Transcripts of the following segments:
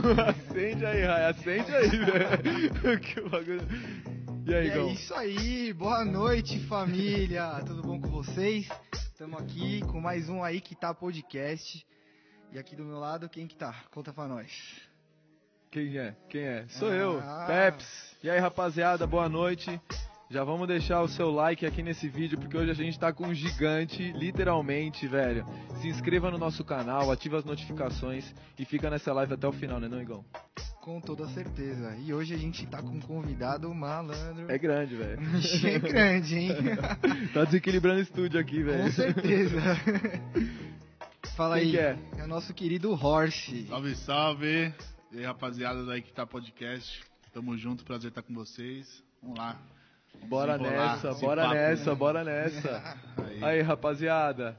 acende aí, Rai, acende aí, velho. Que bagulho. E aí, É Gão? isso aí, boa noite família, tudo bom com vocês? Estamos aqui com mais um aí que tá podcast. E aqui do meu lado, quem que tá? Conta pra nós. Quem é? Quem é? Sou Ah. eu, Peps. E aí, rapaziada, boa noite. Já vamos deixar o seu like aqui nesse vídeo, porque hoje a gente tá com um gigante, literalmente, velho. Se inscreva no nosso canal, ativa as notificações e fica nessa live até o final, né, não, Igão? Com toda certeza. E hoje a gente tá com um convidado malandro. É grande, velho. É grande, hein? tá desequilibrando o estúdio aqui, velho. Com certeza. Fala Quem aí. que é? É o nosso querido Horse. Salve, salve! E aí, rapaziada da Equitar Podcast. Tamo junto, prazer estar com vocês. Vamos lá. Bora nessa, bora papo, nessa, né? bora nessa. Aí. Aí, rapaziada.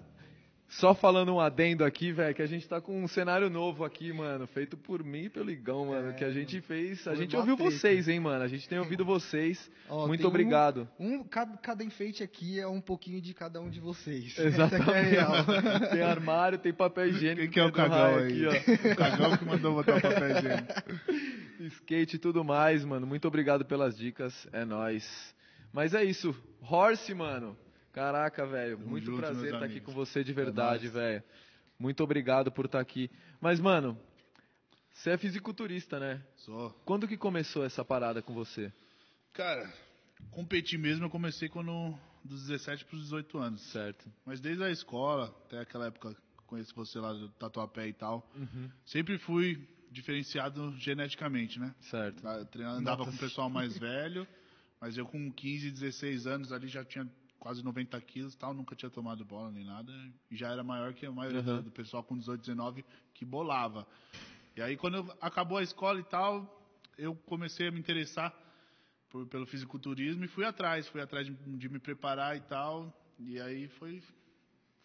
Só falando um adendo aqui, velho, que a gente tá com um cenário novo aqui, mano, feito por mim e pelo Igão, mano, É, que a gente fez, a gente ouviu vocês, hein, mano, a gente tem ouvido vocês. Ó, Muito tem um- obrigado. Um, cada, cada enfeite aqui é um pouquinho de cada um de vocês. Exatamente. É real. tem armário, tem papel higiênico. Quem que é o cagão aí? Aqui, O cagão que mandou botar o papel higiênico. Skate e tudo mais, mano. Muito obrigado pelas dicas, é nóis. Mas é isso, Horse, mano. Caraca, velho, muito junto, prazer estar aqui amigos. com você de É verdade, nóis. velho. Muito obrigado por estar aqui. Mas, mano, você é fisiculturista, né? Só. Quando que começou essa parada com você? Cara, competir mesmo eu comecei quando dos 17 pros 18 anos. Certo. Mas desde a escola, até aquela época conheço você lá do Tatuapé e tal, Uhum. sempre fui diferenciado geneticamente, né? Certo. Tá, treina- Andava Notas. com o pessoal mais velho, mas eu com 15, 16 anos ali já tinha quase 90 quilos tal, nunca tinha tomado bola nem nada, e já era maior que a maioria Uhum. do- do pessoal com 18, 19 que bolava. E aí quando eu- acabou a escola e tal, eu comecei a me interessar por- pelo fisiculturismo e fui atrás, fui atrás de, de me preparar e tal, e aí foi,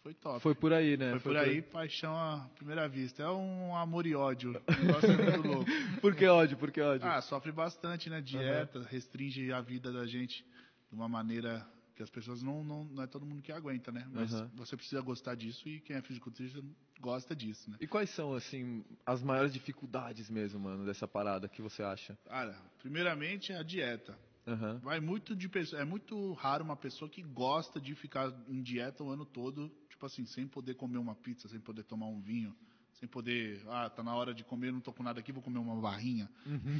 foi top. Foi por aí, né? Foi por aí, paixão à primeira vista. É um amor e ódio. O negócio é muito louco. Por que ódio? Por que ódio? Ah, sofre bastante, né? Dieta, restringe a vida da gente de uma maneira que as pessoas não, não, não é todo mundo que aguenta, né? Mas Aham. você precisa gostar disso e quem é fisiculturista gosta disso, né? E quais são, assim, as maiores dificuldades mesmo, mano, dessa parada que você acha? Cara, primeiramente é a dieta. Aham. Vai muito de pessoa, é muito raro uma pessoa que gosta de ficar em dieta o ano todo, tipo assim, sem poder comer uma pizza, sem poder tomar um vinho, sem poder, ah, tá na hora de comer, não tô com nada aqui, vou comer uma barrinha.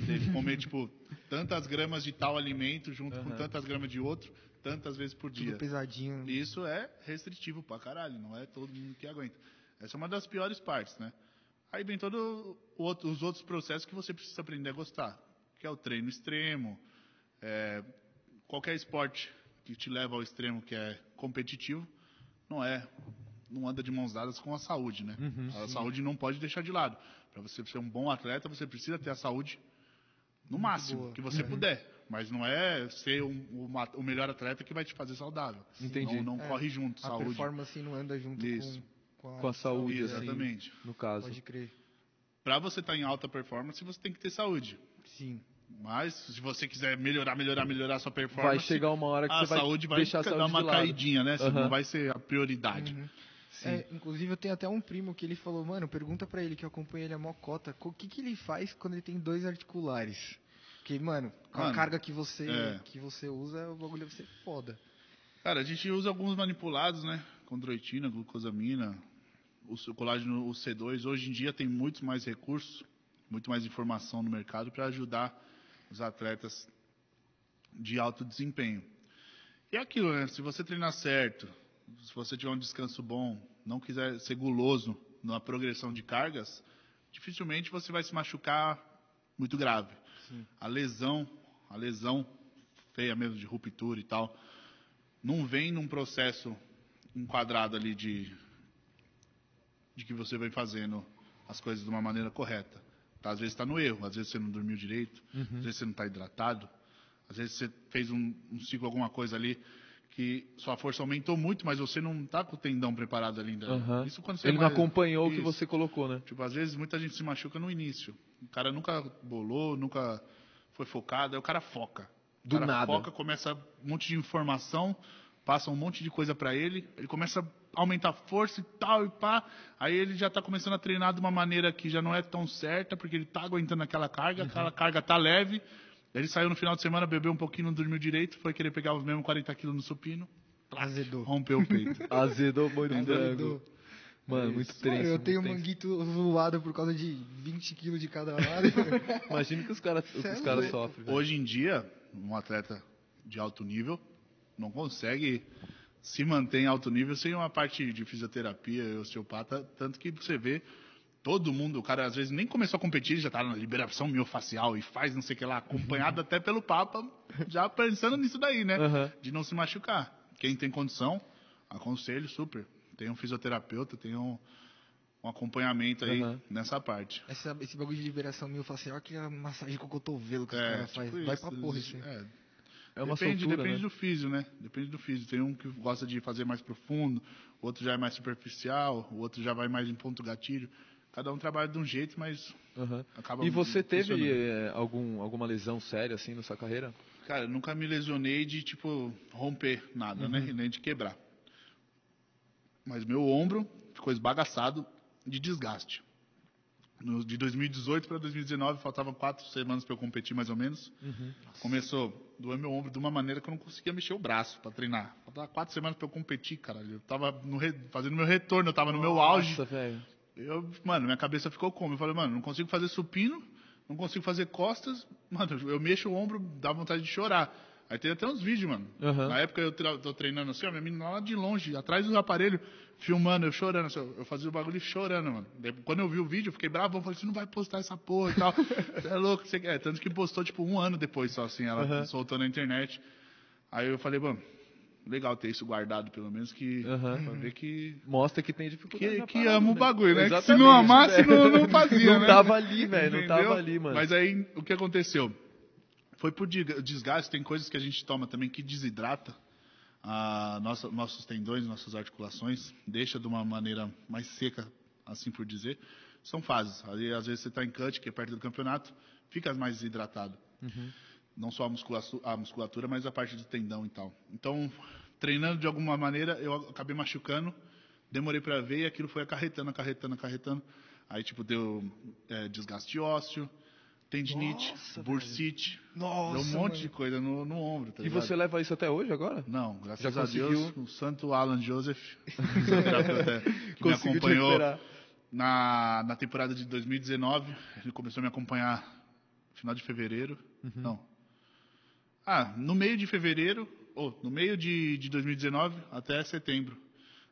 Ele comer tipo tantas gramas de tal alimento junto com Aham. tantas gramas de outro, tantas vezes por dia. Tudo pesadinho. Isso é restritivo pra caralho, não é todo mundo que aguenta. Essa é uma das piores partes, né? Aí vem todos os outros processos que você precisa aprender a gostar, que é o treino extremo, é, qualquer esporte que te leva ao extremo, que é competitivo, não é, não anda de mãos dadas com a saúde, né? a saúde não pode deixar de lado. Para você ser um bom atleta, você precisa ter a saúde no máximo boa. que você puder. Mas não é ser um- o ma- o melhor atleta que vai te fazer saudável. Entendi. Não, não É, corre junto, A saúde. performance não anda junto Isso. com, Com a saúde, assim, Exatamente. no caso. Pode crer. Para você estar em alta performance, você tem que ter saúde. Sim. Mas se você quiser melhorar, melhorar, melhorar a sua performance, Vai chegar uma hora que a você vai saúde vai deixar a dar saúde uma de lado. caidinha, né? Você Aham. Não vai ser a prioridade. Uhum. Sim. É, inclusive eu tenho até um primo que ele falou, mano, pergunta pra ele que eu acompanho ele a mocota, o que que ele faz quando ele tem dois articulares? Porque, mano, com a Mano, carga que você é. que você usa, o bagulho deve ser foda. Cara, a gente usa alguns manipulados, né? Condroitina, glucosamina, o colágeno, o C2. Hoje em dia tem muitos mais recursos, muito mais informação no mercado para ajudar os atletas de alto desempenho. E é aquilo, né? Se você treinar certo, se você tiver um descanso bom, não quiser ser guloso na progressão de cargas, dificilmente você vai se machucar muito grave. A lesão, a lesão feia mesmo de ruptura e tal, não vem num processo enquadrado ali de de que você vai fazendo as coisas de uma maneira correta. Tá? Às vezes está no erro, às vezes você não dormiu direito, às vezes você não está hidratado, às vezes você fez um, um ciclo, alguma coisa ali que sua força aumentou muito, mas você não está com o tendão preparado ali ainda. Aham. Isso quando você Ele é não mais- acompanhou o que Isso. você colocou, né? Tipo, às vezes muita gente se machuca no início. O cara nunca bolou, nunca foi focado, aí o cara foca. O Do cara nada. foca, começa um monte de informação, passa um monte de coisa pra ele, ele começa a aumentar a força e tal e pá. Aí ele já tá começando a treinar de uma maneira que já não é tão certa, porque ele tá aguentando aquela carga, aquela carga tá leve. Ele saiu no final de semana, bebeu um pouquinho, não dormiu direito, foi querer pegar os mesmos 40 quilos no supino, Azedou. rompeu o peito. Azedou muito Azedou. frango. Mano, muito Mano, tenso. eu tenho um muito tenso. manguito zoado por causa de 20 quilos de cada lado. Imagina que os caras é caras louco. sofrem. Hoje em dia, um atleta de alto nível não consegue se manter em alto nível sem uma parte de fisioterapia e osteopata, tanto que você vê todo mundo, o cara às vezes nem começou a competir, já tá na liberação miofacial e faz não sei o que lá, acompanhado até pelo Papa, já pensando nisso daí, né? Aham. De não se machucar. Quem tem condição, aconselho super. Tem um fisioterapeuta, tem um, um acompanhamento aí Aham. nessa parte. Essa- esse bagulho de liberação miofascial que é a massagem com o cotovelo que os É, caras tipo fazem. Vai pra porra isso aí. é, É uma depende, soltura, depende né? do físio, né? Depende do físio. Tem um que gosta de fazer mais profundo, o outro já é mais superficial, o outro já vai mais em ponto gatilho. Cada um trabalha de um jeito, mas Aham. acaba E você teve eh, algum, alguma lesão séria assim na sua carreira? Cara, eu nunca me lesionei de, tipo, romper nada, né? Uhum. E nem de quebrar. Mas meu ombro ficou esbagaçado de desgaste. No, de 2018 para 2019, faltavam quatro semanas para eu competir, mais ou menos. Uhum. Começou doer meu ombro de uma maneira que eu não conseguia mexer o braço para treinar. Faltava quatro semanas para eu competir, cara. Eu tava no re- fazendo meu retorno, eu tava no meu auge. Nossa, velho. Eu, mano, minha cabeça ficou como? Eu falei, mano, não consigo fazer supino, não consigo fazer costas. Mano, eu mexo o ombro, dá vontade de chorar. Aí tem até uns vídeos, mano. Aham. Na época eu tô treinando assim, ó, minha menina lá de longe, atrás do aparelho, filmando, eu chorando. assim, eu fazia o bagulho chorando, mano. Daí, quando eu vi o vídeo, eu fiquei bravo, eu falei, você não vai postar essa porra e tal. Você é louco, você quer. Tanto que postou, tipo, um ano depois só, assim, ela Aham. soltou na internet. Aí eu falei, mano, legal ter isso guardado, pelo menos, que. Aham. Pra ver que Mostra que tem dificuldade. que, que parada, ama o né? bagulho, né? Que se não amasse, velho. não, não fazia, Não né? tava ali, velho. Não tava ali, mano. Mas aí, o que aconteceu? Foi por desgaste, tem coisas que a gente toma também que desidrata a nossa, nossos tendões, nossas articulações, deixa de uma maneira mais seca, assim por dizer. São fases. Aí, às vezes você está em cut, que é perto do campeonato, fica mais desidratado. Uhum. Não só a musculatura, a musculatura, mas a parte do tendão e tal. Então, treinando de alguma maneira, eu acabei machucando, demorei para ver e aquilo foi acarretando, acarretando, acarretando. Aí, tipo, deu é, desgaste ósseo, tendinite, Nossa, bursite, Nossa, deu um monte mano. de coisa no, no ombro, tá E ligado? você leva isso até hoje agora? Não, graças Já a Deus, conseguiu? o santo Alan Joseph, que me acompanhou na, na temporada de 2019. Ele começou a me acompanhar no final de fevereiro. Uhum. Não. Ah, no meio de fevereiro, ou no meio de, de 2019 até setembro.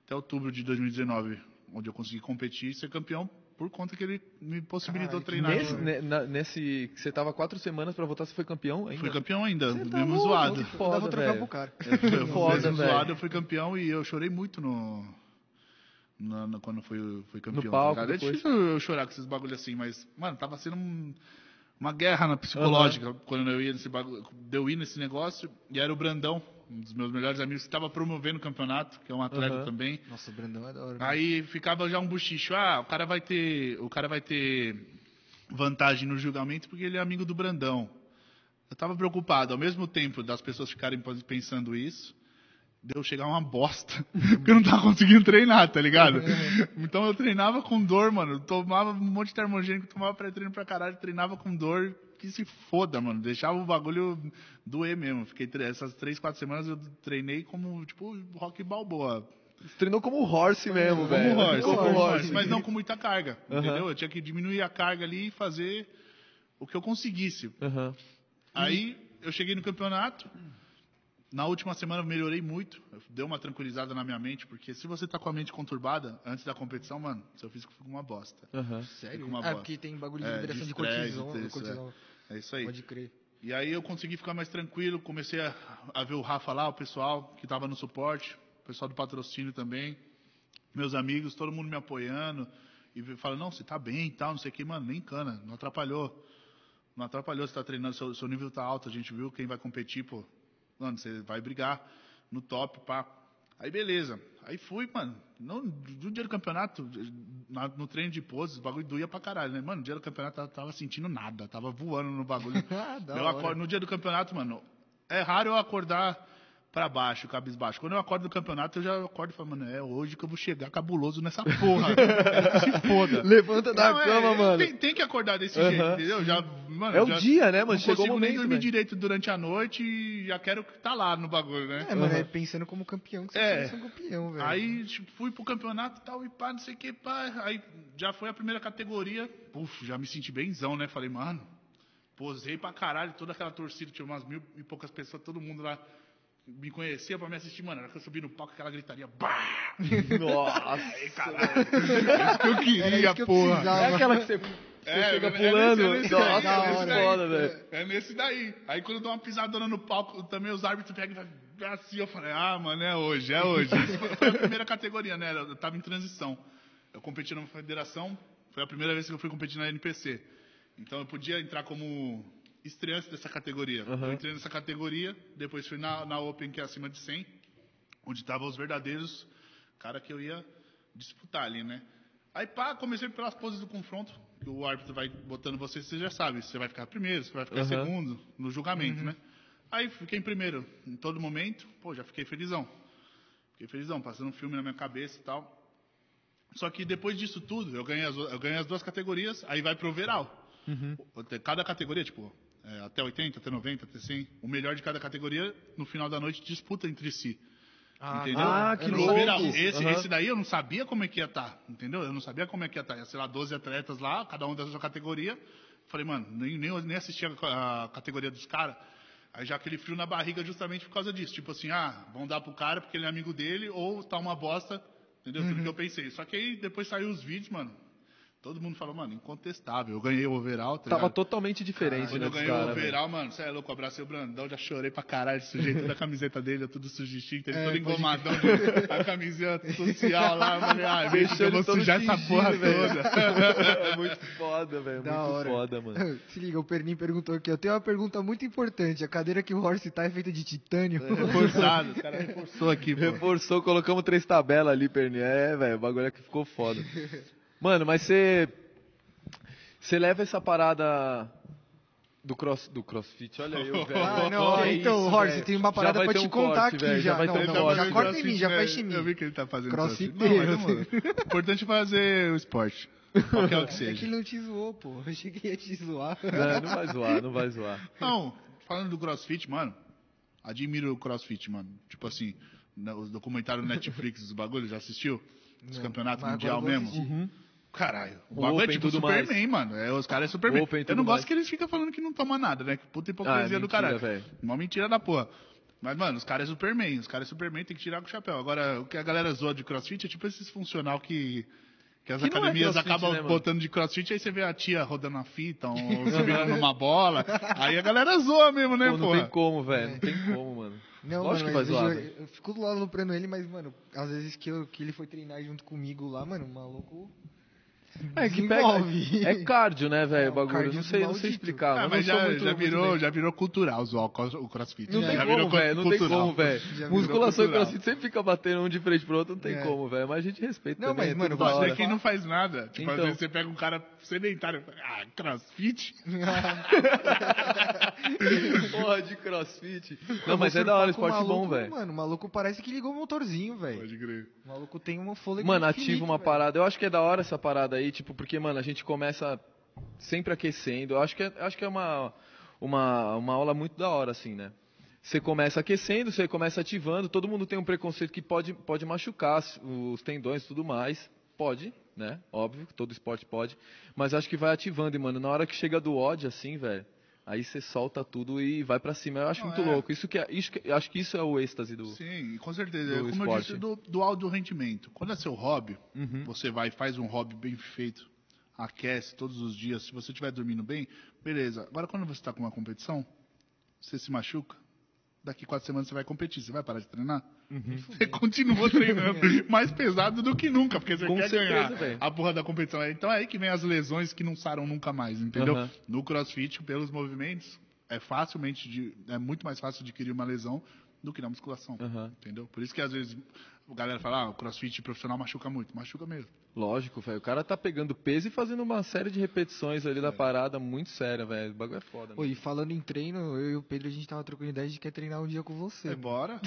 Até outubro de 2019, onde eu consegui competir e ser campeão por conta que ele me possibilitou que treinar. Nesse, ne- na- nesse que você tava quatro semanas pra voltar, você foi campeão ainda? Fui campeão ainda, tá mesmo louco, zoado. que Eu foda, dava pro cara. Eu Foda, mesmo velho. zoado, eu fui campeão e eu chorei muito no, no- no- quando fui, fui campeão. No palco, tá ligado? é depois. difícil eu chorar com esses bagulho assim, mas, mano, tava sendo um- uma guerra na psicológica quando eu ia nesse bagulho, deu ir nesse negócio, e era o Brandão, um dos meus melhores amigos, que estava promovendo o campeonato, que é um atleta Aham. também. Nossa, o Brandão é da hora. né? Aí ficava já um buchicho, ah, o cara vai ter, o cara vai ter vantagem no julgamento porque ele é amigo do Brandão. Eu tava preocupado, ao mesmo tempo das pessoas ficarem pensando isso, de eu chegar uma bosta, porque eu não tava conseguindo treinar, tá ligado? Então eu treinava com dor, mano, eu tomava um monte de termogênico, tomava pré-treino pra caralho, treinava com dor, que se foda, mano, deixava o bagulho doer mesmo. Fiquei essas três, quatro semanas eu treinei como, tipo, rock balboa, Você treinou como horse mesmo, como velho. horse, Como como horse. horse, mas não com muita carga, Aham. entendeu? Eu tinha que diminuir a carga ali e fazer o que eu conseguisse. Aham. Aí eu cheguei no campeonato, na última semana eu melhorei muito, deu uma tranquilizada na minha mente, porque se você tá com a mente conturbada antes da competição, mano, seu físico fica uma bosta. Aham. Sério? Fica uma Ah, bosta. porque tem bagulho de É, liberação de de, estresse, cortisol. É isso aí. Pode crer. E aí eu consegui ficar mais tranquilo, comecei a, a ver o Rafa lá, o pessoal que estava no suporte, o pessoal do patrocínio também, meus amigos, todo mundo me apoiando, e fala, não, você tá bem e tal, não sei o que, mano, nem cana, não atrapalhou. Não atrapalhou, você tá treinando, seu, seu nível tá alto, a gente viu quem vai competir, pô. Mano, você vai brigar no top, pá. Aí beleza. Aí fui, mano. Não, no dia do campeonato, na- no treino de poses, o bagulho doía pra caralho, né? Mano, no dia do campeonato eu tava sentindo nada, tava voando no bagulho. Ah, Eu acordo- no dia do campeonato, mano, é raro eu acordar pra baixo, cabisbaixo. Quando eu acordo no campeonato, eu já acordo e falo, mano, é hoje que eu vou chegar cabuloso nessa porra. Se foda. Levanta da Não, é, cama, mano. Tem, tem que acordar desse Aham. jeito, entendeu? Já, mano, É o já dia, né, mano? Não Chegou o consigo nem momento, dormir velho. direito durante a noite e já quero estar lá no bagulho, né? É, mano, Aham. é pensando como campeão que você É. ser um campeão, velho. Aí tipo, fui pro campeonato e tal, e pá, não sei o que, pá. Aí já foi a primeira categoria. Puf, já me senti benzão, né? Falei, mano, posei pra caralho, toda aquela torcida, tinha umas mil e poucas pessoas, todo mundo lá me conhecia pra me assistir, mano. Hora que eu subi no palco, aquela gritaria, bah! Nossa. Aí, caralho. Isso que eu queria, Era isso que eu porra. precisava. É aquela que você, você É, chega é pulando. nesse- é nesse Nossa, daí, é nesse daí. foda, velho. É nesse daí. Aí quando eu dou uma pisadona no palco, também os árbitros pegam e vai assim, eu falei, ah, mano, é hoje, é hoje. Isso foi, foi a primeira categoria, né? Eu tava em transição. Eu competi na federação, foi a primeira vez que eu fui competir na NPC. Então eu podia entrar como estreante dessa categoria. Aham. Eu entrei nessa categoria, depois fui na, na Open, que é acima de 100, onde estavam os verdadeiros cara que eu ia disputar ali, né? Aí, pá, comecei pelas poses do confronto, que o árbitro vai botando você, você já sabe, você vai ficar primeiro, você vai ficar Aham. segundo no julgamento, né? Aí fiquei em primeiro em todo momento, pô, já fiquei felizão. Fiquei felizão, passando um filme na minha cabeça e tal. Só que depois disso tudo, eu ganhei as, eu ganhei as duas categorias, aí vai pro overall. Cada categoria, tipo, é, até 80, até 90, até 100, o melhor de cada categoria, no final da noite, disputa entre si. entendeu? ah, que No louco. Esse, Aham. esse daí eu não sabia como é que ia estar, entendeu? Eu não sabia como é que ia estar. Ia ser lá 12 atletas lá, cada um da sua categoria. Falei, mano, nem, nem, nem assisti a, a categoria dos caras. Aí já aquele frio na barriga justamente por causa disso. Tipo assim, ah, vão dar pro cara porque ele é amigo dele, ou tá uma bosta, entendeu? Tudo que eu pensei. Só que aí depois saiu os vídeos, mano. Todo mundo falou, mano, incontestável. Eu ganhei o overall, tá Tava ligado? totalmente diferente, Quando né, eu dos ganhei o velho. overall, mano, você é louco, abracei o Brandão, já chorei pra caralho, sujei toda a camiseta dele, tudo sujistinho, ele É, todo engomadão, de- a camiseta social lá, eu falei, ah, deixa que eu vou sujar essa porra velho. toda. É muito foda, velho. Muito hora. foda, mano. Se liga, o Pernin perguntou aqui. Eu tenho uma pergunta muito importante. A cadeira que o Horse tá é feita de titânio? Reforçado, o cara reforçou aqui, pô. Reforçou, colocamos três tabelas ali, Perninha. É, velho, o bagulho aqui ficou foda. Mano, mas você. Você leva essa parada do, cross, do crossfit, olha eu, velho. Ah, não, Que então, isso, Horse, velho. tem uma Já parada pra te um contar corte, aqui velho, já. vai Não, ter um não, corte. já corta em mim, já fecha em mim. Eu vi que ele tá fazendo Crossfit crossfit. Não, mas, importante é fazer o esporte. Qualquer o que É que seja. ele não te zoou, pô. Eu achei que ia te zoar. Não, não vai zoar, não vai zoar. Não, falando do crossfit, mano, admiro o crossfit, mano. Tipo assim, os documentários Netflix dos bagulhos, já assistiu? Dos Não, campeonatos mundial mesmo? Uhum. Caralho, o O bagulho é tipo tudo Superman, mais. mano. É, os caras é Superman. Open, Eu não gosto mais. que eles ficam falando que não toma nada, né? Que puta hipocrisia Ah, é do mentira, caralho. velho. Uma mentira da porra. Mas, mano, os caras é Superman. Os caras é Superman, tem que tirar com o chapéu. Agora, o que a galera zoa de crossfit é tipo esses funcional que. Que as Que é academias crossfit, acabam né, botando de crossfit, aí você vê a tia rodando a fita, ou subindo numa bola. Aí a galera zoa mesmo, né, Pô, não porra? tem como, velho. Não tem como, mano. Não, Lógico mano, que eu, zoar, eu, eu fico lá aloprando ele, mas, mano, às vezes que, eu, que ele foi treinar junto comigo lá, mano, o maluco. É que pega. É cardio, né, É, velho? o o bagulho. Não sei, não sei explicar. Ah, mas já, muito- já, virou, bem. já virou cultural zoar o cros- o crossfit. Não já tem virou como, velho. Não tem como, velho. Já Musculação e crossfit sempre fica batendo um de frente pro outro, não tem É. como, velho. Mas a gente respeita Não, também. mas, é mano, você é quem não faz nada. Tipo, às Então. vezes você pega um cara sedentário. Ah, crossfit? Porra de crossfit. Não, mas é da hora, esporte bom, velho. Mano, o maluco parece que ligou o motorzinho, velho. Pode crer. O maluco tem uma fôlego Mano, ativa uma parada. Eu acho que é da hora essa parada aí, tipo, porque, mano, a gente começa sempre aquecendo. Eu acho que é, acho que é uma, uma, uma aula muito da hora, assim, né? Você começa aquecendo, você começa ativando. Todo mundo tem um preconceito que pode, pode machucar os tendões e tudo mais. Pode, né? Óbvio, todo esporte pode. Mas acho que vai ativando, e, mano, na hora que chega do ódio, assim, velho. Aí você solta tudo e vai pra cima. Eu acho Não, muito é. louco. Isso que é, isso que- acho que isso é o êxtase do. Sim, com certeza. do Como eu esporte. disse, do, do alto rendimento. Quando é seu hobby, Uhum. você vai e faz um hobby bem feito, aquece todos os dias. Se você estiver dormindo bem, beleza. Agora, quando você está com uma competição, você se machuca. Daqui quatro semanas você vai competir. Você vai parar de treinar? Uhum. Você continua treinando mais pesado do que nunca, porque você Com quer certeza, ganhar velho. a porra da competição. Então é aí que vem as lesões que não saram nunca mais, entendeu? Aham. No crossfit, pelos movimentos, é facilmente de, é muito mais fácil adquirir uma lesão do que na musculação. Aham. Entendeu? Por isso que às vezes a galera fala, ah, o crossfit profissional machuca muito. Machuca mesmo. Lógico, velho. O cara tá pegando peso e fazendo uma série de repetições ali da É. parada muito séria, velho. O bagulho é foda. Pô, e falando em treino, eu e o Pedro, a gente tava trocando ideia de quer treinar um dia com você. É, bora.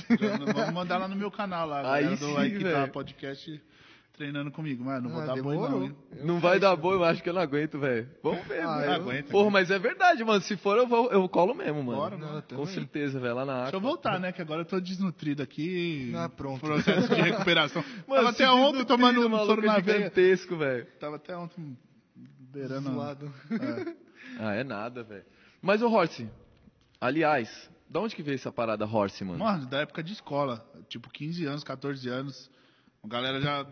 Vamos mandar lá no meu canal lá. Aí galera do sim, Aí que tá podcast treinando comigo. Mano, não vou Ah, dar boi não, demorou. hein? Eu Não vai dar boa, eu acho que eu não aguento, velho. Vamos ver, Ah, velho. eu- aguento, Porra, mas é verdade, mano. Se for, eu, vou, eu colo mesmo, mano. Bora, Não, mano. eu Com certeza, velho. Lá na Deixa eu Aqua. voltar, né? Que agora eu tô desnutrido aqui. Ah, pronto. Processo de recuperação. Mano, Tava até ontem tomando um maluco, soro na é veia. gigantesco, velho. Tava até ontem beirando. Zoado. É. Ah, é nada, velho. Mas o Horse, aliás, da onde que veio essa parada Horse, mano? Mano, da época de escola. Tipo, 15 anos, 14 anos. A galera já.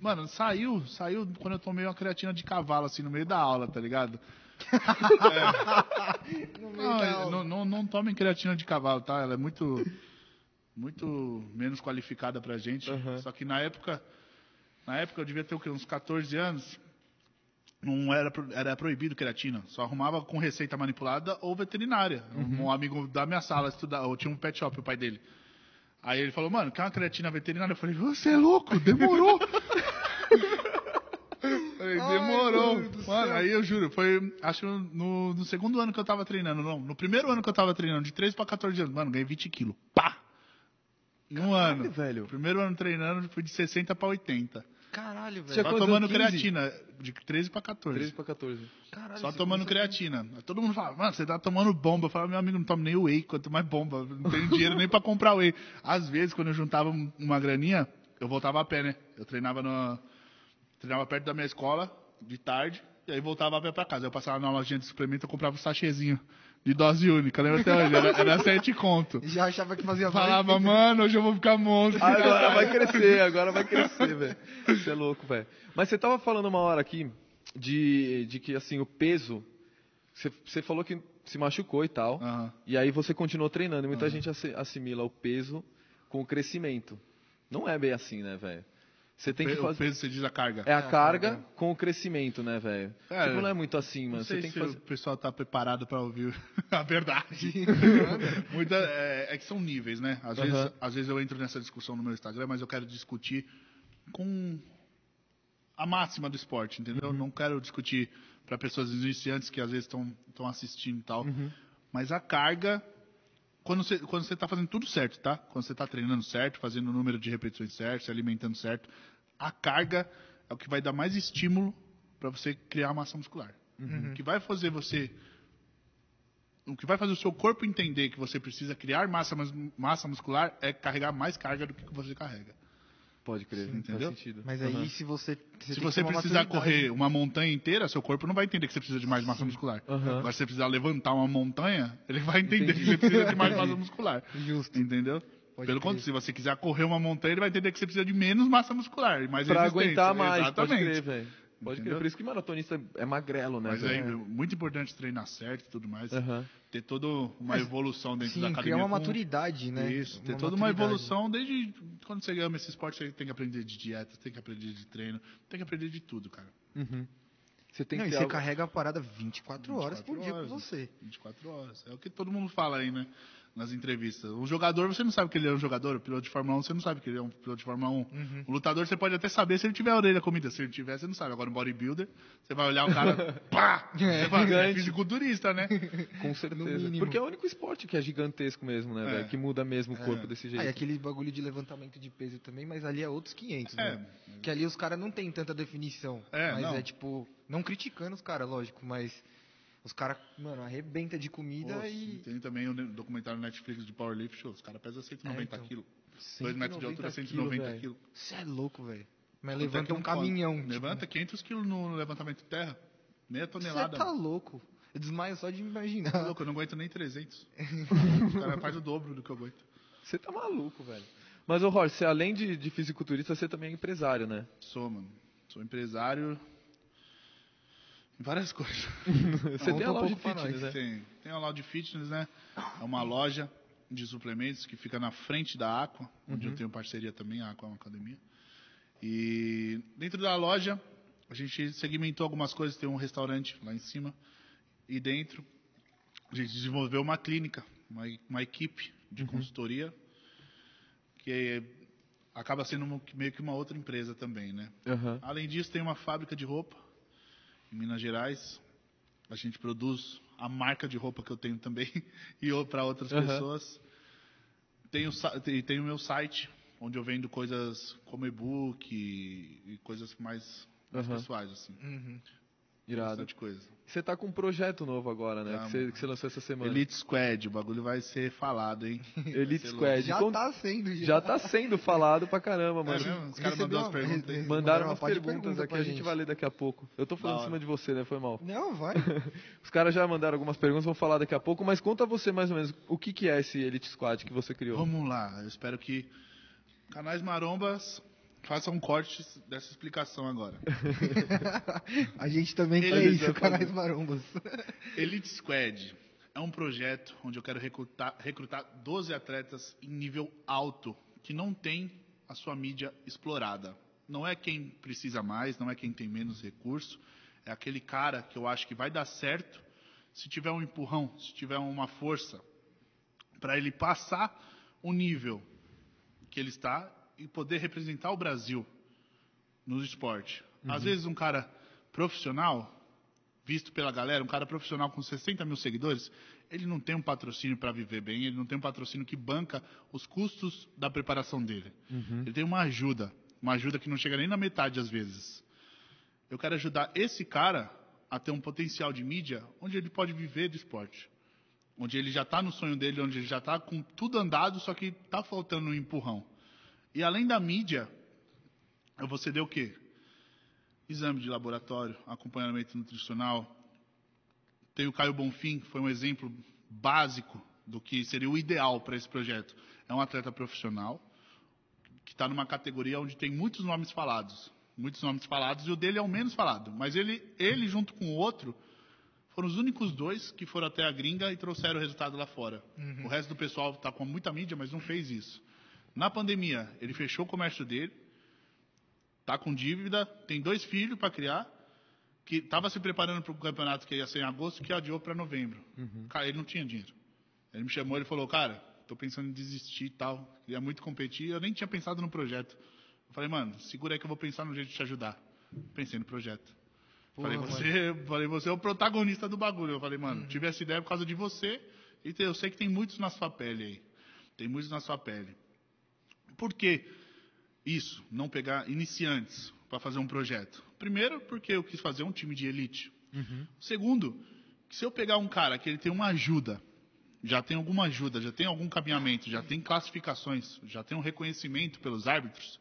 Mano, saiu, saiu quando eu tomei uma creatina de cavalo, assim, no meio da aula, tá ligado? Não, é, aula. não, não, não tomem creatina de cavalo, tá? Ela é muito, muito menos qualificada pra gente. Uhum. Só que na época, na época eu devia ter o quê? Uns 14 anos. Não era, era proibido creatina. Só arrumava com receita manipulada ou veterinária. Uhum. Um amigo da minha sala estudava, eu tinha um pet shop, o pai dele. Aí ele falou, mano, quer uma creatina veterinária? Eu falei, você é louco, demorou. Falei, Ai, demorou. mano do Mano, aí eu juro, foi acho no, no segundo ano que eu tava treinando, não. No primeiro ano que eu tava treinando, de 13 pra 14 anos, mano, ganhei 20 quilos. Pá! Um ano. velho. Primeiro ano treinando, fui de 60 pra 80. Caralho, velho. Tinha Só tomando anos? 15? creatina, de 13 pra 14. 13 pra 14. Caralho, Só tomando creatina. Todo mundo fala, mano, você tá tomando bomba. Eu falo, meu amigo, não tomo nem whey, quanto mais bomba. Não tenho dinheiro nem pra comprar whey. Às vezes, quando eu juntava um- uma graninha, eu voltava a pé, né? Eu treinava no... Treinava perto da minha escola, de tarde, e aí voltava a pé pra casa. Eu passava na lojinha de suplemento, eu comprava um sachêzinho de dose única. Lembra até hoje? Era, era sete conto. Já achava que fazia falava, mano, hoje eu vou ficar monstro. Agora vai crescer, agora vai crescer, velho. Você é louco, velho. Mas você tava falando uma hora aqui de, de que, assim, o peso. Você, você falou que se machucou e tal. Aham. E aí você continuou treinando. E muita gente assi- assimila o peso com o crescimento. Não é bem assim, né, velho? Você tem que O fazer. peso, você diz a carga. É a a carga carga. com o crescimento, né, velho? É, tipo, não é muito assim, Não mano. Você sei tem se que fazer. o pessoal tá preparado pra ouvir a verdade. Muita, é, é que são níveis, né? Às, Aham. vezes, às vezes eu entro nessa discussão no meu Instagram, mas eu quero discutir com a máxima do esporte, entendeu? Não quero discutir para pessoas iniciantes que às vezes estão assistindo e tal. Mas a carga, quando você, quando você tá fazendo tudo certo, tá? Quando você tá treinando certo, fazendo o número de repetições certo, se alimentando certo, a carga é o que vai dar mais estímulo para você criar massa muscular. O que vai fazer você o que vai fazer o seu corpo entender que você precisa criar massa, massa muscular é carregar mais carga do que você carrega. Pode crer, Sim, entendeu? Mas aí, se você. Se você ter uma precisar maturidade. correr uma montanha inteira, seu corpo não vai entender que você precisa de mais massa muscular. Aham. Agora, se você precisar levantar uma montanha, ele vai entender Entendi. que você precisa de mais massa muscular. Justo. Entendeu? Pode Pelo contrário, se você quiser correr uma montanha, ele vai entender que você precisa de menos massa muscular e mais Pra resistência. aguentar mais, Exatamente. pode crer, velho. Pode crer. Por isso que maratonista é magrelo, né, Mas é velho? muito importante treinar certo e tudo mais. Aham. Ter toda uma Mas, evolução dentro Sim, da academia. criar uma com- maturidade, né? Isso, ter Uma toda uma maturidade. evolução desde quando você ama esse esporte, você tem que aprender de dieta, tem que aprender de treino, tem que aprender de tudo, cara. Uhum. Você tem Não, que e você algo- carrega a parada 24, horas por 24 dia horas. com você. 24 horas. É o que todo mundo fala aí, né? Nas entrevistas. Um jogador, você não sabe que ele é um jogador. O piloto de Fórmula 1, você não sabe que ele é um piloto de Fórmula 1. Uhum. O lutador, você pode até saber se ele tiver a orelha comida. Se ele tiver, você não sabe. Agora, um bodybuilder, você vai olhar o cara, pá! É, Você fala, é fisiculturista, né? Com certeza. mínimo. Porque é o único esporte que é gigantesco mesmo, né, É. velho? Que muda mesmo o corpo desse jeito. Ah, e aquele bagulho de levantamento de peso também, mas ali é outros 500, É. né? Que ali os caras não tem tanta definição. É, mas não. é tipo, não criticando os caras, lógico, mas os caras, mano, arrebenta de comida Pô, e. Tem também o ne- documentário Netflix de Powerlift Show. Os caras pesam 190 É, então. quilos. 2 metros de altura, 190 190 velho. quilos. Você é louco, velho. Mas levanta que um caminhão. pode. Levanta 500 quilos no levantamento de terra. Meia Você tonelada. tá louco. Eu desmaio só de Tá imaginar. louco, eu não aguento nem 300. o cara faz o dobro do que eu aguento. Você tá maluco, velho. Mas, ô Horst, você além de, de fisiculturista, você também é empresário, né? Sou, mano. Sou empresário em várias coisas. Você tem conta a um loja de fitness, né? Tem, tem uma loja de fitness, né? É uma loja de suplementos que fica na frente da Aqua, onde eu tenho parceria também, a Aqua é uma academia. E dentro da loja, a gente segmentou algumas coisas, tem um restaurante lá em cima. E dentro, a gente desenvolveu uma clínica uma, uma equipe de consultoria que acaba sendo uma- meio que uma outra empresa também, né? Aham. Além disso, tem uma fábrica de roupa em Minas Gerais. A gente produz a marca de roupa que eu tenho também e para outras Aham. pessoas. Tenho, tem o meu site, onde eu vendo coisas como e-book e, e coisas mais, mais Aham. pessoais, assim. Uhum. Irado. Bastante coisa. Você tá com um projeto novo agora, né? Tá, que, você, que você lançou essa semana. Elite Squad, o bagulho vai ser falado, hein? Elite Squad. Já tá sendo, já. Já tá sendo falado pra caramba, mano. É mesmo? Os caras mandaram as uma- perguntas aí. Mandaram uma umas perguntas pergunta aqui, a gente vai ler daqui a pouco. Eu tô falando em cima de você, né? Foi mal. Não, vai. Os caras já mandaram algumas perguntas, vou falar daqui a pouco, mas conta você mais ou menos o que, que é esse Elite Squad que você criou. Vamos lá, eu espero que canais marombas façam cortes dessa explicação agora. A gente também quer vai isso, canais marombas. Elite Squad é um projeto onde eu quero recrutar, recrutar 12 atletas em nível alto, que não tem a sua mídia explorada. Não é quem precisa mais, não é quem tem menos recurso, é aquele cara que eu acho que vai dar certo se tiver um empurrão, se tiver uma força, para ele passar o nível que ele está e poder representar o Brasil no esporte. Às vezes um cara profissional, visto pela galera, um cara profissional com 60 mil seguidores, ele não tem um patrocínio para viver bem, ele não tem um patrocínio que banca os custos da preparação dele. Ele tem uma ajuda, uma ajuda que não chega nem na metade às vezes. Eu quero ajudar esse cara a ter um potencial de mídia onde ele pode viver do esporte. Onde ele já está no sonho dele, onde ele já está com tudo andado, só que está faltando um empurrão. E além da mídia, eu vou ceder o quê? Exame de laboratório, acompanhamento nutricional. Tem o Caio Bonfim, que foi um exemplo básico do que seria o ideal para esse projeto. É um atleta profissional que está numa categoria onde tem muitos nomes falados. Muitos nomes falados, e o dele é o menos falado. Mas ele, ele junto com o outro, foram os únicos dois que foram até a gringa e trouxeram o resultado lá fora. O resto do pessoal está com muita mídia, mas não fez isso. Na pandemia, ele fechou o comércio dele, tá com dívida, tem dois filhos para criar, que estava se preparando para o campeonato que ia ser em agosto, que adiou para novembro. Cara, ele não tinha dinheiro. Ele me chamou, ele falou, cara, tô pensando em desistir e tal, queria muito competir, eu nem tinha pensado no projeto. Eu falei, mano, segura aí que eu vou pensar no jeito de te ajudar. Pensei no projeto. falei, você, falei, você é o protagonista do bagulho. Eu falei, mano, tive essa ideia por causa de você, e eu sei que tem muitos na sua pele aí. Tem muitos na sua pele. Por que isso? Não pegar iniciantes para fazer um projeto? Primeiro, porque eu quis fazer um time de elite. Segundo, que se eu pegar um cara que ele tem uma ajuda, já tem alguma ajuda, já tem algum caminhamento, já tem classificações, já tem um reconhecimento pelos árbitros,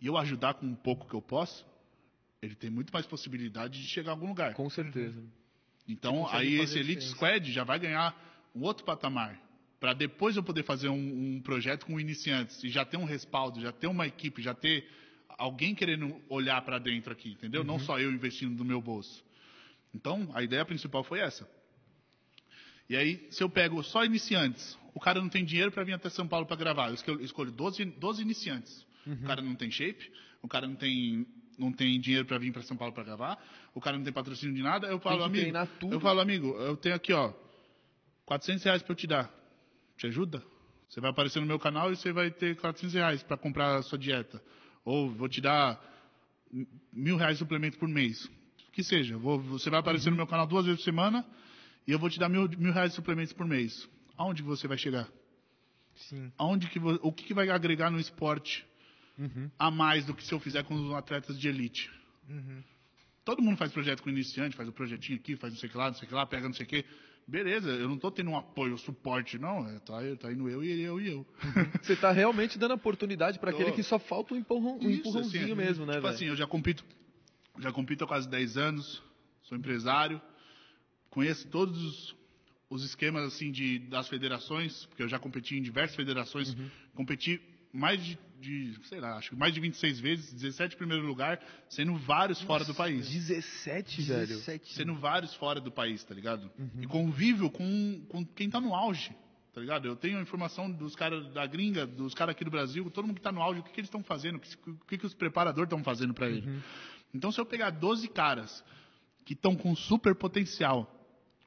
e eu ajudar com um pouco que eu posso, ele tem muito mais possibilidade de chegar a algum lugar. Com certeza. Então, aí esse Elite diferença. Squad já vai ganhar um outro patamar. Para depois eu poder fazer um, um projeto com iniciantes e já ter um respaldo, já ter uma equipe, já ter alguém querendo olhar para dentro aqui, entendeu? Não só eu investindo do meu bolso. Então, a ideia principal foi essa. E aí, se eu pego só iniciantes, o cara não tem dinheiro para vir até São Paulo para gravar, eu escolho, escolho 12, 12 iniciantes. O cara não tem shape, o cara não tem, não tem dinheiro para vir para São Paulo para gravar, o cara não tem patrocínio de nada. Eu falo, amigo, eu falo, amigo, eu tenho aqui, ó, 400 reais para eu te dar. Te ajuda? Você vai aparecer no meu canal e você vai ter 400 reais para comprar a sua dieta. Ou vou te dar mil reais de suplemento por mês. Que seja, vou- você vai aparecer no meu canal duas vezes por semana e eu vou te dar mil, mil reais de suplementos por mês. Aonde você vai chegar? Sim. Aonde que, o que, que vai agregar no esporte Uhum. a mais do que se eu fizer com os atletas de elite? Uhum. Todo mundo faz projeto com iniciante, faz o projetinho aqui, faz não sei o que lá, não sei o que lá, pega não sei o que. Beleza, eu não estou tendo um apoio, um suporte, não. É, tá, tá indo eu e eu e eu. Você tá realmente dando oportunidade para aquele que só falta um, empurrão, um Isso, empurrãozinho assim, mesmo, né, Tipo velho? assim, eu já compito, já compito há quase 10 anos, sou empresário, conheço todos os, os esquemas assim de das federações, porque eu já competi em diversas federações, Uhum. competi mais de, de, sei lá, acho que mais de 26 vezes, 17 em primeiro lugar, sendo vários fora do país. 17, velho. 17. Sendo vários fora do país, tá ligado? Uhum. E convívio com, com quem tá no auge, tá ligado? Eu tenho a informação dos caras da gringa, dos caras aqui do Brasil, todo mundo que tá no auge, o que, que eles estão fazendo, o que, o que, que os preparadores estão fazendo para ele. Uhum. Então, se eu pegar 12 caras que estão com super potencial,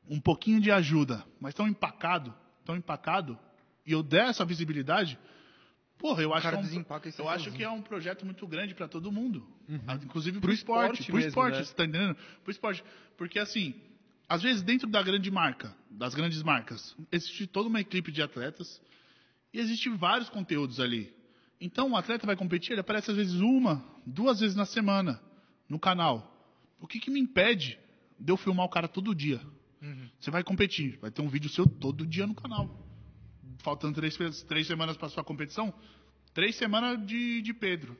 um pouquinho de ajuda, mas estão empacados, tão empacado e eu der essa visibilidade, porra, eu acho é um, eu acho que é um projeto muito grande para todo mundo, Ah, inclusive pro, Pro esporte, esporte pro mesmo, esporte, né? você tá entendendo? Pro esporte, porque assim, às vezes dentro da grande marca, das grandes marcas, existe toda uma equipe de atletas e existe vários conteúdos ali. Então, o atleta vai competir, ele aparece às vezes uma, duas vezes na semana no canal. O que, que me impede de eu filmar o cara todo dia? Você vai competir, vai ter um vídeo seu todo dia no canal. Faltando três, três semanas para sua competição, três semanas de, de Pedro.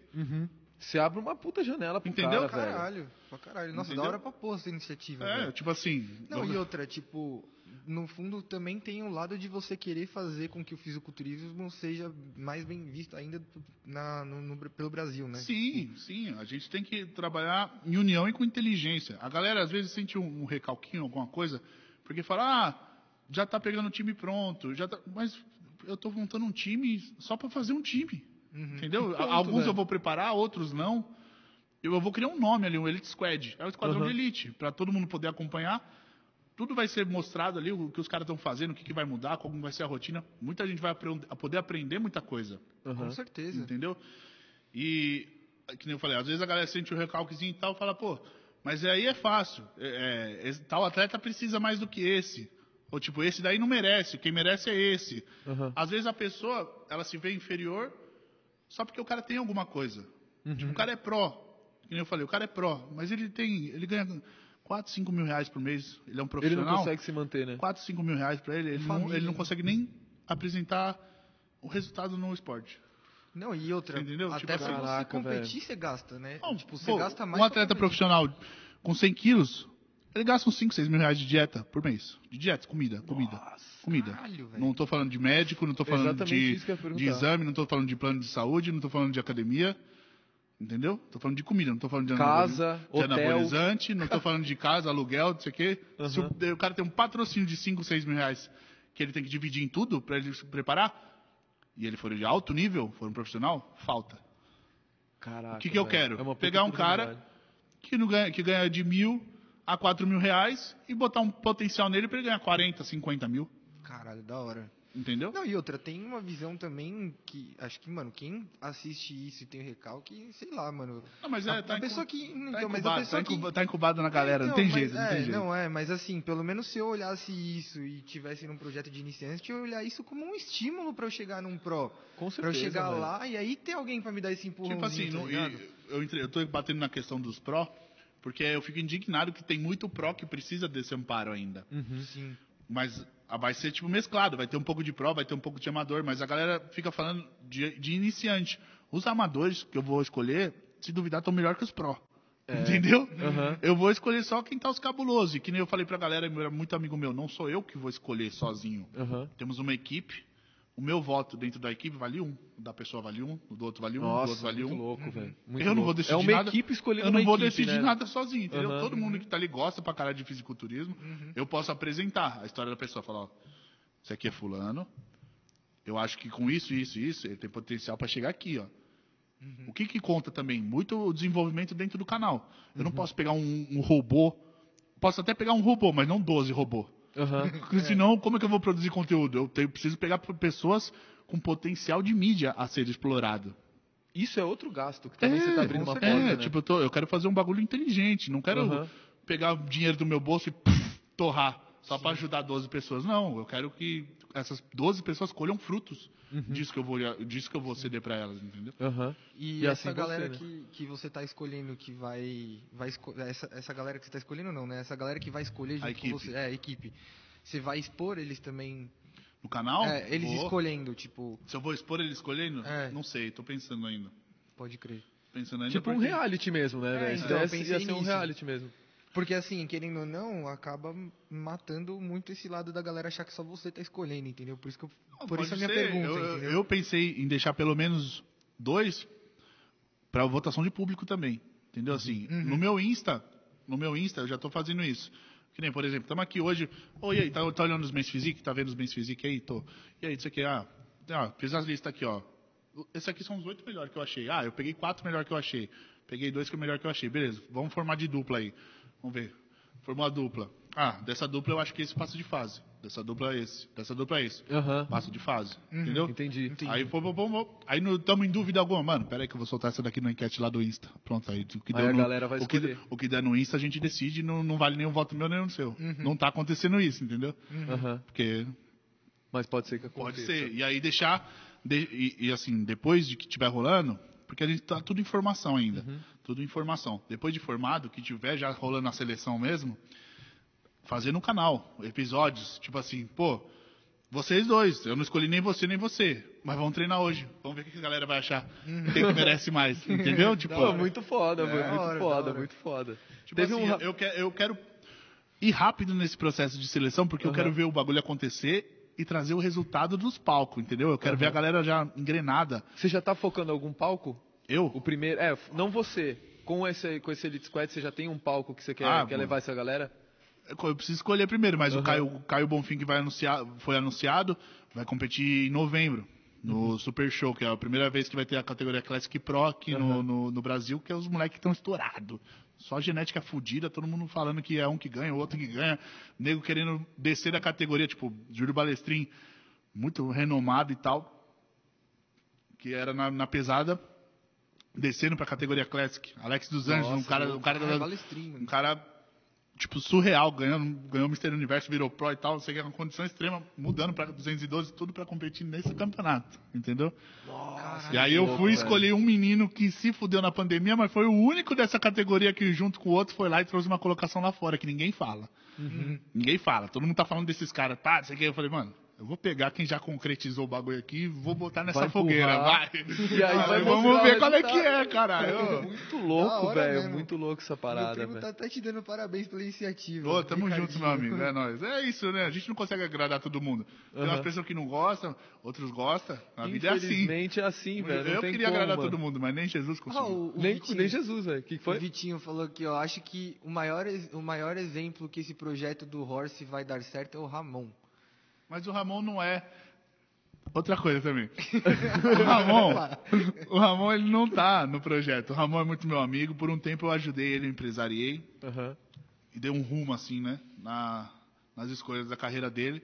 Você abre uma puta janela pro Entendeu? cara, velho. Caralho, pra caralho. Nossa, Entendeu? da hora pra porra essa iniciativa. É, velho. tipo assim. Não, e outra, tipo, no fundo também tem o lado de você querer fazer com que o fisiculturismo seja mais bem visto ainda na, no, no- pelo Brasil, né? Sim, sim. A gente tem que trabalhar em união e com inteligência. A galera às vezes sente um, um recalquinho, alguma coisa, porque fala, ah, já tá pegando o time pronto, já tá... mas eu tô montando um time só para fazer um time. Entendeu? Ponto, Alguns velho. eu vou preparar, outros não. Eu vou criar um nome ali, um Elite Squad. É o esquadrão Uhum. de elite, para todo mundo poder acompanhar. Tudo vai ser mostrado ali, o que os caras estão fazendo, o que, que vai mudar, como vai ser a rotina. Muita gente vai aprend- poder aprender muita coisa. Aham. Com certeza. Entendeu? E, que nem eu falei, às vezes a galera sente o recalquezinho e tal, fala, pô, mas aí é fácil. É, é, tal atleta precisa mais do que esse. Ou tipo, esse daí não merece, quem merece é esse. Aham. Às vezes a pessoa, ela se vê inferior só porque o cara tem alguma coisa. Uhum. Tipo, o cara é pró. Que nem eu falei, o cara é pró, mas ele tem. Ele ganha 4, 5 mil reais por mês. Ele é um Ele profissional. não consegue se manter, né? 4, 5 mil reais pra ele, ele, não, ele não consegue nem apresentar o resultado no esporte. Não, e outra, Entendeu? até Tipo assim, você caraca, competir, você gasta, né? Não, tipo, você pô, gasta mais Um atleta profissional com 100 quilos, ele gasta uns 5, 6 mil reais de dieta por mês. De dieta, comida, comida. comida. caralho, não tô falando de médico, não tô falando de, de exame, não tô falando de plano de saúde, não tô falando de academia. Entendeu? Tô falando de comida, não tô falando de Casa, de hotel. anabolizante, não tô falando de casa, aluguel, não sei o quê. Se o, o cara tem um patrocínio de 5, 6 mil reais que ele tem que dividir em tudo para ele se preparar, e ele for de alto nível, for um profissional, falta. Caraca. O que, que eu quero? É Pegar um cara que, não ganha, que ganha de mil a quatro mil reais e botar um potencial nele para ele ganhar 40, 50 mil. Caralho, da hora. Entendeu? Não, e outra, tem uma visão também que, acho que, mano, quem assiste isso e tem recalque, sei lá, mano. Não, mas é, a, tá a pessoa incu- que. Tá Então, mas incubado, a pessoa tá, que. tá incubado na galera, não, tem mas- jeito, não é, tem jeito. Não, é, mas assim, pelo menos se eu olhasse isso e tivesse num projeto de iniciante, eu ia olhar isso como um estímulo pra eu chegar num pro. Com Pra eu certeza, chegar velho. lá e aí ter alguém pra me dar esse empurrãozinho, Tipo assim, tá não- eu, entre- eu tô batendo na questão dos pró, porque eu fico indignado que tem muito pró que precisa desse amparo ainda. Uhum. Sim. Mas ah, vai ser tipo mesclado, vai ter um pouco de pró, vai ter um pouco de amador, mas a galera fica falando de, de iniciante. Os amadores que eu vou escolher, se duvidar, estão melhor que os pró. Entendeu? Aham. Eu vou escolher só quem tá os cabulosos. E que nem eu falei pra galera, era muito amigo meu, não sou eu que vou escolher sozinho. Aham. Temos uma equipe. O meu voto dentro da equipe vale um. O da pessoa vale um. O do outro vale um. o do Nossa, outro vale muito um. louco, velho. Eu não louco. vou decidir É uma nada. equipe escolhendo Eu não vou equipe, decidir né? nada sozinho, entendeu? Aham. Todo mundo que tá ali gosta pra caralho de fisiculturismo. Eu posso apresentar a história da pessoa. Falar, ó, isso aqui é fulano. Eu acho que com isso, isso e isso, ele tem potencial pra chegar aqui, ó. O que que conta também? Muito o desenvolvimento dentro do canal. Eu não posso pegar um, um robô. Posso até pegar um robô, mas não 12 robô. Aham. Porque senão, como é que eu vou produzir conteúdo? Eu tenho, preciso pegar pessoas com potencial de mídia a ser explorado. Isso é outro gasto que também você tá abrindo uma certeza. porta, é, né? tipo, eu, tô- eu quero fazer um bagulho inteligente. Não quero Aham. pegar dinheiro do meu bolso e pff, torrar só para ajudar 12 pessoas. Não, eu quero que essas 12 pessoas colham frutos disso, que eu vou, disso que eu vou ceder para elas, entendeu? Aham. E, E essa assim galera você, né? que, que você tá escolhendo que vai. vai esco- essa, essa galera que você tá escolhendo não, né? Essa galera que vai escolher junto equipe. com você. É, a equipe. Você vai expor eles também. No canal? é, eles vou. escolhendo, tipo, Se eu vou expor ele escolhendo? É. Não sei, tô pensando ainda. pode crer. Pensando ainda Tipo um porque- reality mesmo, né, É, velho? Se então, eu desse, ia pensei ser um reality mesmo. Porque assim, querendo ou não, acaba matando muito esse lado da galera achar que só você tá escolhendo, entendeu? Por isso que eu, por isso a minha ser. pergunta, Eu, eu- pensei em deixar pelo menos dois para votação de público também. Entendeu? Assim, Uhum. no meu Insta, no meu Insta eu já tô fazendo isso. Que nem, por exemplo, estamos aqui hoje. Oi, aí, tá, tá olhando os Men's Physique? Tá vendo os Men's Physique aí? Tô. E aí, isso aqui, ah, ah, fiz as listas aqui, ó. Esses aqui são os oito melhores que eu achei. Ah, eu peguei quatro melhores que eu achei. Peguei dois que é o melhor que eu achei. Beleza, vamos formar de dupla aí. Vamos ver. formou a dupla. Ah, dessa dupla eu acho que esse passa de fase. Dessa dupla é esse. Dessa dupla é esse. Aham. Passa de fase. Uhum. Entendeu? Entendi. Aí, pô, pô, pô, pô. aí não estamos em dúvida alguma. Mano, pera aí que eu vou soltar essa daqui na enquete lá do Insta. Pronto, aí o que Aí deu a no- galera vai o que, o que der no Insta a gente decide, não, não vale nem o voto meu nem o seu. Uhum. Não tá acontecendo isso, entendeu? Aham. Porque Mas pode ser que pode aconteça. ser. E aí deixar. de- e, e, assim, depois de que tiver rolando, porque a gente tá tudo informação ainda. Uhum. Tudo informação. Depois de formado, que tiver já rolando a seleção mesmo, fazer no canal, episódios, tipo assim, pô, vocês dois, eu não escolhi nem você nem você, mas vamos treinar hoje. Vamos ver o que a galera vai achar. Quem que merece mais, entendeu? Tipo, Pô, muito foda, mano. Da Muito hora, da foda, muito foda. tipo Teve assim, um. eu, que- eu quero ir rápido nesse processo de seleção, porque eu Aham. quero ver o bagulho acontecer e trazer o resultado dos palcos, entendeu? Eu quero ver a galera já engrenada. Você já tá focando em algum palco? Eu? O primeiro. É, não você. Com esse, com esse Elite Squad, você já tem um palco que você quer, Ah, quer bom. levar essa galera? Eu preciso escolher primeiro, mas Aham. o Caio, o Caio Bonfim que vai anunciar, foi anunciado, vai competir em novembro. No Uhum. Super Show, que é a primeira vez que vai ter a categoria Classic Pro aqui no, Aham. no, no Brasil, que é os moleques que estão estourados. Só genética fudida, todo mundo falando que é um que ganha, o outro que ganha. Nego querendo descer da categoria, tipo, Júlio Balestrin, muito renomado e tal. Que era na, na pesada, descendo pra categoria Classic. Alex dos Anjos, um Nossa, cara, um cara é da, um cara, tipo, surreal, ganhando, ganhou o Mister Universo, virou pro e tal, não sei o que, é uma condição extrema, mudando pra 212, tudo pra competir nesse campeonato, entendeu? Caralho. e aí eu fui escolher um menino que se fudeu na pandemia, mas foi o único dessa categoria que, junto com o outro, foi lá e trouxe uma colocação lá fora, que ninguém fala. Uhum. Ninguém fala, todo mundo tá falando desses caras, tá, não sei o que, eu falei, mano... Eu vou pegar quem já concretizou o bagulho aqui e vou botar nessa Vai fogueira, vai. E aí vai vamos ver qual é que é, caralho. Muito Da louco, velho. Muito louco essa parada, tá velho. até te dando parabéns pela iniciativa. Ô, tamo Ricardinho. junto, meu amigo, é nóis. É isso, né? A gente não consegue agradar todo mundo. Tem umas Aham. pessoas que não gostam, outros gostam. A vida é assim. Infelizmente é assim, velho. Eu tem queria como, agradar mano. todo mundo, mas nem Jesus Ah, conseguiu. o, o Nem, Vitinho, nem Jesus, velho. O que que O foi? Vitinho falou que eu acho que o maior, o maior exemplo que esse projeto do Horse vai dar certo é o Ramon. Mas o Ramon não é. Outra coisa também. o Ramon, o Ramon ele não tá no projeto. O Ramon é muito meu amigo. Por um tempo eu ajudei ele, eu empresariei Aham. e dei um rumo assim, né, na, nas escolhas da carreira dele.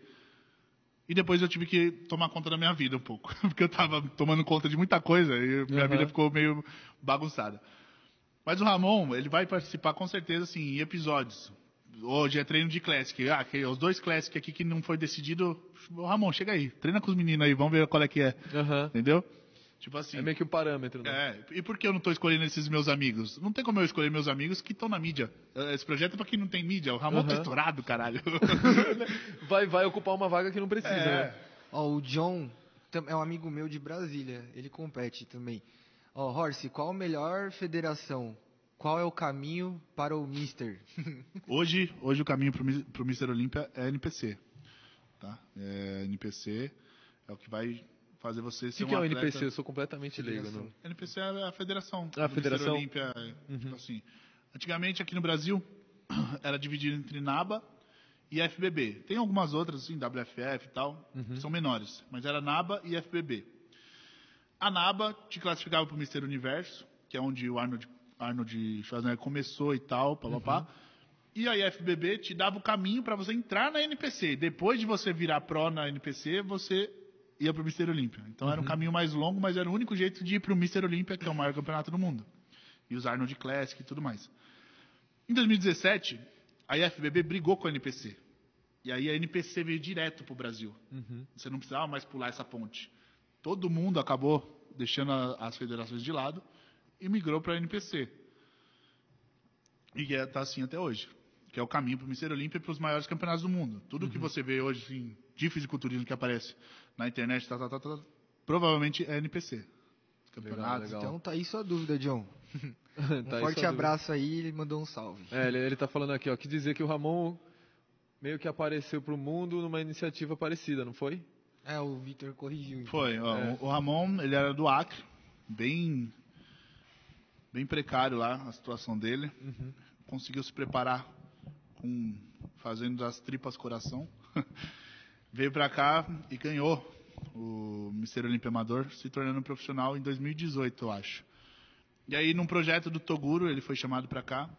E depois eu tive que tomar conta da minha vida um pouco, porque eu tava tomando conta de muita coisa e minha Aham. vida ficou meio bagunçada. Mas o Ramon, ele vai participar com certeza assim em episódios. Hoje é treino de Classic. Ah, que, os dois Classic aqui que não foi decidido. Ô, Ramon, chega aí, treina com os meninos aí, vamos ver qual é que é. Aham. Entendeu? Tipo assim. É meio que o parâmetro, né? É, e por que eu não tô escolhendo esses meus amigos? Não tem como eu escolher meus amigos que estão na mídia. Eh, Esse projeto é pra quem não tem mídia. O Ramon tá Aham. estourado, caralho. Vai, vai ocupar uma vaga que não precisa, É. né? Ó, o John é um amigo meu de Brasília, ele compete também. Ó, Horse, qual a melhor federação? Qual é o caminho para o Mister? Hoje, hoje o caminho pro, Mi- pro Mr. Olímpia é NPC. Tá? É, NPC é o que vai fazer você O ser que, que é um o atleta. NPC? Eu sou completamente leigo. Não. NPC é a federação. Ah, a federação? Mr. Olímpia, é, tipo assim. Antigamente aqui no Brasil era dividido entre NABA e FBB. Tem algumas outras, assim, WFF e tal, Uhum. que são menores. Mas era NABA e FBB. A NABA te classificava para o Mr. Universo, que é onde o Arnold, Arnold Schwarzenegger começou e tal, papapá. Uhum. E a FBB te dava o caminho para você entrar na NPC. Depois de você virar pro na NPC, você ia para o Mr. Olímpia. Então Uhum. era um caminho mais longo, mas era o único jeito de ir para o Mr. Olímpia, que é o maior campeonato do mundo. E os Arnold Classic e tudo mais. Em 2017, a IFBB brigou com a NPC. E aí a NPC veio direto pro Brasil. Uhum. Você não precisava mais pular essa ponte. Todo mundo acabou deixando a- as federações de lado e migrou para a NPC. E está assim até hoje. Que é o caminho para o Mister Olímpia e para os maiores campeonatos do mundo. Tudo que você vê hoje assim, de fisiculturismo que aparece na internet, tá, tá, tá, tá, provavelmente é NPC. Campeonatos. legal. Então tá aí sua dúvida, John. Um Tá forte abraço aí, ele mandou um salve. dúvida. É, ele, ele tá falando aqui, ó, que dizer que o Ramon meio que apareceu pro mundo numa iniciativa parecida, não foi? É, o Victor corrigiu. então. Foi, ó, É. o Ramon, ele era do Acre, bem bem precário lá a situação dele. Uhum. Conseguiu se preparar com fazendo das tripas coração. Veio pra cá e ganhou o Mister Olímpia Amador, se tornando profissional em 2018, eu acho. E aí num projeto do Toguro, ele foi chamado pra cá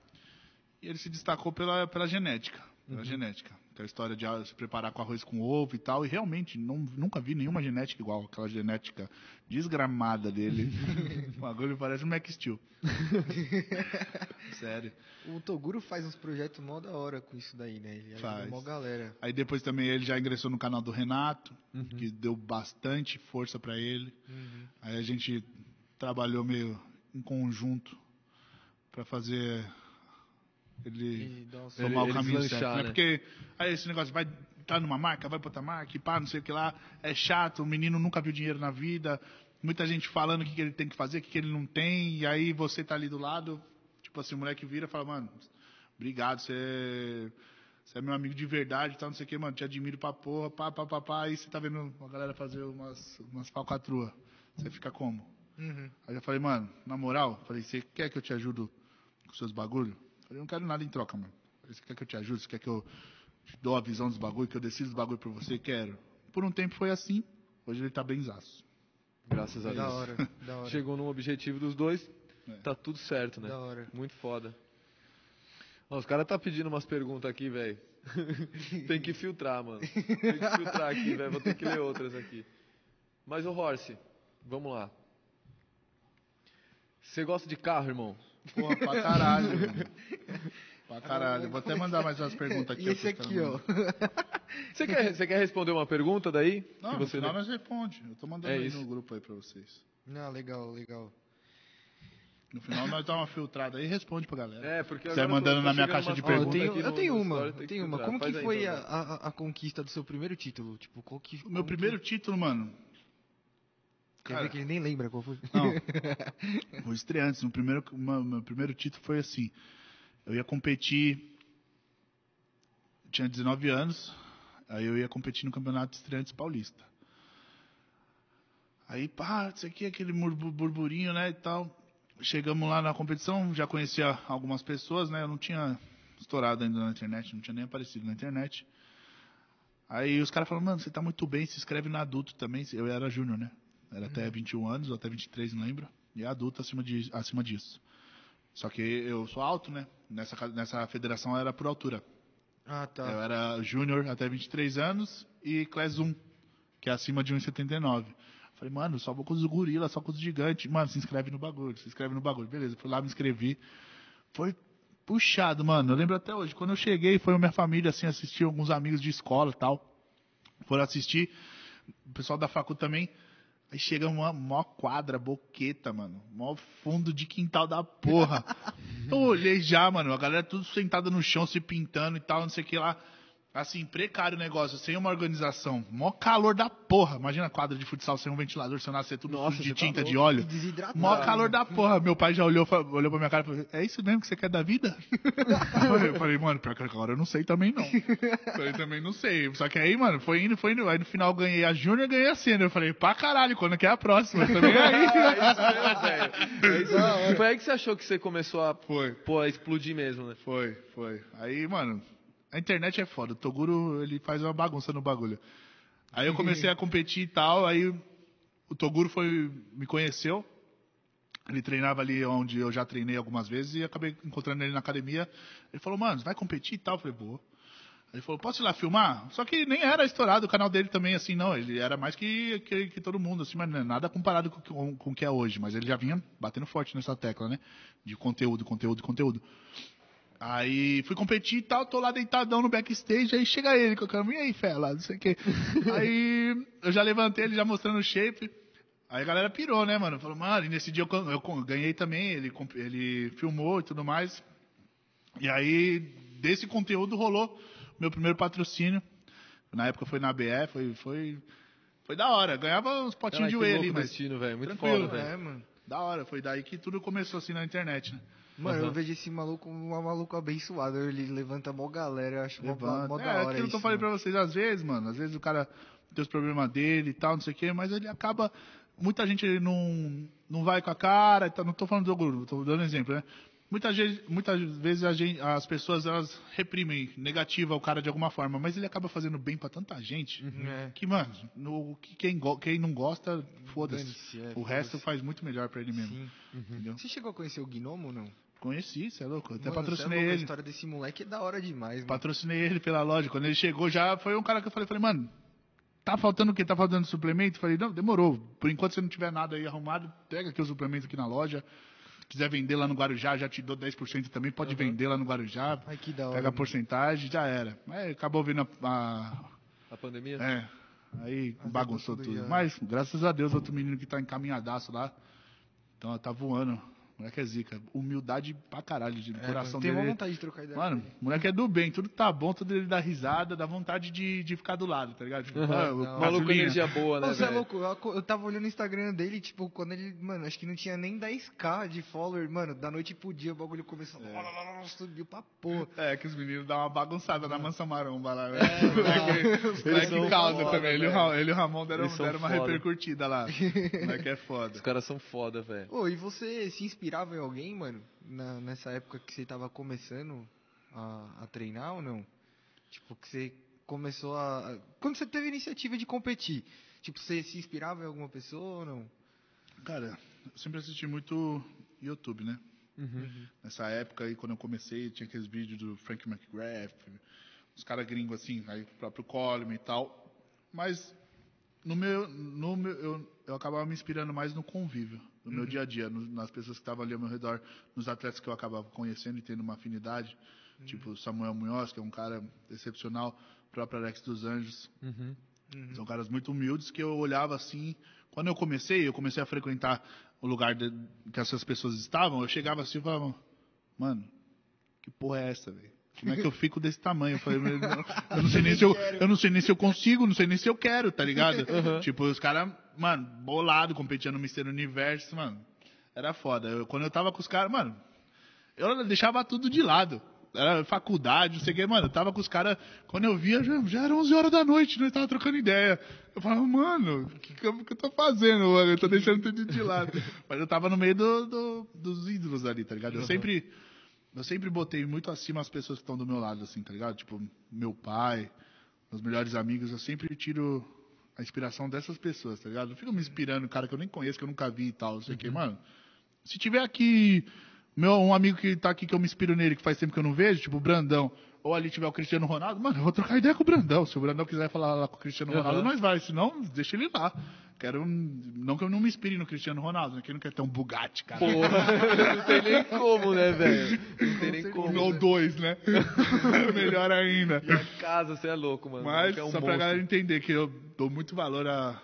E ele se destacou pela, pela genética. Pela genética. Aquela história de ah, se preparar com arroz com ovo e tal. E realmente, não, nunca vi nenhuma genética igual. Aquela genética desgramada dele. o bagulho parece um Mac Steel. Sério. O Toguro faz uns projetos mó da hora com isso daí, né? Ele ajuda Faz. mó galera. Aí depois também ele já ingressou no canal do Renato, que deu bastante força pra ele. Aí a gente trabalhou meio em conjunto pra fazer ele uns- tomar ele o caminho certo. Né? né? Porque aí esse negócio vai tá numa marca, vai pra outra marca, e pá, não sei o que lá, é chato, o menino nunca viu dinheiro na vida, muita gente falando o que, que ele tem que fazer, o que, que ele não tem, e aí você tá ali do lado, tipo assim, o moleque vira e fala, mano, obrigado, você, você é meu amigo de verdade, tal, não sei o que, mano, te admiro pra porra, pá, pá, pá, pá, aí você tá vendo a galera fazer umas, umas falcatruas, você fica como? Uhum. Aí eu falei, mano, na moral, falei, você quer que eu te ajudo com seus bagulho? Falei, não quero nada em troca, mano. Falei, você quer que eu te ajude? Você quer que eu te dou a visão dos bagulho, que eu decido os bagulho pra você? Quero. Por um tempo foi assim, hoje ele tá benzaço. Graças a Da Deus. hora, da hora. Chegou num objetivo dos dois, É. tá tudo certo, né? Da hora. Muito foda. Ó, os caras tá pedindo umas perguntas aqui, velho. Tem que filtrar, mano. Tem que filtrar aqui, velho. Vou ter que ler outras aqui. Mas o Horse, vamos lá. Você gosta de carro, irmão? Porra, pra caralho. pra caralho. Vou até mandar mais umas perguntas aqui. E esse aqui, ó. Você quer, você quer responder uma pergunta daí? Não, que no você final lê? nós responde. Eu tô mandando É aí isso. no grupo aí pra vocês. Não, legal, legal. No final nós dá uma filtrada aí e responde pra galera. É, porque Você vai mandando na minha caixa de Ó, eu tenho, aqui eu tenho no uma, eu tenho uma. Como que Faz aí, foi então, a, a, a conquista do seu primeiro título? Tipo, qual que, O meu primeiro título, mano. Cara, que ele nem lembra qual foi? Não. Vou estrear antes. No primeiro, uma- meu primeiro título foi assim. Eu ia competir. Tinha 19 anos. Aí eu ia competir no Campeonato de Estreantes Paulista. Aí, pá, isso aqui, aquele burburinho, né, e tal. Chegamos lá na competição, já conhecia algumas pessoas, né? Eu não tinha estourado ainda na internet, não tinha nem aparecido na internet. Aí os caras falaram, mano, você tá muito bem, se inscreve na adulto também. Eu era júnior, né? Era até 21 anos, ou até 23, não lembro. E adulto acima, de, acima disso. Só que eu sou alto, né? Nessa, nessa federação era por altura. Ah, tá. Eu era júnior até 23 anos e class 1, que é acima de 1,79. Falei, mano, só vou com os gorila, só com os gigantes. Mano, se inscreve no bagulho, se inscreve no bagulho. Beleza, fui lá, me inscrevi. Foi puxado, mano. Eu lembro até hoje. Quando eu cheguei, foi a minha família, assim, assistir alguns amigos de escola e tal. Foram assistir. O pessoal da facu também. Aí chega uma mó quadra, boqueta, mano. Mó fundo de quintal da porra. Eu olhei já, mano. A galera tudo sentada no chão, se pintando e tal, não sei o que lá. Assim, precário o negócio, sem uma organização. Mó calor da porra. Imagina a quadra de futsal sem um ventilador, sem nascer tudo Nossa, de tá tinta, de louco. óleo. Desidratado. Mó calor da porra. Meu pai já olhou, olhou pra minha cara e falou: É isso mesmo que você quer da vida? eu falei, mano, pior que agora eu não sei também não. falei, também não sei. Só que aí, mano, foi indo, foi indo. Aí no final eu ganhei a Júnior e ganhei a Sênior. Eu falei, pra caralho, quando que é a próxima? Também aí. É isso mesmo, velho. É isso mesmo. Foi aí que você achou que você começou a, Foi. pô, a explodir mesmo, né? Foi, foi. Aí, mano, a internet é foda. O Toguro, ele faz uma bagunça no bagulho. Aí eu comecei a competir e tal, aí o Toguro foi, me conheceu. Ele treinava ali onde eu já treinei algumas vezes e acabei encontrando ele na academia. Ele falou, mano, você vai competir e tal? Eu falei, vou. Ele falou, posso ir lá filmar? Só que nem era estourado o canal dele também, assim, não. Ele era mais que, que, que todo mundo, assim, mas não é nada comparado com, com, com o que é hoje. Mas ele já vinha batendo forte nessa tecla, né? De conteúdo, conteúdo, conteúdo. Aí fui competir e tal, tô lá deitadão no backstage, aí chega ele com a e aí, fela, não sei o quê. aí eu já levantei ele já mostrando o shape. Aí a galera pirou, né, mano? Falou, mano, e nesse dia eu, eu ganhei também, ele, ele filmou e tudo mais. E aí, desse conteúdo rolou meu primeiro patrocínio. Na época foi na BE, foi, foi, foi da hora. Ganhava uns potinhos Caralho, de whey ali, mas destino, velho. Muito tranquilo, foda, velho. É, mano. da hora. Foi daí que tudo começou assim na internet, né? Mano, eu Aham. vejo esse maluco como um maluco abençoado. Ele levanta mó galera, eu acho Levanta. mó da é, hora aquilo que eu falei mano. pra vocês, às vezes, mano, às vezes o cara tem os problemas dele e tal, não sei o quê, mas ele acaba. Muita gente ele não, não vai com a cara, e tal, não tô falando do grupo, tô dando exemplo, né? Muitas vezes, muitas vezes a gente- as pessoas elas reprimem negativa o cara de alguma forma, mas ele acaba fazendo bem pra tanta gente É. que, mano, no, que quem, go- quem não gosta, foda-se. É, o resto faz muito melhor pra ele mesmo. Entendeu? Você chegou a conhecer o Gnomo ou não? Conheci, você é louco. Até Mano, é patrocinei louco, A ele. história desse moleque é da hora demais, mano. Patrocinei ele pela loja. Quando ele chegou já, foi um cara que eu falei, falei, mano, tá faltando o quê? Tá faltando suplemento? Falei, não, demorou. Por enquanto você não tiver nada aí arrumado, pega aqui o suplemento aqui na loja. Se quiser vender lá no Guarujá, já te dou 10% também, pode vender lá no Guarujá. Ai, que da hora. Pega a mano. porcentagem, já era. Mas acabou vindo a. a- A pandemia? é. Aí Mas bagunçou tudo tudo. já. Mas, graças a Deus, outro menino que tá encaminhadaço lá. Então, tá voando. Moleque é zica. Humildade pra caralho. De É, coração Tem dele. vontade de trocar ideia. Mano, moleque é do bem, tudo tá bom, tudo ele dá risada, dá vontade de, de ficar do lado, tá ligado? Tipo, Aham. ah, o Não, Maluco energia boa, né, você é velho? louco, eu, eu tava olhando o Instagram dele, tipo, quando ele, mano, acho que não tinha nem 10k de follower, mano, da noite pro dia o bagulho começou, É. subiu pra porra. É, que os meninos dão uma bagunçada na mansão maromba lá? É, Moleque- moleque são causa foda, também. Ele, e velho. Ele e o Ramon deram, deram uma repercutida lá. Moleque é foda. Os caras são foda, velho. Ô, e você se inspirava em alguém, mano, na- nessa época que você tava começando a, a treinar ou não? Tipo, que você começou a... Quando você teve a iniciativa de competir, tipo, você se inspirava em alguma pessoa ou não? Cara, eu sempre assisti muito YouTube, né? Nessa época aí, quando eu comecei, tinha aqueles vídeos do Frank McGrath, os caras gringos assim, aí o próprio Coleman e tal. Mas no meu, no meu eu, eu acabava me inspirando mais no convívio, no meu dia a dia, no- nas pessoas que estavam ali ao meu redor, nos atletas que eu acabava conhecendo e tendo uma afinidade, tipo Samuel Munhoz, que é um cara excepcional, próprio Alex dos Anjos, Uhum. são caras muito humildes que eu olhava assim. Quando eu comecei, eu comecei a frequentar o lugar de- que essas pessoas estavam. Eu chegava assim e falava, mano, que porra é essa, velho? Como é que eu fico desse tamanho? Eu falei, "Meu, não- eu não sei nem se eu, eu não sei nem se eu consigo, não sei nem se eu quero, tá ligado? Tipo, os caras, mano, bolado, competindo no Mister Universo, mano. Era foda. Eu- quando eu tava com os caras, mano, eu deixava tudo de lado. Era faculdade, não sei o que, mano. Eu tava com os caras. Quando eu via, já, já era 11 horas da noite, nós tava trocando ideia. Eu falava, mano, o que, que, eu- tô fazendo, mano? Eu tô deixando tudo de lado. Mas eu tava no meio do, do- dos ídolos ali, tá ligado? Eu sempre. Eu sempre botei muito acima as pessoas que estão do meu lado, assim, tá ligado? Tipo, meu pai, meus melhores amigos, eu sempre tiro a inspiração dessas pessoas, tá ligado? Não fico me inspirando cara que eu nem conheço, que eu nunca vi e tal, não sei o que, mano. Se tiver aqui meu, um amigo que tá aqui que eu me inspiro nele, que faz tempo que eu não vejo, tipo o Brandão, ou ali tiver o Cristiano Ronaldo, mano, eu vou trocar ideia com o Brandão. Se o Brandão quiser falar lá com o Cristiano. Ronaldo, nós vai. Se não, deixa ele lá. Quero não que eu não me inspire no Cristiano Ronaldo, né? Que ele não quer ter um Bugatti, cara. Porra, não tem nem como, né, velho? Não tem nem como. Ou dois, né? Melhor ainda. E a casa, você é louco, mano. Mas É um só pra monstro. galera entender que eu dou muito valor a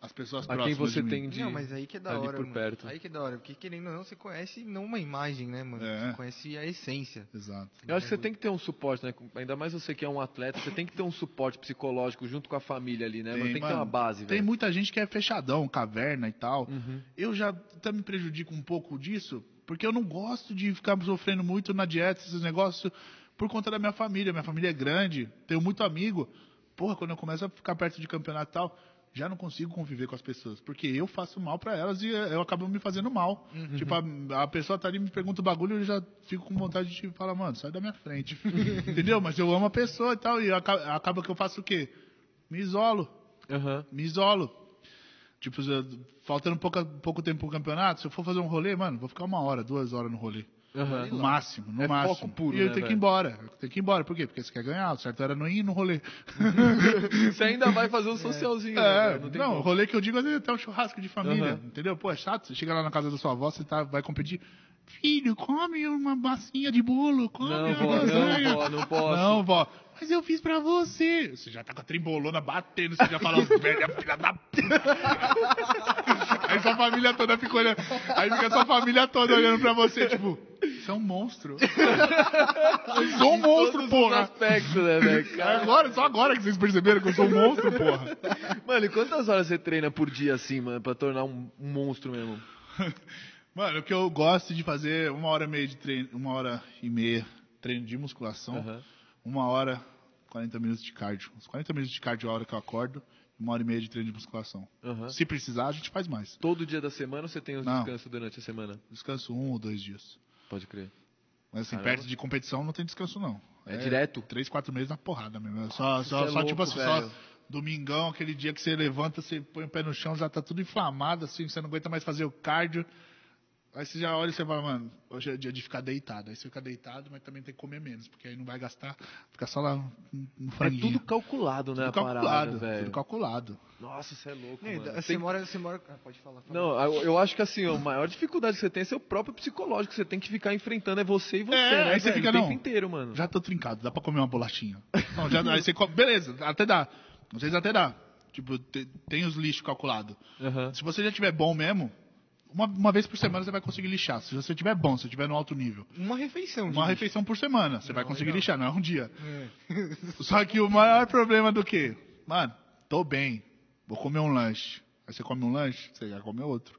as pessoas A quem você de mim. tem de Não, mas aí que é da ali hora, por mano. perto. Aí que é da hora, porque querendo ou não, você conhece não uma imagem, né, mano? É. Você conhece a essência. Exato. Eu acho que você tem que ter um suporte, né? Ainda mais você que é um atleta, você tem que ter um suporte psicológico junto com a família ali, né? Tem, tem que ter mano, uma base, Tem velho. muita gente que é fechadão, caverna e tal. Uhum. Eu já até me prejudico um pouco disso, porque eu não gosto de ficar sofrendo muito na dieta, esses negócios, por conta da minha família. Minha família é grande, tenho muito amigo. Porra, quando eu começo a ficar perto de campeonato e tal, já não consigo conviver com as pessoas, porque eu faço mal pra elas e eu acabo me fazendo mal. Tipo, a, a pessoa tá ali me pergunta o bagulho e eu já fico com vontade de falar, mano, sai da minha frente. Entendeu? Mas eu amo a pessoa e tal, e aca- acaba que eu faço o quê? Me isolo Aham. me isolo. Tipo, faltando pouca, pouco tempo pro campeonato, se eu for fazer um rolê, mano, vou ficar uma hora, duas horas no rolê. Aham. No máximo, no É máximo. foco puro, e eu né, tenho que ir embora. Eu tenho que ir embora. Por quê? Porque você quer ganhar. O certo era não ir no rolê. Você ainda vai fazer um socialzinho, né, É, velho? não, tem o como. rolê que eu digo é até um churrasco de família. Aham. Entendeu? Pô, é chato. Você chega lá na casa da sua avó, você tá, vai competir. Filho, come uma massinha de bolo, come Não, uma vó, lasanha. não, vó, não posso. Não, vó. Mas eu fiz pra você. Você já tá com a trimbolona batendo, você já fala, velha filha da puta. Aí sua família toda fica olhando. Aí fica sua família toda olhando pra você, tipo, você é um monstro. Eu sou um monstro, porra. aspectos, né, velho? É Cara. agora, só agora que vocês perceberam que eu sou um monstro, porra. Mano, e quantas horas você treina por dia assim, mano, pra tornar um, um monstro mesmo? Mano, o que eu gosto de fazer uma hora e meia de treino, uma hora e meia treino de musculação, Aham. uma hora, 40 minutos de cardio. Uns 40 minutos de cardio a hora que eu acordo, uma hora e meia de treino de musculação. Aham. Se precisar, a gente faz mais. Todo dia da semana ou você tem os Não. descansos durante a semana? Descanso um ou dois dias. Pode crer. Mas assim, Caramba. perto de competição não tem descanso, não. É direto? Três, quatro meses na porrada mesmo. É Só, só, é só tipo louco, assim, só velho. domingão, aquele dia que você levanta, você põe o pé no chão, já tá tudo inflamado, assim, você não aguenta mais fazer o cardio. Aí você já olha e você fala, mano, hoje é dia de ficar deitado. Aí você fica deitado, mas também tem que comer menos, porque aí não vai gastar, fica só lá no, É franguinho. tudo calculado, né, Tudo a parada, calculado, velho. tudo calculado. Nossa, você é louco, Não, mano. Você Tem- mora, você mora. Ah, pode falar. fala. Não, eu, eu acho que assim, a maior dificuldade que você tem é seu próprio psicológico. Você tem que ficar enfrentando, é você e você, É, né? aí você velho? fica, o tempo não. inteiro, mano. Já tô trincado, dá pra comer uma bolachinha. Não, já, aí você come, beleza, até dá. Às vezes até dá. Tipo, te- tem os lixos calculados. Aham. Se você já tiver bom mesmo, uma, uma vez por semana você vai conseguir lixar. Se você tiver bom, se você tiver no alto nível. Uma refeição. Uma gente. refeição por semana, você vai conseguir legal. lixar, não é um dia. É. Só que o maior problema do que? Mano, tô bem, vou comer um lanche. Aí você come um lanche, você já come outro.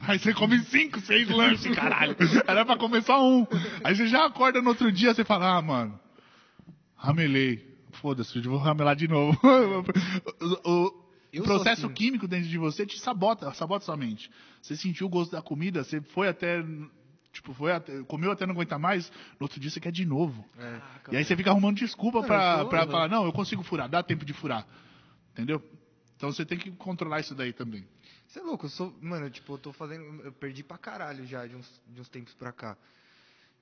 Aí você come cinco, seis lanches, caralho. Era pra comer só um. Aí você já acorda no outro dia, você fala, ah, mano, ramelei. Foda-se, eu vou ramelar de novo. o, o- o processo assim. químico dentro de você te sabota, sabota sua mente. Você sentiu o gosto da comida, você foi até, tipo, foi até, comeu até não aguentar mais, no outro dia você quer de novo. É. E aí você fica arrumando desculpa Não, pra, sou- pra falar, não, eu consigo furar, dá tempo de furar. Entendeu? Então você tem que controlar isso daí também. Você é louco, eu sou. Mano, tipo, eu tô fazendo. Eu perdi pra caralho já de uns, de uns tempos pra cá.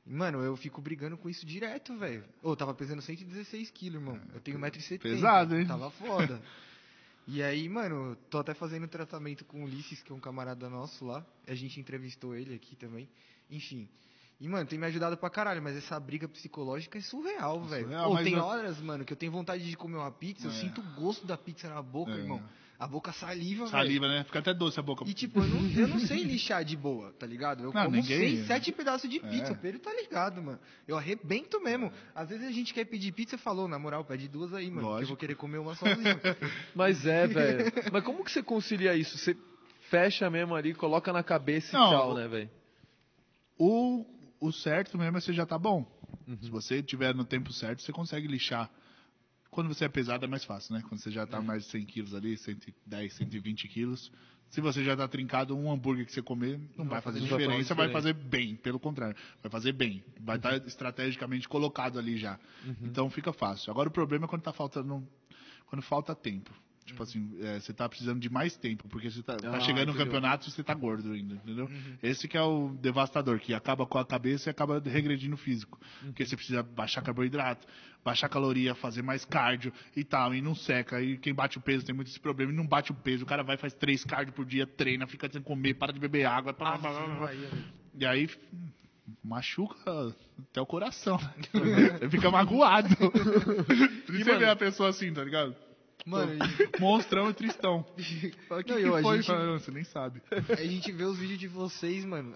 Mano, eu fico brigando com isso direto, velho. Ô, eu tava pesando 116 quilos, irmão. Eu tenho 1,70m. Pesado, hein? Tava foda. E aí, mano, eu tô até fazendo tratamento com o Ulisses, que é um camarada nosso lá. A gente entrevistou ele aqui também. Enfim. E, mano, tem me ajudado pra caralho, mas essa briga psicológica é surreal, velho. surreal, Ô, mas tem eu- horas, mano, que eu tenho vontade de comer uma pizza, eu É. sinto o gosto da pizza na boca, É. irmão. A boca saliva, velho. Saliva, né? Fica até doce a boca. E tipo, eu não, eu não sei lixar de boa, tá ligado? Eu Não, como ninguém- seis, sete pedaços de pizza, É. o Pedro tá ligado, mano. Eu arrebento mesmo. Às vezes a gente quer pedir pizza e falou, na moral, pede duas aí, mano. Que eu vou querer comer uma sozinho. Mas é, velho. Mas como que você concilia isso? Você fecha mesmo ali, coloca na cabeça e Não, tchau, o- né, velho? O, o certo mesmo é você já tá bom. Uhum. Se você tiver no tempo certo, você consegue lixar. Quando você é pesado é mais fácil, né? Quando você já tá Uhum. mais de 100 quilos ali, 110, 120 quilos. Se você já tá trincado, um hambúrguer que você comer não, vai fazer não vai fazer diferença, vai fazer bem. Pelo contrário, vai fazer bem. Vai estar estrategicamente colocado ali já. Uhum. Então fica fácil. Agora o problema é quando tá faltando... Quando falta tempo. Tipo assim, é, você tá precisando de mais tempo, porque você tá, tá Uhum. Ah, chegando no campeonato e você tá gordo ainda, entendeu? Uhum. Esse que é o devastador, que acaba com a cabeça e acaba regredindo o físico. Uhum. Porque você precisa baixar carboidrato, baixar caloria, fazer mais cardio e tal, e não seca. E quem bate o peso tem muito esse problema, e não bate o peso. O cara vai, faz três cardio por dia, treina, fica sem comer, para de beber água. blá, blá, blá, blá. E aí machuca até o coração. fica magoado. Por isso você mano- vê a pessoa assim, tá ligado? Mano, Monstrão e tristão. Fala, o que, Não, que eu, a foi? gente- Fala, "Não, você nem sabe. a gente vê os vídeos de vocês, mano.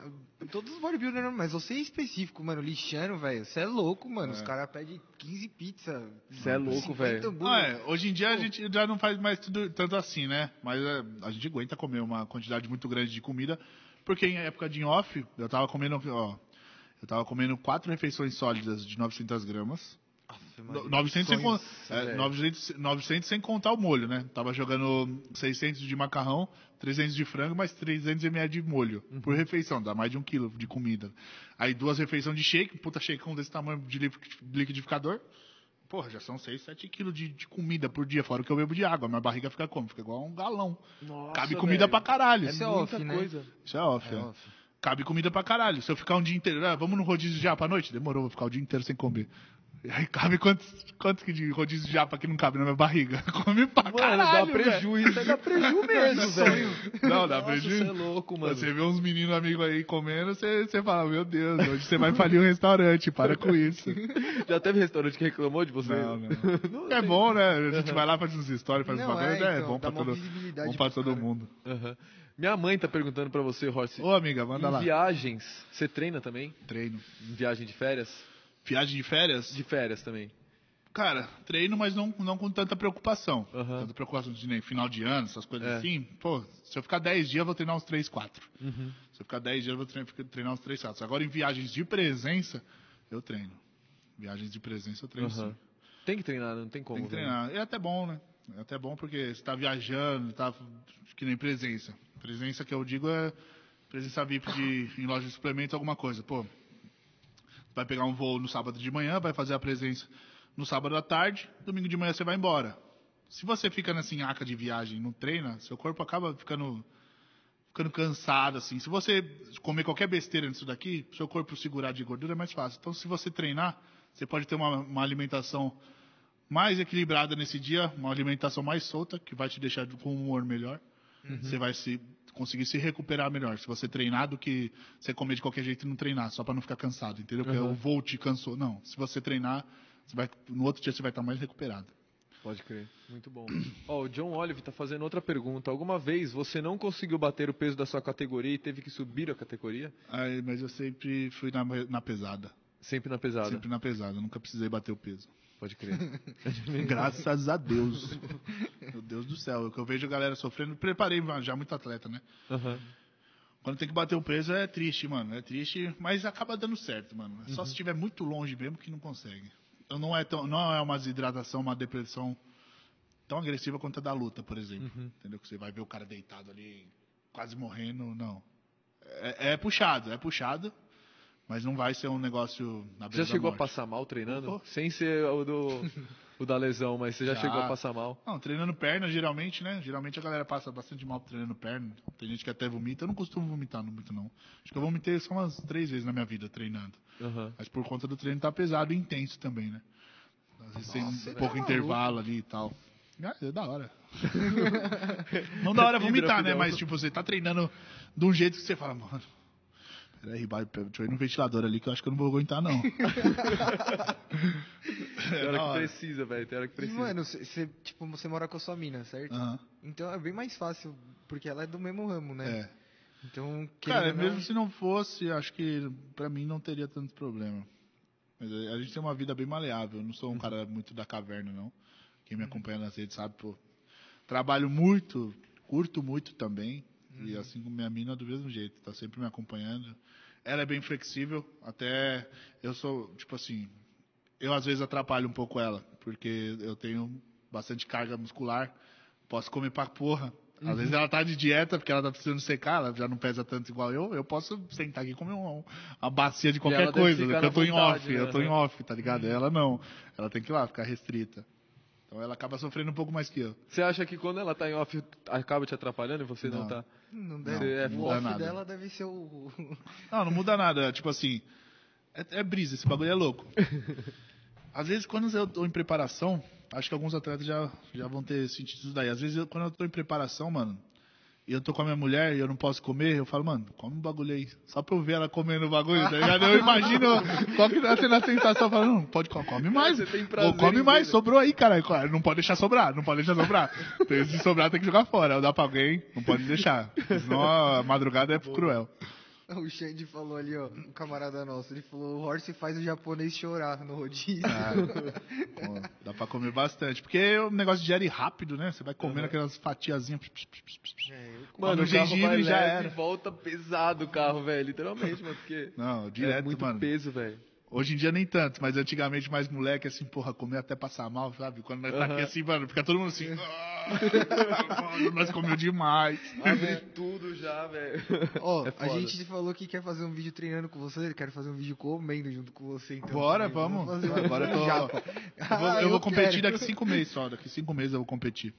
Todos os bodybuilders, mas você em específico, mano, lixando, velho. Você é louco, mano. Os caras pedem 15 pizza. Você é louco, 50 velho. Ah, é, hoje em dia a gente já não faz mais tudo, tanto assim, né? Mas é, a gente aguenta comer uma quantidade muito grande de comida, porque em época de off, eu tava comendo, ó, eu tava comendo quatro refeições sólidas de 900 gramas. Aff, Maria. No- 900 sem, con- é, velho. 900, 900 sem contar o molho, né? Tava jogando 600 de macarrão, 300 de frango, mais 300 ml de molho Uhum. por refeição, dá mais de um quilo de comida. Aí duas refeições de shake, puta shakeão desse tamanho de liqui- liquidificador. Porra, já são 6, 7 quilos de, de comida por dia, fora o que eu bebo de água. Minha barriga fica como? Fica igual um galão. Nossa, Cabe comida velho. pra caralho. É Isso é muita off, né? coisa. Isso é off, É, é. off. Cabe comida pra caralho. Se eu ficar um dia inteiro, ah, vamos no rodízio japa à noite? Demorou, vou ficar o dia inteiro sem comer. E aí cabe quantos, quantos que de rodízio de japa que não cabe na minha barriga? Come pra Mano, caralho, dá prejuízo. Dá prejuízo mesmo, velho. Não, dá Nossa, prejuízo. Você é louco, mano. Você vê uns meninos amigos aí comendo, você, você fala, meu Deus, hoje você vai falir um restaurante, para com isso. Já teve restaurante que reclamou de você? Não, não. É bom, né? A gente vai lá, faz uns stories, faz uns Não, bagulho, é, é, então, bom dá pra, uma todo, bom pra todo mundo. Aham. Minha mãe tá perguntando pra você, Horst. Ô, amiga, manda em lá. viagens, você treina também? Treino. Em viagem de férias? Viagem de férias? De férias também. Cara, treino, mas não, não com tanta preocupação. Aham. Tanta preocupação de nem final de ano, essas coisas É. assim. Pô, se eu ficar 10 dias, eu vou treinar uns 3, 4. Uhum. Se eu ficar 10 dias, eu vou treinar, treinar uns 3, 4. Agora, em viagens de presença, eu treino. Viagens de presença, eu treino Aham. sim. Tem que treinar, não tem como. Tem que velho. treinar. É até bom, né? É até bom porque você tá viajando, tá que nem presença. Presença que eu digo é presença VIP de, em loja de suplemento, alguma coisa. Pô, vai pegar um voo no sábado de manhã, vai fazer a presença no sábado à tarde, domingo de manhã você vai embora. Se você fica nessa nhaca de viagem não treina, seu corpo acaba ficando, ficando cansado, assim. Se você comer qualquer besteira nisso daqui, seu corpo segurar de gordura é mais fácil. Então, se você treinar, você pode ter uma, uma alimentação mais equilibrada nesse dia, uma alimentação mais solta, que vai te deixar com um humor melhor. Você vai se, conseguir se recuperar melhor. Se você treinar do que você comer de qualquer jeito e não treinar, só para não ficar cansado, entendeu? Porque Uhum. o voo te cansou. Não, se você treinar, você vai, no outro dia você vai estar mais recuperado. Pode crer. Muito bom. Ó, o John Olive tá fazendo outra pergunta. Alguma vez você não conseguiu bater o peso da sua categoria e teve que subir a categoria? Mas eu sempre fui na, na pesada. Sempre na pesada. Sempre na pesada. Nunca precisei bater o peso. Pode crer. Graças a Deus. Meu Deus do céu. O que eu vejo a galera sofrendo. Preparei já muito atleta, né? Aham. Quando tem que bater o peso é triste, mano. É triste, mas acaba dando certo, mano. É só se estiver muito longe mesmo que não consegue. Então não é, tão, não é uma desidratação, uma depressão tão agressiva quanto a da luta, por exemplo. Entendeu? Que você vai ver o cara deitado ali, quase morrendo. Não. É, é puxado, é puxado. Mas não vai ser um negócio na beira Já chegou a passar mal treinando? Sem ser o do, o da lesão, mas você já, Já. chegou a passar mal? Não, treinando perna, geralmente, né? Geralmente a galera passa bastante mal treinando perna. Tem gente que até vomita. Eu não costumo vomitar muito, não. Acho que eu vomitei só umas três vezes na minha vida treinando. Aham. Mas por conta do treino tá pesado e intenso também, né? Às vezes tem um pouco maluco. intervalo ali e tal. Ah, é da hora. não da hora vomitar, né? Mas tipo, você tá treinando de um jeito que você fala, mano. Peraí, vai, deixa eu ir no ventilador ali que eu acho que eu não vou aguentar, não. Tem hora que hora. precisa, velho. Tem hora que E, precisa. mano, você, tipo, você mora com a sua mina, certo? Então é bem mais fácil, porque ela é do mesmo ramo, né? é. Então, Cara, ou mesmo não- se não fosse, acho que pra mim não teria tanto problema. Mas a a gente tem uma vida bem maleável. Eu não sou um cara muito da caverna, não. Quem me acompanha nas redes sabe, pô. Trabalho muito, curto muito também. E assim como minha mina, do mesmo jeito. Tá sempre me acompanhando. Ela é bem flexível. Até eu sou, tipo assim. Eu às vezes atrapalho um pouco ela. Porque eu tenho bastante carga muscular. Posso comer pra porra. Às vezes ela tá de dieta porque ela tá precisando secar, ela já não pesa tanto igual eu. Eu posso sentar aqui e comer uma, uma bacia de qualquer coisa, porque eu tô em vontade, off, né? eu tô em Aham. off, tá ligado? Ela não. Ela tem que ir lá, ficar restrita. Então ela acaba sofrendo um pouco mais que eu. Você acha que quando ela tá em off, acaba te atrapalhando e você não, Não. tá? Não Não, deve. é o não off dá nada. dela deve ser o. Não, não muda nada. Tipo assim, é, é brisa, esse bagulho é louco. Às vezes, quando eu tô em preparação, acho que alguns atletas já, já vão ter sentido isso daí. Às vezes, eu- quando eu tô em preparação, mano, e eu tô com a minha mulher e eu não posso comer, eu falo, mano, come um bagulho aí. Só pra eu ver ela comendo o bagulho, tá ligado? Eu imagino qual que tá sendo a sensação. Eu falo, não, pode comer, come mais. Você tem prazer Pô, come mais, sobrou aí, cara. Não pode deixar sobrar, não pode deixar sobrar. Se sobrar, tem que jogar fora. Ou dá pra alguém, não pode deixar. Senão a madrugada é cruel. O Xande falou ali, ó, um camarada nosso, ele falou, o Horse faz o japonês chorar no rodízio. Ah, pô, dá pra comer bastante. Porque o negócio digere rápido, né? Você vai comendo aquelas fatiazinhas. É, eu- Mano, no o carro vai já leve era. volta pesado o carro, velho. Literalmente, mano. Porque Não, é direto, muito mano. peso, velho. Hoje em dia nem tanto, mas antigamente mais moleque, assim, porra, comer até passar mal, sabe? Quando nós tá Aham. aqui assim, mano, fica todo mundo assim. "Ah, mano, nós comeu demais. Abre tudo já, velho. Ó, É a gente falou que quer fazer um vídeo treinando com você, ele quer fazer um vídeo comendo junto com você, então. Bora, também. vamos. fazer um Agora eu tô-. Eu vou, Ah, eu vou competir quero. daqui cinco meses só. Daqui cinco meses eu vou competir.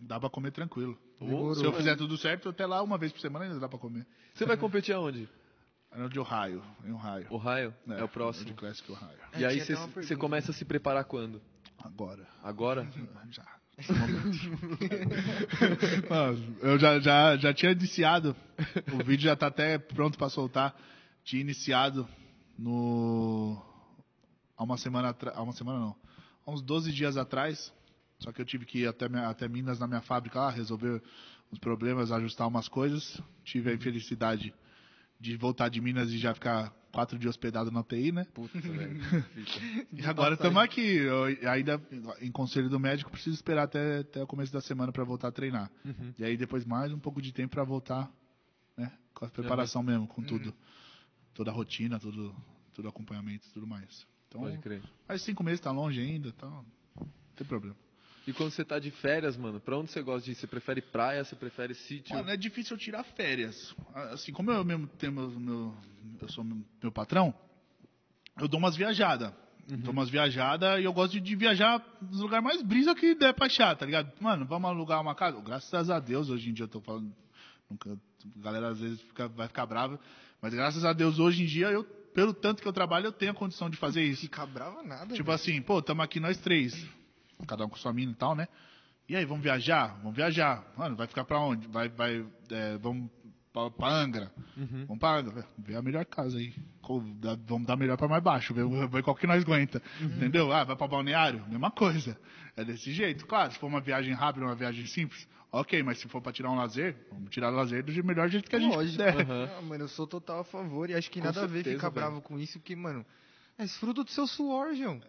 Dá pra comer tranquilo. Demorou. Se eu fizer tudo certo, até lá uma vez por semana ainda dá pra comer. Você vai competir aonde? É no de Ohio, em Ohio. Ohio? É, o De próximo. Classic Ohio. É, E aí você começa a se preparar quando? Agora. Agora? Já. Mano, eu já, já, já tinha iniciado. O vídeo já tá até pronto pra soltar. Tinha iniciado no. Há uma semana atrás. Há uma semana não. Há uns 12 dias atrás. Só que eu tive que ir até, minha- até Minas na minha fábrica lá, resolver uns problemas, ajustar umas coisas. Tive a infelicidade de voltar de Minas e já ficar quatro dias hospedado na TI, né? Puta, velho. E agora estamos aqui. Eu ainda, em conselho do médico, preciso esperar até, até o começo da semana para voltar a treinar. Uhum. E aí depois mais um pouco de tempo para voltar, né? Com a preparação mesmo, com tudo. Toda a rotina, tudo, tudo acompanhamento e tudo mais. Então, Pode crer. mas cinco meses tá longe ainda, então não tem problema. E quando você tá de férias, mano, pra onde você gosta de ir? Você prefere praia, você prefere sítio? Mano, é difícil eu tirar férias. Assim, como eu mesmo tenho meu, meu- eu sou meu, meu patrão, eu dou umas viajadas. Dou umas viajadas e eu gosto de, de viajar nos lugares mais brisa que der pra achar, tá ligado? Mano, vamos alugar uma casa? Graças a Deus, hoje em dia eu tô falando. Nunca A galera às vezes fica- vai ficar brava. Mas graças a Deus, hoje em dia, eu, pelo tanto que eu trabalho, eu tenho a condição de fazer isso. Ficar brava nada. Tipo velho. assim, pô, tamo aqui nós três. Cada um com sua mina e tal, né? E aí, vamos viajar? Vamos viajar. Mano, vai ficar pra onde? Vai, vai, é, vamos pra, pra Angra. Vamos pra Angra. Vê a melhor casa aí. Vamos dar melhor pra mais baixo. Vê, vê qual que nós aguenta. Entendeu? Ah, vai pra balneário? Mesma coisa. É desse jeito. Claro, se for uma viagem rápida, uma viagem simples, ok. Mas se for pra tirar um lazer, vamos tirar o lazer do melhor jeito que a gente Lógico. puder. Aham. Ah, mano, eu sou total a favor e acho que Com nada a ver certeza, ficar velho. bravo com isso, porque, mano, é fruto do seu suor, João.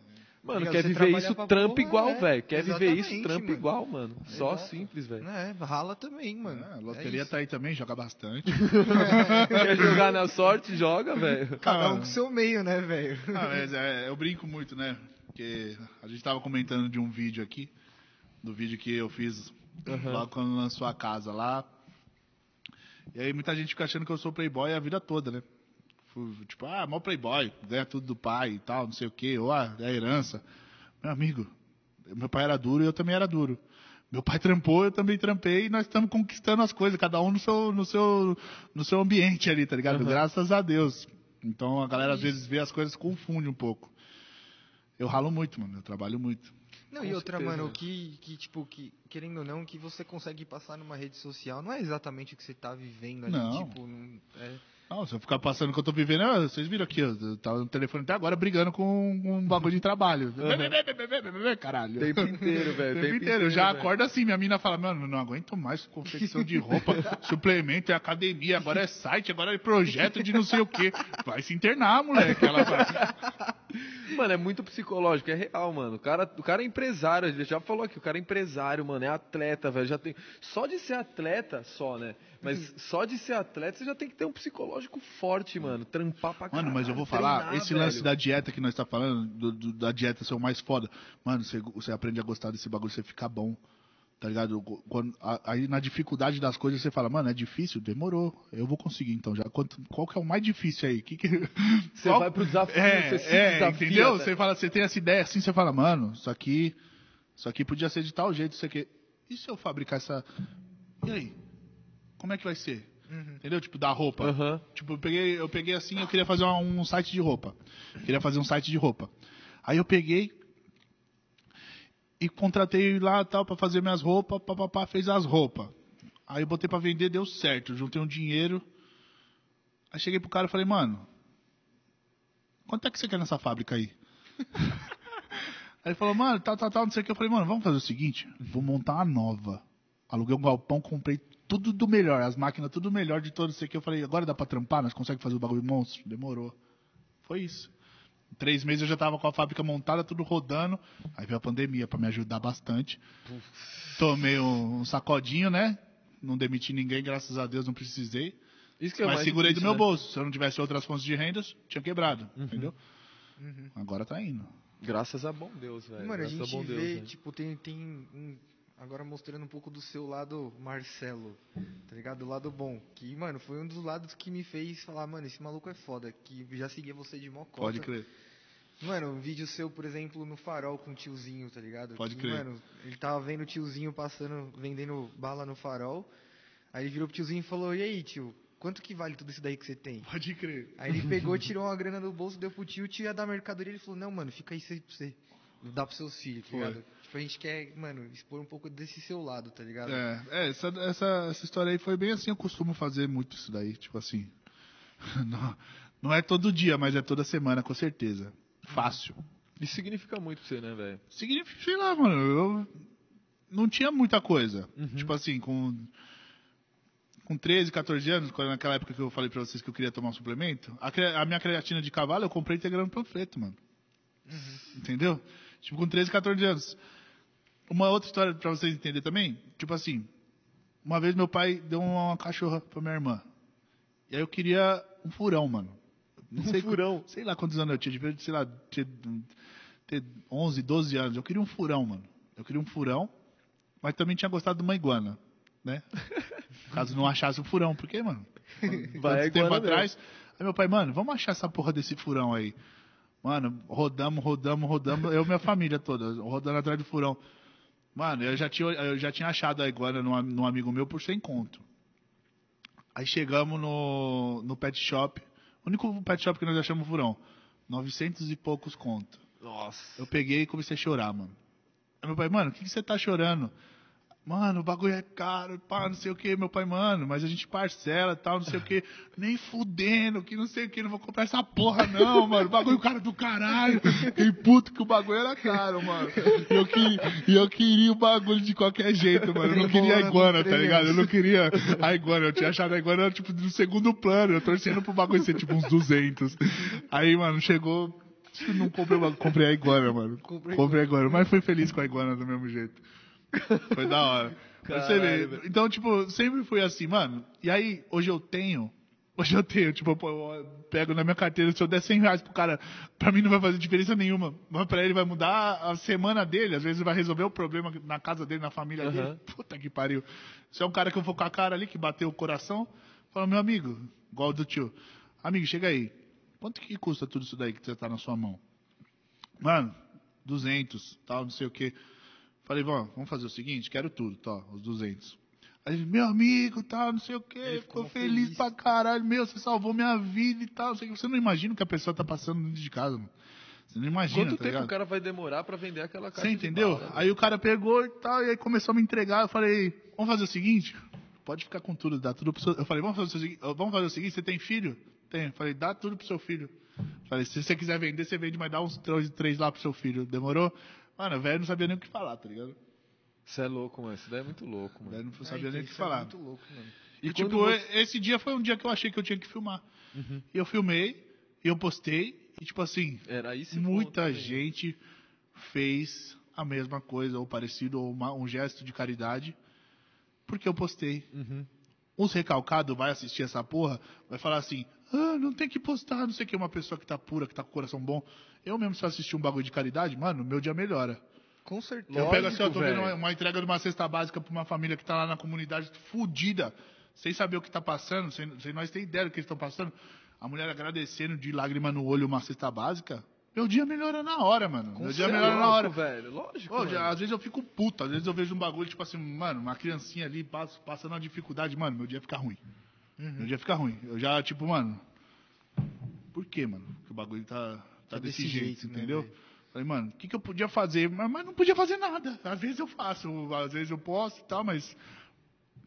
Mano, quer viver isso, porra, igual, é. velho. Quer viver isso, mano. igual, mano. Só Exato. simples, velho. É, rala também, mano. É, a É loteria isso. tá aí também, joga bastante. Quer jogar na sorte, joga, velho. Cada Ah. um com seu meio, né, velho? Ah, mas é, eu brinco muito, né? Porque a gente tava comentando de um vídeo aqui, do vídeo que eu fiz logo quando lançou a casa lá. E aí muita gente fica achando que eu sou playboy a vida toda, né? Fui, Tipo, ah, mó playboy, ganha tudo do pai e tal, não sei o quê, ou ah, é herança. Meu amigo, meu pai era duro e eu também era duro. Meu pai trampou, eu também trampei e nós estamos conquistando as coisas, cada um no seu, no seu, no seu ambiente ali, tá ligado? Graças a Deus. Então a galera às vezes vê as coisas confunde um pouco. Eu ralo muito, mano, eu trabalho muito. Não, Com e outra, certeza, mano, que, que, tipo, que, querendo ou não, que você consegue passar numa rede social não é exatamente o que você tá vivendo ali, Não. tipo, não, é, Não, se eu ficar passando o que eu tô vivendo, ah, vocês viram aqui, eu tava no telefone até agora brigando com um bagulho de trabalho. Caralho. O tempo inteiro, velho. tempo inteiro. Eu já acordo assim, minha mina fala, mano, não aguento mais confecção de roupa, suplemento, é academia, agora é site, agora é projeto de não sei o quê. Vai se internar, moleque. Ela fala, Mano, é muito psicológico, é real, mano. O cara, o cara é empresário, ele já falou aqui, o cara é empresário, mano, é atleta, velho. Já tem. Só de ser atleta, só, né? Mas só de ser atleta, você já tem que ter um psicológico forte, mano. Trampar pra caralho. Mano, mas eu vou falar, treinar, esse velho. lance da dieta que nós tá falando, do- do- da dieta ser o mais foda, mano, você, você aprende a gostar desse bagulho, você fica bom. Tá ligado? Quando, aí na dificuldade das coisas você fala, mano, é difícil? Demorou. Eu vou conseguir então. Já, quanto, qual que é o mais difícil aí? Que que, Você vai pro desafio, É, você se é, desafia, entendeu? né? Você fala, você tem essa ideia assim, você fala, mano, isso aqui, isso aqui podia ser de tal jeito, isso aqui. E se eu fabricar essa. E aí? Como é que vai ser? Entendeu? Tipo, da roupa. Aham. Tipo, eu peguei, eu peguei assim, eu queria fazer um, um site de roupa. Queria fazer um site de roupa. Aí eu peguei e contratei lá tal pra fazer minhas roupas, papapá, fez as roupas. Aí eu botei pra vender, deu certo, juntei um dinheiro. Aí cheguei pro cara e falei, mano, quanto é que você quer nessa fábrica aí? aí ele falou, mano, tal, tal, tal, não sei o que. Eu falei, mano, vamos fazer o seguinte, vou montar uma nova. Aluguei um galpão, comprei tudo do melhor, as máquinas tudo melhor de todo, não sei o que. Eu falei, agora dá pra trampar, nós conseguimos fazer o bagulho monstro? Demorou. Foi isso. Em três meses eu já tava com a fábrica montada, tudo rodando. Aí veio a pandemia pra me ajudar bastante. Tomei um, um sacodinho, né? Não demiti ninguém, graças a Deus, não precisei. Isso que é o Mas mais segurei difícil, do meu né? bolso. Se eu não tivesse outras fontes de rendas, tinha quebrado. Entendeu? Agora tá indo. Graças a bom Deus, velho. Mano, a Graças gente bom Deus, vê, tipo, tem, tem um, agora mostrando um pouco do seu lado Marcelo, tá ligado? Do lado bom. Que, mano, foi um dos lados que me fez falar, mano, esse maluco é foda. Que já seguia você de mocota. Pode crer. Mano, um vídeo seu, por exemplo, no farol com o tiozinho, tá ligado? Pode Que, crer. Mano, ele tava vendo o tiozinho passando, vendendo bala no farol. Aí ele virou pro tiozinho e falou, e aí, tio, quanto que vale tudo isso daí que você tem? Pode crer. Aí ele pegou, tirou uma grana do bolso, deu pro tio, o tio ia dar mercadoria, ele falou, não, mano, fica aí pra você. Dá pros seus filhos, tá ligado? Tipo, a gente quer, mano, expor um pouco desse seu lado, tá ligado? É, é essa, essa, essa história aí foi bem assim, eu costumo fazer muito isso daí, tipo assim. Não, não é todo dia, mas é toda semana, com certeza. Fácil. Isso significa muito pra você, né, velho? Significa, sei lá, mano, eu não tinha muita coisa. Uhum. Tipo assim, com, com 13, 14 anos, quando naquela época que eu falei pra vocês que eu queria tomar um suplemento, a, a minha creatina de cavalo eu comprei integrando panfleto, mano. Entendeu? Tipo, com 13, 14 anos. Uma outra história pra vocês entenderem também, tipo assim, uma vez meu pai deu uma cachorra pra minha irmã. E aí eu queria um furão, mano. Não Um sei furão? Sei lá quantos anos eu tinha, devia, sei lá, ter, ter 11, 12 anos. Eu queria um furão, mano. Eu queria um furão, mas também tinha gostado de uma iguana, né? Caso não achasse o furão, porque, mano, Vai tempo mesmo. atrás. Aí meu pai, mano, vamos achar essa porra desse furão aí. Mano, rodamos, rodamos, rodamos, eu e minha família toda, rodando atrás do furão. Mano, eu já tinha, eu já tinha achado a iguana num, num amigo meu por 100 conto. Aí chegamos no, no pet shop. O único pet shop que nós achamos furão. 900 e poucos conto. Nossa. Eu peguei e comecei a chorar, mano. Aí meu pai, mano, o que, que você tá chorando? Mano, o bagulho é caro, pá, não sei o que, meu pai, mano, mas a gente parcela e tal, não sei o que, nem fudendo, que não sei o que, não vou comprar essa porra não, mano, o bagulho cara do caralho, fiquei puto que o bagulho era caro, mano, e eu, que, e eu queria o bagulho de qualquer jeito, mano, eu não queria a iguana, tá ligado, eu não queria a iguana, eu tinha achado a iguana, tipo, no segundo plano, eu torcendo pro bagulho ser, tipo, uns 200, aí, mano, chegou, não comprei, comprei a iguana, mano, comprei a iguana, mas fui feliz com a iguana do mesmo jeito. Foi da hora. Vê. Então, tipo, sempre fui assim, mano. E aí, hoje eu tenho. Hoje eu tenho, tipo, eu pego na minha carteira, se eu der 100 reais pro cara, pra mim não vai fazer diferença nenhuma. Mas pra ele vai mudar a semana dele, às vezes vai resolver o problema na casa dele, na família uhum. dele. Puta que pariu. Se é um cara que eu vou com a cara ali, que bateu o coração, fala, meu amigo, igual do tio. Amigo, chega aí. Quanto que custa tudo isso daí que você tá na sua mão? Mano, 200, tal, não sei o que. Falei, vamos fazer o seguinte, quero tudo, tá, os 200. Aí ele, meu amigo, tal, não sei o quê, ficou feliz, feliz pra caralho, meu, você salvou minha vida e tal. Você não imagina o que a pessoa tá passando dentro de casa, mano. Você não imagina, Quanto tá tempo ligado? o cara vai demorar pra vender aquela caixa Você entendeu? Bala, aí o cara pegou e tal, e aí começou a me entregar. Eu falei, vamos fazer o seguinte, pode ficar com tudo, dá tudo pro seu... Eu falei, vamos fazer o seguinte, vamos fazer o seguinte, você tem filho? Tem. Eu falei, dá tudo pro seu filho. Eu falei, se você quiser vender, você vende, mas dá uns três, três lá pro seu filho. Demorou? Mano, o velho não sabia nem o que falar, tá ligado? Isso é louco, mano. Isso daí é muito louco, mano. Daí não sabia é, nem o que falar. É muito louco, mano. E, e tipo, você... esse dia foi um dia que eu achei que eu tinha que filmar. Uhum. E eu filmei, e eu postei, e tipo assim, Era isso muita gente fez a mesma coisa, ou parecido, ou uma, um gesto de caridade, porque eu postei. Uhum. Uns recalcados vai assistir essa porra, vai falar assim, ah, não tem que postar, não sei o que, uma pessoa que tá pura, que tá com o coração bom. Eu mesmo, se eu assistir um bagulho de caridade, mano, meu dia melhora. Com certeza. Eu pego assim, eu tô vendo uma, uma, entrega de uma cesta básica pra uma família que tá lá na comunidade fudida, sem saber o que tá passando, sem, sem nós ter ideia do que eles estão passando. A mulher agradecendo de lágrima no olho uma cesta básica. Meu dia melhora na hora, mano. Com meu dia melhora na hora. velho. Lógico. Ô, já, às vezes eu fico puto, às vezes eu vejo um bagulho, tipo assim, mano, uma criancinha ali passando uma dificuldade, mano, meu dia fica ruim. Uhum. Meu dia fica ruim. Eu já, tipo, mano. Por que, mano? Que o bagulho tá, tá, tá desse, desse, jeito, jeito né, entendeu? Né, Falei, mano, o que, que eu podia fazer? Mas, mas, não podia fazer nada. Às vezes eu faço, às vezes eu posso e tal, mas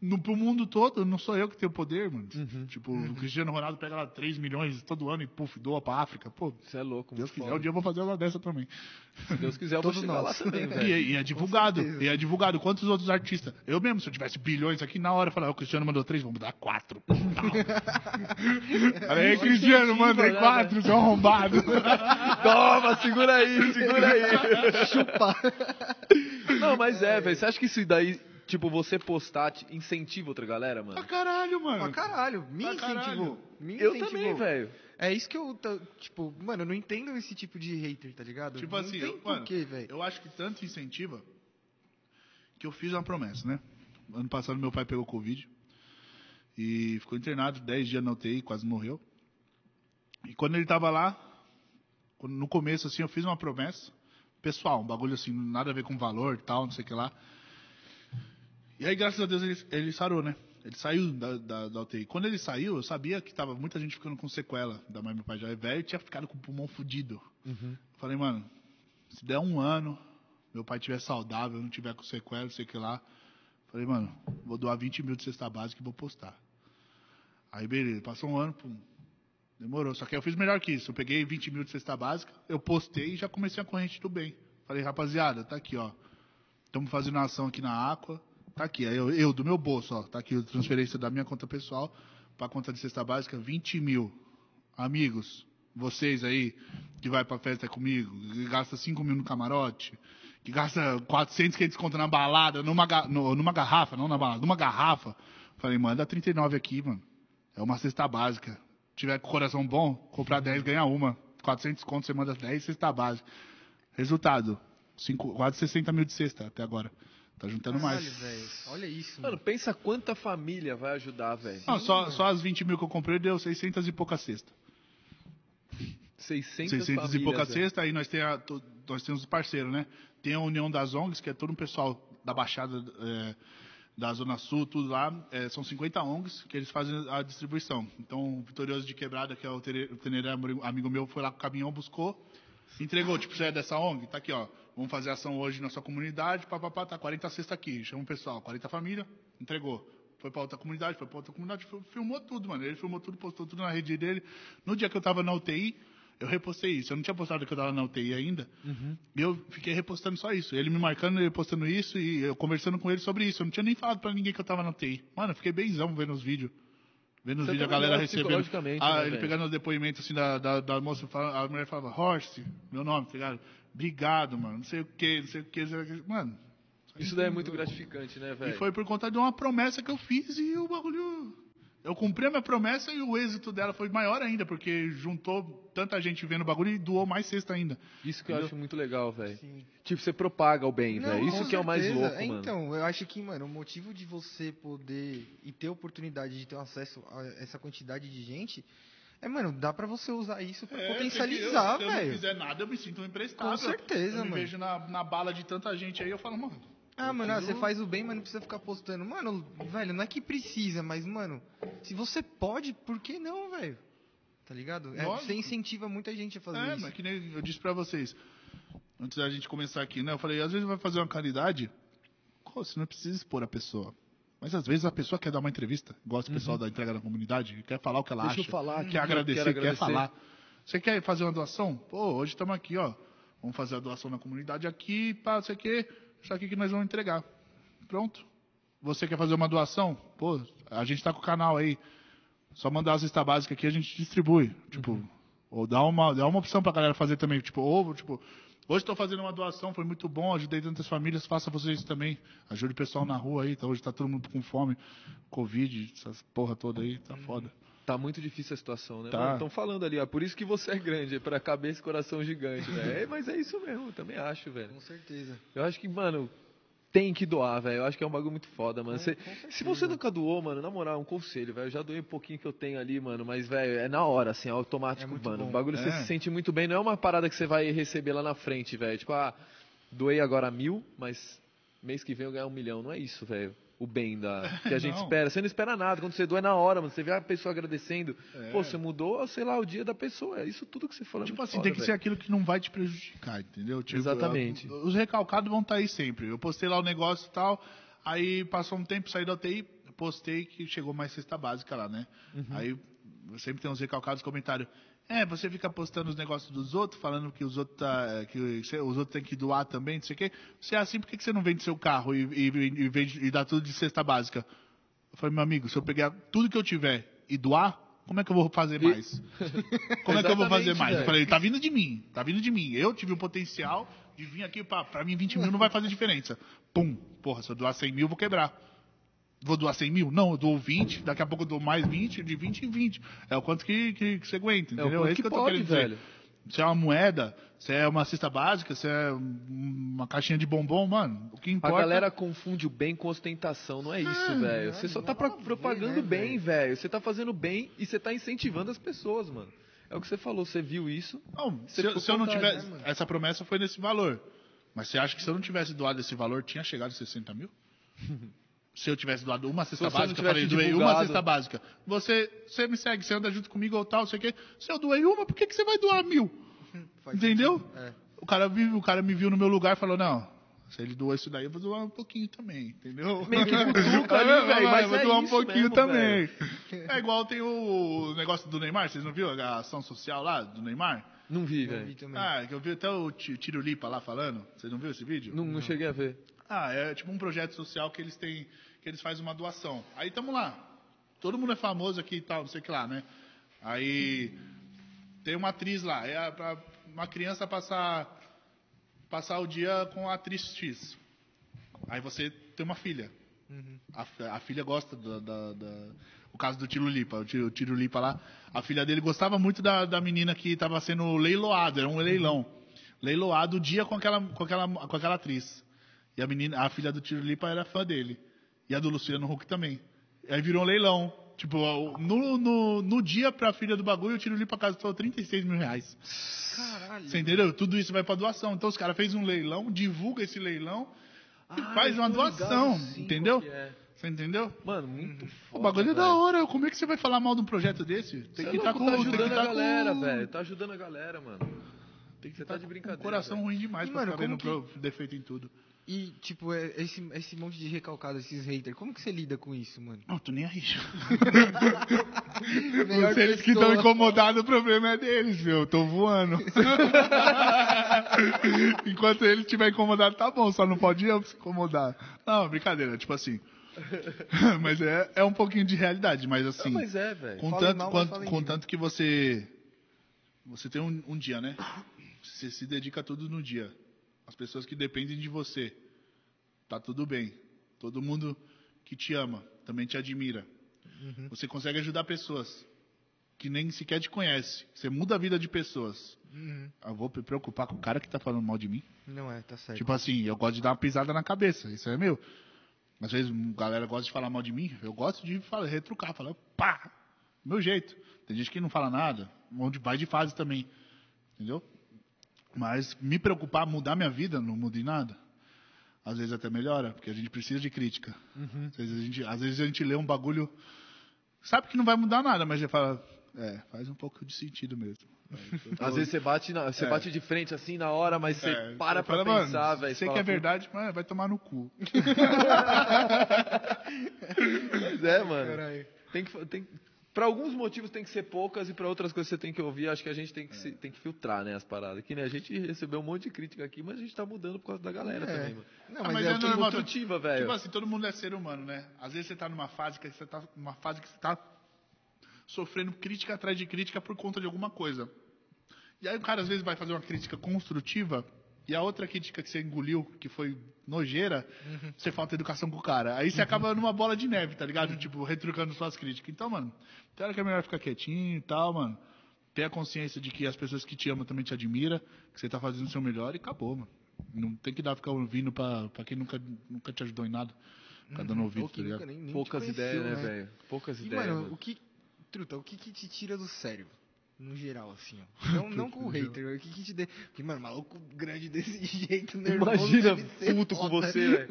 no, pro mundo todo, não sou eu que tenho poder, mano. Uhum, tipo, uhum. o Cristiano Ronaldo pega lá 3 milhões todo ano e, puf, doa pra África. Pô, Isso é louco, Deus quiser, um dia eu vou fazer uma dessa também. Se Deus quiser, eu vou chegar lá também, velho. E, e, é divulgado, e é divulgado. Quantos outros artistas? Eu mesmo, se eu tivesse bilhões aqui, na hora eu falava, o Cristiano mandou 3, vamos dar 4. Falei, Cristiano, mandei 4, seu arrombado. Toma, segura aí, segura aí. Chupa. Não, mas é, velho, você acha que isso daí Tipo, você postar incentiva outra galera, mano? Pra caralho, mano. Pra caralho. Me pra incentivou. Caralho. Me incentivou. Eu também, velho. É isso que eu, tipo, mano, eu não entendo esse tipo de hater, tá ligado? Tipo não assim, eu, mano, eu acho que tanto incentiva que eu fiz uma promessa, né? Ano passado meu pai pegou Covid e ficou internado 10 dias na UTI, quase morreu. E quando ele tava lá, no começo assim, eu fiz uma promessa pessoal, um bagulho assim, nada a ver com valor tal, não sei o que lá. E aí, graças a Deus, ele, ele sarou, né? Ele saiu da, da, da, UTI. Quando ele saiu, eu sabia que tava muita gente ficando com sequela da mãe meu pai já é velho e tinha ficado com o pulmão fudido. Uhum. Falei, mano, se der um ano, meu pai estiver saudável, não tiver com sequela, não sei o que lá. Falei, mano, vou doar 20 mil de cesta básica e vou postar. Aí, beleza, passou um ano, pum, demorou. Só que eu fiz melhor que isso. Eu peguei 20 mil de cesta básica, eu postei e já comecei a corrente do bem. Falei, rapaziada, tá aqui, ó. Estamos fazendo ação aqui na Aqua Tá aqui, eu, eu do meu bolso, ó, tá aqui a transferência da minha conta pessoal para a conta de cesta básica, 20 mil. Amigos, vocês aí que vai para festa comigo, que gasta 5 mil no camarote, que gasta 400 que desconta na balada, numa, numa garrafa, não na balada, numa garrafa. Falei, manda 39 aqui, mano. É uma cesta básica. Se tiver com coração bom, comprar 10 ganha uma. 400 contos, você manda 10 cesta básica. Resultado, cinco, quase 60 mil de cesta até agora. Tá juntando Caralho, mais. Véio. Olha isso. Mano, mano, pensa quanta família vai ajudar, velho. só, só as 20 mil que eu comprei deu 600 e pouca cesta. 600, 600 e pouca cesta, aí nós, tem a, nós temos os parceiros, né? Tem a União das ONGs, que é todo um pessoal da Baixada, é, da Zona Sul, tudo lá, é, são 50 ONGs que eles fazem a distribuição. Então, o Vitorioso de Quebrada, que é o tere- o Teneré, amigo meu, foi lá com o caminhão, buscou, entregou, tipo, você é dessa ONG? Tá aqui, ó, vamos fazer ação hoje na sua comunidade, papapá, tá 40 cestas aqui, chama o pessoal, 40 família, entregou. Foi pra outra comunidade, foi pra outra comunidade, fil- filmou tudo, mano. Ele filmou tudo, postou tudo na rede dele. No dia que eu tava na UTI, eu repostei isso. Eu não tinha postado que eu tava na UTI ainda. E eu fiquei repostando só isso. Ele me marcando, ele postando isso e eu conversando com ele sobre isso. Eu não tinha nem falado pra ninguém que eu tava na UTI. Mano, eu fiquei benzão vendo os vídeos. Vendo os Você vídeos, a galera recebendo. Ah, né, ele velho? pegando os depoimentos assim da, da, da moça, a mulher falava, Horst, meu nome, tá ligado? Obrigado, mano. Não sei o que, não sei o que. Mano, Isso daí é muito gratificante, né, e velho? foi por conta de uma promessa que eu fiz e o bagulho. Eu cumpri a minha promessa e o êxito dela foi maior ainda, porque juntou tanta gente vendo o bagulho e doou mais cesta ainda. Isso que eu acho muito legal, velho. Sim. Tipo, você propaga o bem, velho. Isso que é o mais certeza. louco, É, mano. Então, eu acho que, mano, o motivo de você poder e ter oportunidade de ter acesso a essa quantidade de gente é, mano, dá pra você usar isso pra É, potencializar, eu- Se eu não velho. fizer nada, eu me sinto emprestável. Com certeza, eu mano. vejo na, na bala de tanta gente aí, eu falo, mano. Ah, mano, ah, você faz o bem, mas não precisa ficar postando. Mano, velho, não é que precisa, mas, mano, se você pode, por que não, velho? Tá ligado? É, você incentiva muita gente a fazer É, isso. mas que nem eu disse pra vocês, antes da gente começar aqui, né? Eu falei, às vezes vai fazer uma caridade, pô, você não precisa expor a pessoa. Mas às vezes a pessoa quer dar uma entrevista, gosta do pessoal da entrega da comunidade, quer falar o que ela Uhum. Deixa eu acha. falar aqui, quer eu agradecer, quero quer agradecer. falar. Você quer fazer uma doação? Pô, hoje estamos aqui, ó. Vamos fazer a doação na comunidade aqui, pá, não sei o quê. Isso aqui que nós vamos entregar. Pronto. Você quer fazer uma doação? Pô, a gente tá com o canal aí. Só mandar a cesta básica aqui a gente distribui. Tipo, Uhum. ou dá uma, dá uma opção pra galera fazer também. Tipo, ou, tipo, hoje estou fazendo uma doação, foi muito bom, ajudei tantas famílias, faça vocês isso também. Ajude o pessoal na rua aí, tá, hoje tá todo mundo com fome, Covid, essas porra toda aí, tá foda. Tá muito difícil a situação, né? Tá. Estão falando ali, ó. Por isso que você é grande, é pra cabeça e coração gigante, né? É, mas é isso mesmo, eu também acho, velho. Com certeza. Eu acho que, mano, tem que doar, velho. Eu acho que é um bagulho muito foda, mano. Você- se você nunca doou, mano, na moral, um conselho, velho. Eu já doei um pouquinho que eu tenho ali, mano, mas, velho, é na hora, assim, é automático, É mano. bom. O bagulho você É. se sente muito bem. Não é uma parada que você vai receber lá na frente, velho. Tipo, ah, doei agora mil, mas mês que vem eu ganhar um milhão. Não é isso, velho. O bem da, que a gente espera. Você não espera nada. Quando você doa é na hora, mano. Você vê a pessoa agradecendo. É. Pô, você mudou, sei lá, o dia da pessoa. É isso tudo que você falou. é Tipo assim, foda, tem que ser velho. aquilo que não vai te prejudicar, entendeu? Tipo, Exatamente. Os recalcados vão estar aí sempre. Eu postei lá o negócio e tal, aí passou um tempo, saí da UTI, postei que chegou mais cesta básica lá, né? Uhum. Aí sempre tem uns recalcados comentários. É, você fica postando os negócios dos outros, falando que os outros tá, que os outros têm que doar também, não sei o quê. Se é assim, por que você não vende seu carro e, e, e, vende, e dá tudo de cesta básica? Eu falei, meu amigo, se eu pegar tudo que eu tiver e doar, como é que eu vou fazer mais? Como é que eu vou fazer mais? Eu falei, tá vindo de mim, tá vindo de mim. Eu tive o potencial de vir aqui, pra, pra mim 20 mil não vai fazer diferença. Pum, porra, se eu doar 100 mil, eu vou quebrar. Vou doar 100 mil? Não, eu dou 20, daqui a pouco eu dou mais 20, de 20 em 20. É o quanto que, que, que você aguenta, É o entendeu? quanto isso que eu tô pode, querendo dizer. velho. Se é uma moeda, se é uma cesta básica, se é um- uma caixinha de bombom, mano, o que A importa... galera confunde o bem com ostentação, não é isso, velho. Você só tá pro- propagando né, bem, velho. Você tá fazendo bem e você tá incentivando as pessoas, mano. É o que você falou, você viu isso. Não, Você se, eu- se eu não tivesse. né, essa promessa foi nesse valor. Mas você acha que se eu não tivesse doado esse valor, tinha chegado a 60 mil? se eu tivesse doado uma cesta não básica, eu falei, doei uma divulgado. cesta básica. Você, você me segue, você anda junto comigo ou tal, sei o quê. Se eu doei uma, por que, que você vai doar mil? Faz Entendeu? É. O, cara, o cara me viu no meu lugar e falou, não. Se ele doou isso daí, eu vou doar um pouquinho também, entendeu? Meio que cutuca ali, É, velho, mas vou é doar um pouquinho mesmo, também. É igual tem o negócio do Neymar, vocês não viram a ação social lá do Neymar? Não vi, Eu vi velho. também. Ah, que eu vi até o Ti- Tiro Lipa lá falando. Vocês não viram esse vídeo? Não, não cheguei a ver. Ah, é tipo um projeto social que eles têm, que eles fazem uma doação. Aí tamo lá. Todo mundo é famoso aqui e tal, não sei o que lá, né? Aí tem uma atriz lá, é a- pra uma criança passar passar o dia com a atriz X. Aí você tem uma filha. A, fi- a filha gosta da, da- da- O caso do Tiro Lipa, o Tiro, o Tiro Lipa lá. A filha dele gostava muito da, da menina que estava sendo leiloada, era um leilão. Leiloado o dia com aquela, com aquela, com aquela atriz. E a menina, a filha do Tiro Lipa era fã dele. E a do Luciano Huck também. E aí virou um leilão. Tipo, no, no, no dia pra filha do bagulho, o Tiro Lipa gastou 36 mil reais. Caralho. Você entendeu? Tudo isso vai pra doação. Então os caras fez um leilão, divulga esse leilão e Ah, faz eu uma doação. sim, entendeu? que é. Você entendeu? Mano, muito foda. O bagulho é da hora. Como é que você vai falar mal de um projeto desse? Tem que é estar louco, com tá tem que ajudando tá a galera, com- velho. Tá ajudando a galera, mano. Tem que Você estar tá de brincadeira, coração velho. ruim demais E, pra mano, ficar vendo pro- defeito em tudo. E, tipo, é- esse, esse monte de recalcado, esses haters, como que você lida com isso, mano? Não, tô nem aí. Melhor Se eles que estão incomodados, o problema é deles, meu. Eu tô voando. Enquanto ele estiver incomodado, tá bom, só não pode eu se incomodar. Não, brincadeira, tipo assim. mas é, é um pouquinho de realidade, mas assim. Ah, mas é, velho. Com tanto, mal, quanto- com tanto que você. Você tem um, um dia, né? Você se dedica tudo no dia. As pessoas que dependem de você. Tá tudo bem. Todo mundo que te ama também te admira. Uhum. Você consegue ajudar pessoas que nem sequer te conhece. Você muda a vida de pessoas. Uhum. Eu vou me preocupar com o cara que tá falando mal de mim. Não é, tá certo. Tipo assim, eu gosto de dar uma pisada na cabeça, isso é meu. Às vezes a galera gosta de falar mal de mim, eu gosto de falar, retrucar, falar pá, meu jeito. Tem gente que não fala nada, onde vai de fase também, entendeu? Mas me preocupar, mudar minha vida, não mudei nada. Às vezes até melhora, porque a gente precisa de crítica. Às, vezes a gente, às vezes a gente lê um bagulho, sabe que não vai mudar nada, mas já fala, é, faz um pouco de sentido mesmo. Às vezes você bate, na- você É. bate de frente assim na hora, mas você É, para pra fala, pensar, velho. Sei que é verdade, mas vai tomar no cu. É, mano. Tem que, tem, pra alguns motivos tem que ser poucas e pra outras coisas você tem que ouvir. Acho que a gente tem que, se- tem que filtrar, né, as paradas. Que, né, a gente recebeu um monte de crítica aqui, mas a gente tá mudando por causa da galera É. também, mano. Não, Ah, mas, mas é, é normal, velho. Tipo assim, todo mundo é ser humano, né? Às vezes você tá numa fase que você tá numa fase que você tá sofrendo crítica atrás de crítica por conta de alguma coisa. E aí o cara às vezes vai fazer uma crítica construtiva e a outra crítica que você engoliu, que foi nojeira, você falta educação com o cara. Aí você acaba numa bola de neve, tá ligado? Tipo, retrucando suas críticas. Então, mano, tem hora que é melhor ficar quietinho e tal, mano. Ter a consciência de que as pessoas que te amam também te admiram, que você tá fazendo o seu melhor e acabou, mano. Não tem que dar ficar ouvindo pra, pra quem nunca, nunca te ajudou em nada. Ficar dando ouvido, Ou tá ligado? nem, nem Poucas ideias, conheceu, né, velho? Poucas E, ideias. mano, mano. o que. Truta, o que que te tira do sério? No geral, assim, ó. Não, não com o hater, o que que te dê. Porque, mano, maluco grande desse jeito, nervoso. Imagina puto com você, velho.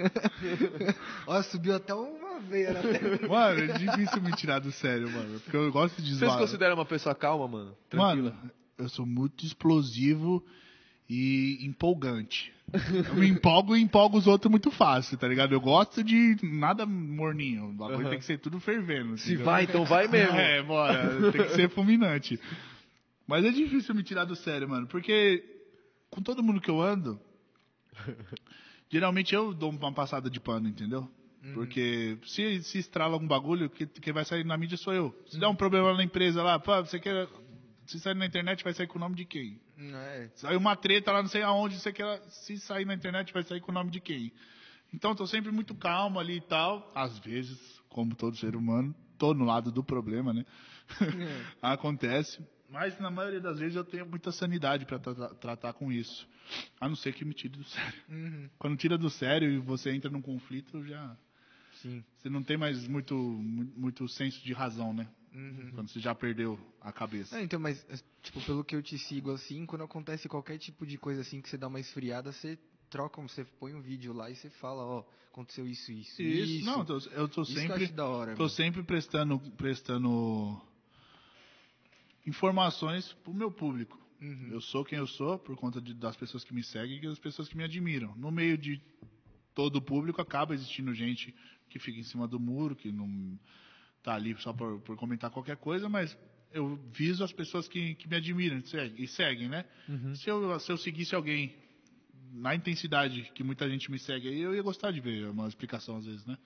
Ó, subiu até uma veia na. Mano, é difícil me tirar do sério, mano. Porque eu gosto de Você se zoar. considera uma pessoa calma, mano? Tranquila. Mano, eu sou muito explosivo e empolgante. Eu me empolgo e empolgo os outros muito fácil, tá ligado? Eu gosto de nada morninho. O bagulho Aham. tem que ser tudo fervendo. Se entendeu? vai, então vai mesmo. É, bora. Tem que ser fulminante. Mas é difícil me tirar do sério, mano. Porque com todo mundo que eu ando, geralmente eu dou uma passada de pano, entendeu? Porque se, se estrala algum bagulho, que- quem vai sair na mídia sou eu. Se der um problema na empresa lá, pô, você quer. Se sair na internet, vai sair com o nome de quem? É. Saiu uma treta lá, não sei aonde, você quer. Se sair na internet, vai sair com o nome de quem? Então, tô sempre muito calmo ali e tal. Às vezes, como todo ser humano, tô no lado do problema, né? Acontece. Mas na maioria das vezes eu tenho muita sanidade para tratar com isso. A não ser que me tire do sério. Uhum. Quando tira do sério e você entra num conflito, já. Sim. Você não tem mais muito, mu- muito senso de razão, né? Uhum. Quando você já perdeu a cabeça. É, então, mas, tipo, pelo que eu te sigo assim, quando acontece qualquer tipo de coisa assim que você dá uma esfriada, você troca, você põe um vídeo lá e você fala, ó, aconteceu isso, isso, isso. Isso, não, tô- eu tô Isso que eu sempre. acho da hora. Tô mano. sempre prestando, prestando informações pro meu público. Uhum. Eu sou quem eu sou por conta de- das pessoas que me seguem e das pessoas que me admiram. No meio de todo o público acaba existindo gente que fica em cima do muro, que não tá ali só por, por comentar qualquer coisa, mas eu viso as pessoas que, que me admiram e seguem, e seguem, né? Se, eu, se eu seguisse alguém na intensidade que muita gente me segue aí, eu ia gostar de ver uma explicação às vezes, né?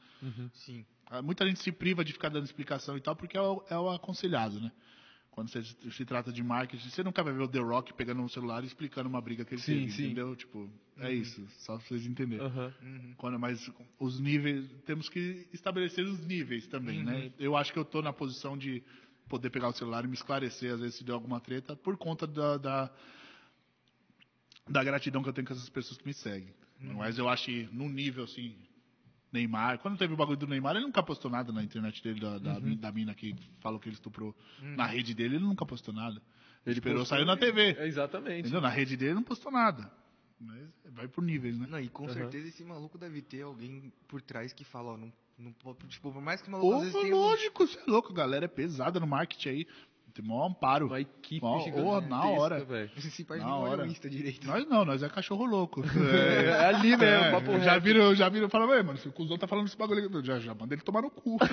Sim. Ah, Muita gente se priva de ficar dando explicação e tal, porque é o, é o aconselhado, né? Quando você se trata de marketing, você nunca vai ver o The Rock pegando um celular e explicando uma briga que ele Sim, teve, sim. entendeu? Tipo, é isso, só pra vocês entenderem. Aham. Quando, mas os níveis, temos que estabelecer os níveis também, né? Eu acho que eu tô na posição de poder pegar o celular e me esclarecer, às vezes, se deu alguma treta, por conta da, da, da gratidão que eu tenho com essas pessoas que me seguem. Mas eu acho que num nível, assim, Neymar, quando teve o bagulho do Neymar, ele nunca postou nada na internet dele, da, da, da mina que falou que ele estuprou. Na rede dele, ele nunca postou nada. Ele esperou, postou- saiu na TV. É, exatamente. Entendeu? Na rede dele, não postou nada. Mas vai por níveis, né? Não, e com Uhum. certeza esse maluco deve ter alguém por trás que fala, ó, não Não po- tipo, por mais que o maluco às Ô, vezes tenha... um- lógico, você é louco. A galera é pesada no marketing aí. Tem maior amparo. Uma equipe Ó, ó, gigantesca, na hora. velho. Esse pai Na nem olha hora. Insta direito. Nós não, nós é cachorro louco. É, ali mesmo, papo já reto. viram, já viram, falaram, "Ué, mano, se o cuzão tá falando esse bagulho, aí, já, já manda ele tomar no cu.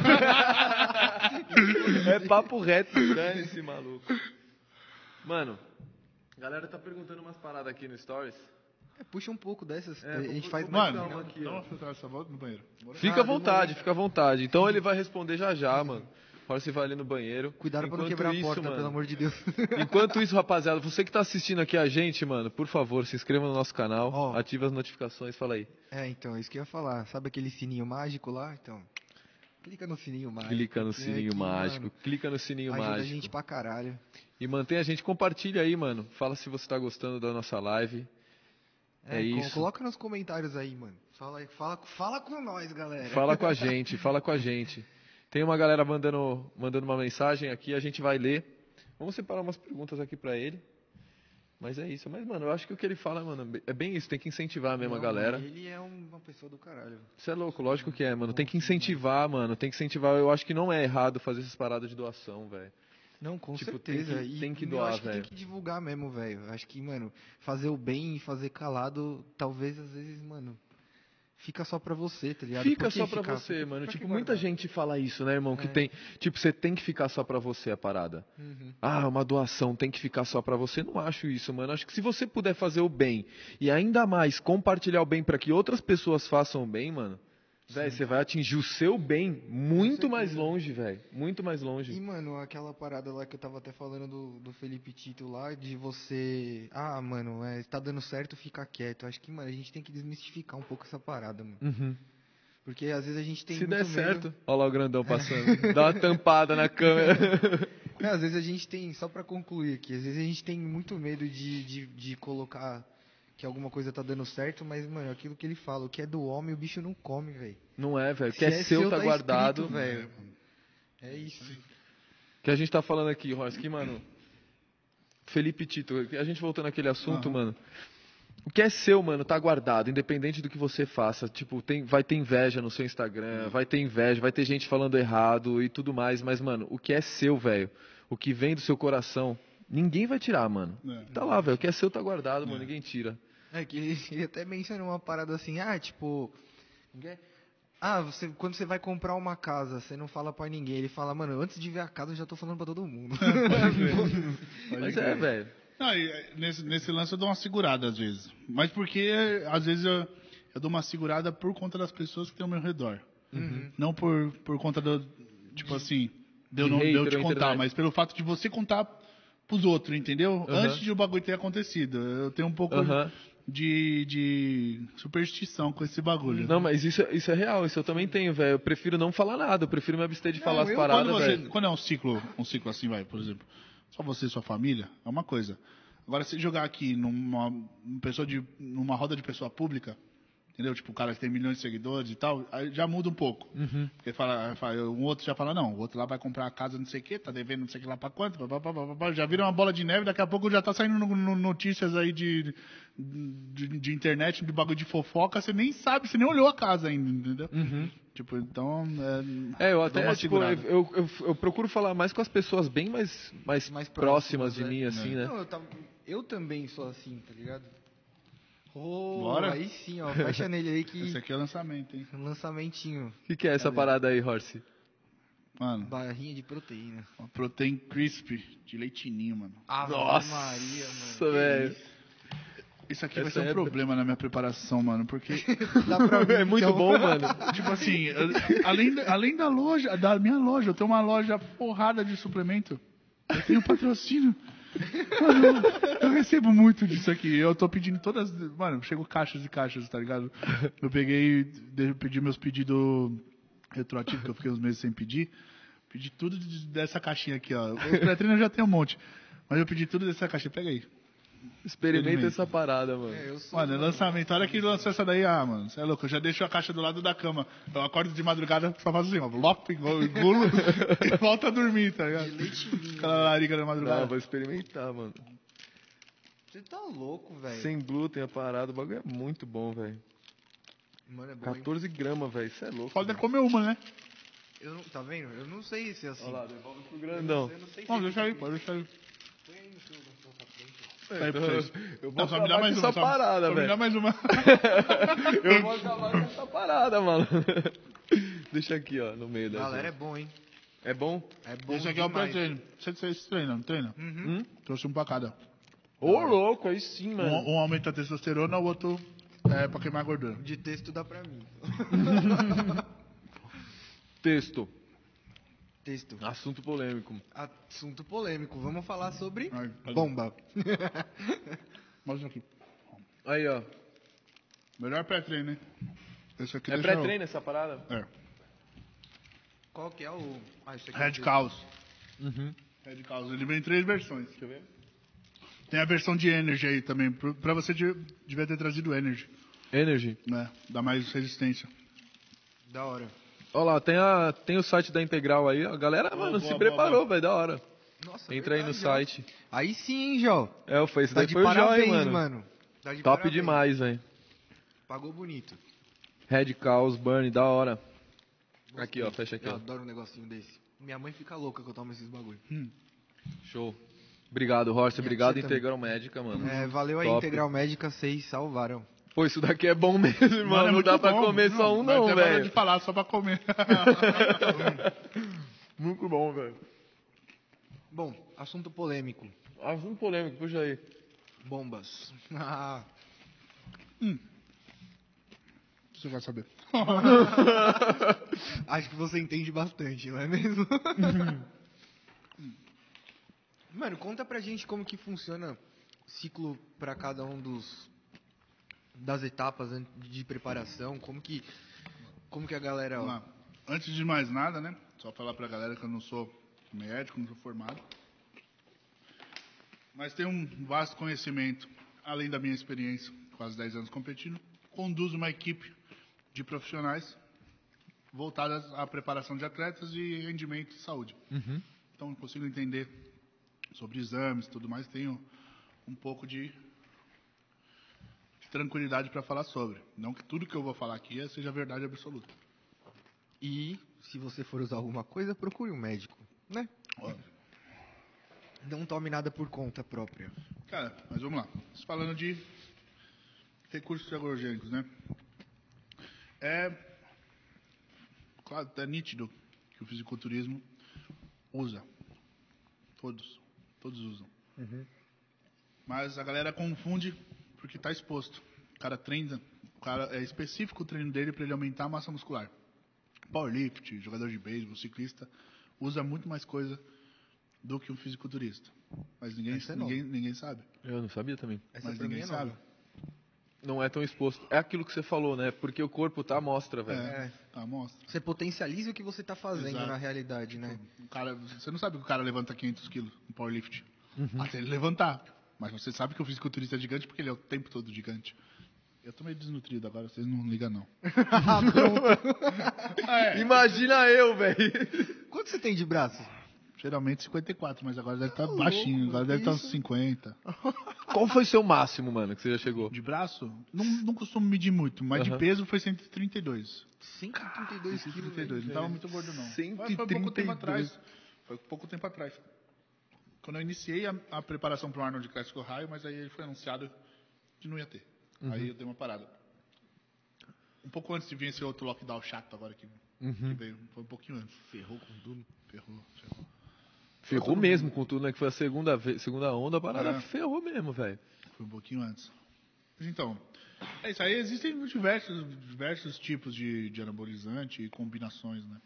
É papo reto, dane esse maluco. Mano, a galera tá perguntando umas paradas aqui no Stories. É, puxa um pouco dessas. É, a gente faz mais Mano, calma aqui, dá uma filtrada essa volta no banheiro. Fica à Ah, vontade, fica à vontade. Então ele vai responder já já, mano. Agora você vai ali no banheiro. Cuidado pra não Enquanto quebrar isso, a porta, mano, pelo amor de Deus. Enquanto isso, rapaziada, você que tá assistindo aqui a gente, mano, por favor, se inscreva no nosso canal, Ó. ative as notificações, fala aí. É, então, isso que eu ia falar. Sabe aquele sininho mágico lá? Então, clica no sininho mágico. Clica no é sininho que, mágico, mano, clica no sininho ajuda mágico. a gente pra caralho. E mantém a gente, compartilha aí, mano. Fala se você tá gostando da nossa live. É co- isso. Coloca nos comentários aí, mano. Fala, aí, fala, fala com nós, galera. Fala com a gente, fala com a gente. Tem uma galera mandando, mandando uma mensagem aqui, a gente vai ler. Vamos separar umas perguntas aqui pra ele. Mas é isso. Mas, mano, eu acho que o que ele fala, mano, é bem isso. Tem que incentivar mesmo a Não, galera. Ele é um- uma pessoa do caralho. Isso é louco, lógico que é, mano. Tem que incentivar, mano. Tem que incentivar. Eu acho que não é errado fazer essas paradas de doação, velho. Não, com Tipo, tem certeza. que- E tem que doar, que velho. tem que divulgar mesmo, velho. Acho que, mano, fazer o bem e fazer calado, talvez às vezes, mano, fica só pra você, tá ligado? Fica só pra ficar- você, mano. pra Tipo, muita gente fala isso, né, irmão? Que É. tem. Tipo, você tem que ficar só pra você a parada. Uhum. Ah, uma doação tem que ficar só pra você. Não acho isso, mano. Acho que se você puder fazer o bem e ainda mais compartilhar o bem pra que outras pessoas façam o bem, mano, velho, você vai atingir o seu bem muito mais longe, velho. Muito mais E, longe. mano, aquela parada lá que eu tava até falando do, do Felipe Tito lá, de você. Ah, mano, é, tá dando certo, fica quieto. Acho que, mano, a gente tem que desmistificar um pouco essa parada, mano. Uhum. Porque às vezes a gente tem Se muito der medo- certo, olha lá o grandão passando. Dá uma tampada na câmera. Não, às vezes a gente tem, só pra concluir aqui, às vezes a gente tem muito medo de, de, de colocar que alguma coisa tá dando certo, mas, mano, é aquilo que ele fala, o que é do homem, o bicho não come, velho. Não é, velho. O que é, é seu tá tá guardado. velho. É isso. que a gente tá falando aqui, que, mano. Felipe Tito, a gente voltando naquele assunto, Aham. mano. O que é seu, mano, tá guardado, independente do que você faça. Tipo, tem, vai ter inveja no seu Instagram, vai ter inveja, vai ter gente falando errado e tudo mais. Mas, mano, o que é seu, velho, o que vem do seu coração, ninguém vai tirar, mano. É. Tá lá, velho. O que é seu tá guardado, mano, ninguém tira. É que ele, até menciona uma parada assim, ah, tipo. Ah, você, quando você vai comprar uma casa, você não fala pra ninguém. Ele fala, mano, antes de ver a casa eu já tô falando pra todo mundo. Mas é, velho. Não, e, é, nesse, nesse lance eu dou uma segurada às vezes. Mas porque é, às vezes eu, eu dou uma segurada por conta das pessoas que estão ao meu redor. Não por, por conta do. Tipo assim, de eu, De não, de eu te contar, internet. mas pelo fato de você contar pros outros, entendeu? Aham. Antes de o bagulho ter acontecido. Eu tenho um pouco de, de superstição com esse bagulho. Não, mas isso, isso é real, isso eu também tenho, velho. Eu prefiro não falar nada, eu prefiro me abster de Não, falar as eu- paradas, quando, você- quando é um ciclo, um ciclo assim, vai, por exemplo, só você e sua família, é uma coisa. Agora, se jogar aqui numa, uma pessoa de, numa roda de pessoa pública, entendeu? Tipo, o cara que tem milhões de seguidores e tal, aí já muda um pouco. Uhum. Porque fala, fala- um outro já fala, não, o outro lá vai comprar a casa não sei o quê, tá devendo não sei o que lá pra quanto, pá, pá, pá, pá, pá, pá, já vira uma bola de neve, daqui a pouco já tá saindo no- no- notícias aí de, de, de internet, de bagulho de fofoca, você nem sabe, você nem olhou a casa ainda, entendeu? Tipo, então. É, É, eu até, uma tipo, eu, eu, eu procuro falar mais com as pessoas bem mais, mais, Mais próximas, próximas, de né? mim, assim, né? Não, eu, tava- eu também sou assim, tá ligado? Oh, Bora? Aí sim, ó. Fecha nele aí que. Esse aqui é o lançamento, hein? Lançamentinho. O que, que é essa parada aí, Horse? Mano, Barrinha de proteína. uma protein crisp de leitinho, mano. Ave Nossa, Maria, mano. Nossa, velho. Isso aqui vai Essa ser um é- problema na minha preparação, mano, porque, Dá pra mim, É muito então. bom, mano. tipo assim, além, da- além da loja, da minha loja, eu tenho uma loja porrada de suplemento. Eu tenho patrocínio. Mano, eu, recebo muito disso aqui. Eu tô pedindo todas. Mano, chegou caixas e caixas, tá ligado? Eu peguei, pedi meus pedidos retroativos, que eu fiquei uns meses sem pedir. Pedi tudo de- dessa caixinha aqui, ó. Os pré-treinos eu já tenho um monte. Mas eu pedi tudo dessa caixinha. Pega aí. Experimenta essa parada, mano. É, eu sou. Mano, é lançamento. A hora que lançou essa daí, ah, mano, você é louco. Eu já deixo a caixa do lado da cama. Eu acordo de madrugada, só faço assim, ó. Lopo, engulo e volto a dormir, tá ligado? leitinho, Aquela larica da Não, madrugada. vou experimentar, mano. Você tá louco, velho. Sem glúten a parada, o bagulho é muito bom, velho. Mano, é bom, hein? 14 gramas, velho. Isso é louco. Pode velho. comer uma, né? Eu não, tá vendo? Eu não sei se é assim. Olha lá, devolve pro grandão. Eu não sei se Não, é deixa aí, pode deixar aí. Põe aí no seu, pra vocês. Eu vou Não, acabar mais uma. essa Só, parada, só velho. mais uma. Eu vou acabar com essa parada, mano. Deixa aqui, ó, no meio da. Galera, é bom, hein? É bom? É bom Esse aqui é o pré-treino. Você, você treina, não treina? Uhum. Hum? Trouxe um pra cada. Ô, louco, aí sim, Um, mano. um aumenta a testosterona, o outro é pra queimar a gordura. De texto dá pra mim. Texto. Texto. Assunto polêmico. Assunto polêmico. Vamos falar sobre Ai, pode- bomba. Mostra aqui. Aí, ó. Melhor pré-treino, hein? Esse aqui É pré-treino essa parada? eu- É. Qual que é o... Ah, isso aqui é o Red texto. Caos. Uhum. Red Caos. Ele vem em três versões. Deixa eu ver. Tem a versão de Energy aí também. Pra você de- devia ter trazido Energy. Energy. Né? Dá mais resistência. Da hora. Olha lá, tem, a, tem o site da Integral aí. A galera, Boa, mano, boa, se boa, preparou, velho, da hora. Nossa, Entra aí no verdade, ó. site. Aí sim, hein, Jó. É, foi esse Tá daí foi o Jó, parabéns, hein, mano. mano. Tá de Top parabéns. demais, velho. Pagou bonito. Red Chaos, Burn, da hora. Aqui, ó, fecha aqui, Eu ó. adoro um negocinho desse. Minha mãe fica louca que eu tomo esses bagulho. Show. Obrigado, Horst. Obrigado, também. Integral Médica, mano. É, valeu aí. Integral Médica, vocês salvaram. Pô, isso daqui é bom mesmo, mano. Mano, é não dá pra bom. comer só um, vai não, hora velho. de falar só pra comer. Muito bom, velho. Bom, assunto polêmico. Assunto polêmico, puxa aí. Bombas. Ah, Você vai saber. Acho que você entende bastante, não é mesmo? Mano, conta pra gente como que funciona o ciclo pra cada um dos das etapas de preparação, como que como que a galera Vamos lá. Antes de mais nada, né? Só falar pra galera que eu não sou médico, não sou formado. Mas tenho um vasto conhecimento, além da minha experiência, quase 10 anos competindo. Conduzo uma equipe de profissionais voltadas à preparação de atletas e rendimento e saúde. Então, eu consigo entender sobre exames e tudo mais. Tenho um pouco de tranquilidade para falar sobre. Não que tudo que eu vou falar aqui seja verdade absoluta. e se você for usar alguma coisa, procure um médico, né? Óbvio. Não tome nada por conta própria. Cara, mas vamos lá. Falando de recursos agrogênicos, né? É, claro, é nítido que o fisiculturismo usa. Todos. Todos usam. Mas a galera confunde porque está exposto. O cara treina, o cara é específico o treino dele para ele aumentar a massa muscular. Powerlift, jogador de beisebol, ciclista, usa muito mais coisa do que um fisiculturista. Mas ninguém, é ninguém, ninguém sabe. Eu não sabia também. Essa Mas ninguém é sabe. Não é tão exposto. É aquilo que você falou, né? Porque o corpo tá à mostra, velho. É, É. tá, mostra. Você potencializa o que você tá fazendo Exato. na realidade, né? O cara, você não sabe que o cara levanta 500 quilos no powerlift. Até ele levantar. Mas você sabe que o fisiculturista é gigante porque ele é o tempo todo gigante. Eu tô meio desnutrido agora, vocês não ligam não. Imagina eu, velho. Quanto você tem de braço? Geralmente 54, mas agora deve estar louco, baixinho, agora deve estar uns isso. 50. Qual foi seu máximo, mano, que você já chegou? De braço, não, não costumo medir muito, mas de peso foi 132. 132 quilos. 132, não tava muito gordo não. 132. Mas Foi pouco tempo atrás. Foi pouco tempo atrás. Quando eu iniciei a, a preparação para o Arnold Classic Ohio, mas aí ele foi anunciado que não ia ter. Aí eu dei uma parada. Um pouco antes de vir esse outro lockdown chato agora que, que veio. Foi um pouquinho antes. Ferrou com tudo. Ferrou, ferrou. Ferrou mesmo com tudo, né? Que foi a segunda, segunda onda, a parada É. ferrou mesmo, velho. Foi um pouquinho antes. Mas então, é isso aí. Existem diversos, diversos tipos de, de anabolizante e combinações, né?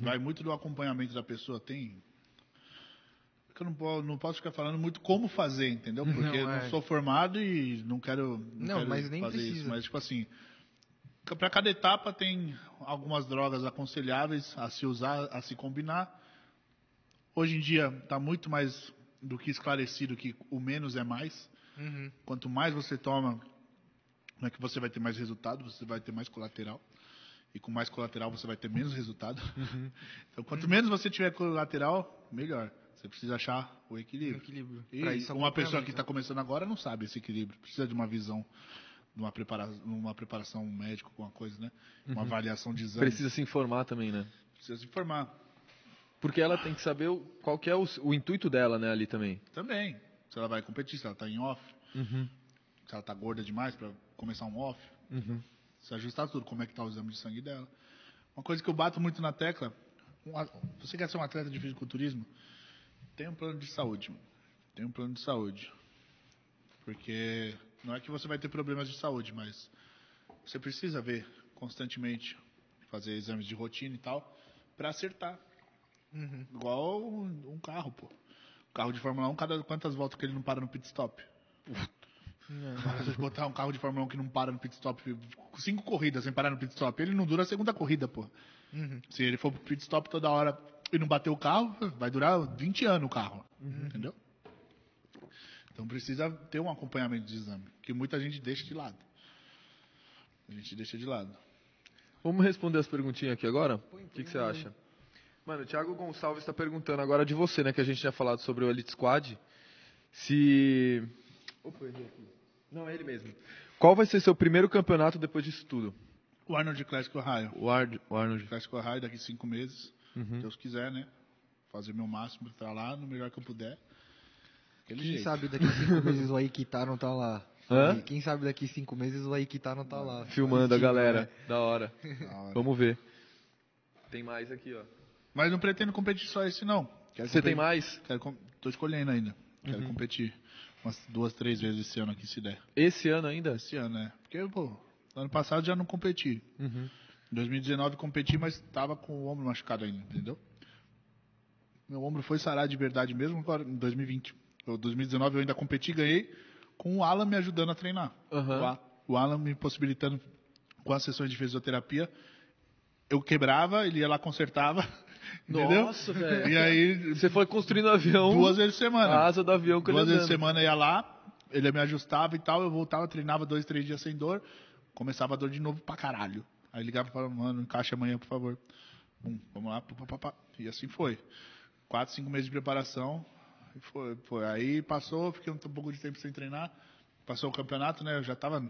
Vai muito do acompanhamento da pessoa. Tem. Que Eu não, não posso ficar falando muito como fazer, entendeu? Porque Não, é. não sou formado e não quero, não Não, quero mas nem fazer precisa. isso. Mas, tipo assim, para cada etapa tem algumas drogas aconselháveis a se usar, a se combinar. Hoje em dia está muito mais do que esclarecido que o menos é mais. Uhum. Quanto mais você toma, não é que você vai ter mais resultado, você vai ter mais colateral. E com mais colateral você vai ter menos resultado. Então, quanto menos você tiver colateral, melhor. Você precisa achar o equilíbrio. Equilíbrio. E uma pessoa que está começando agora não sabe esse equilíbrio. Precisa de uma visão numa, prepara, numa preparação médica, alguma coisa, né? Uma avaliação de exame. Precisa se informar também, né? Precisa se informar. Porque ela tem que saber o- qual que é o, o intuito dela, né, ali também. Também. Se ela vai competir, se ela tá em off, Uhum. se ela tá gorda demais para começar um off. Uhum. Se ajustar tudo, como é que tá o exame de sangue dela. Uma coisa que eu bato muito na tecla, um você quer ser um atleta de fisiculturismo? Tem um plano de saúde. mano. Tem um plano de saúde. Porque não é que você vai ter problemas de saúde, mas você precisa ver constantemente, fazer exames de rotina e tal, para acertar. Igual um, um carro, pô. Um carro de Fórmula 1, cada quantas voltas que ele não para no pit stop? Se você botar um carro de Fórmula 1 que não para no pit stop, cinco corridas sem parar no pit stop, ele não dura a segunda corrida, pô. Se ele for pro pit stop toda hora e não bater o carro, vai durar 20 anos o carro. Entendeu? Então precisa ter um acompanhamento de exame, que muita gente deixa de lado. A gente deixa de lado. Vamos responder as perguntinhas aqui agora? O que, que você acha? Mano, o Thiago Gonçalves está perguntando agora de você, né? Que a gente tinha falado sobre o Elite Squad. Se. Opa, errei aqui. Não, é ele mesmo. Qual vai ser seu primeiro campeonato depois disso tudo? O Arnold Classic Ohio. O, Ard... o Arnold. Classic Ohio daqui cinco meses. Uhum. Deus quiser, né? Fazer meu máximo pra estar lá, no melhor que eu puder. Aquele Quem jeito. sabe daqui cinco meses o Aikita não tá lá. Hã? Quem sabe daqui cinco meses o Aikita não tá lá. Filmando a galera. né? Da hora. Da hora. Vamos ver. Tem mais aqui, ó. Mas não pretendo competir só esse, não. Quero Você tem competir- mais? Quero com... Tô escolhendo ainda. Quero Uhum. competir umas duas, três vezes esse ano aqui, se der. Esse ano ainda? Esse ano, né? Porque, pô, ano passado já não competi. Uhum. Em 2019 competi, mas tava com o ombro machucado ainda, entendeu? Meu ombro foi sarar de verdade mesmo agora em 2020. Em 2019 eu ainda competi ganhei com o Alan me ajudando a treinar. Aham. O Alan me possibilitando com as sessões de fisioterapia. Eu quebrava, ele ia lá consertava. entendeu? Nossa, velho. E aí, Você foi construindo avião. duas vezes por semana. A asa do avião que Duas vezes por semana ia lá, ele me ajustava e tal, eu voltava, treinava dois, três dias sem dor, começava a dor de novo pra caralho. Aí ligava e falava, mano, encaixa amanhã, por favor. Bum, vamos lá, pá, pá, pá, pá. e assim foi. Quatro, cinco meses de preparação, foi, foi. Aí passou, fiquei um pouco de tempo sem treinar, passou o campeonato, né, eu já tava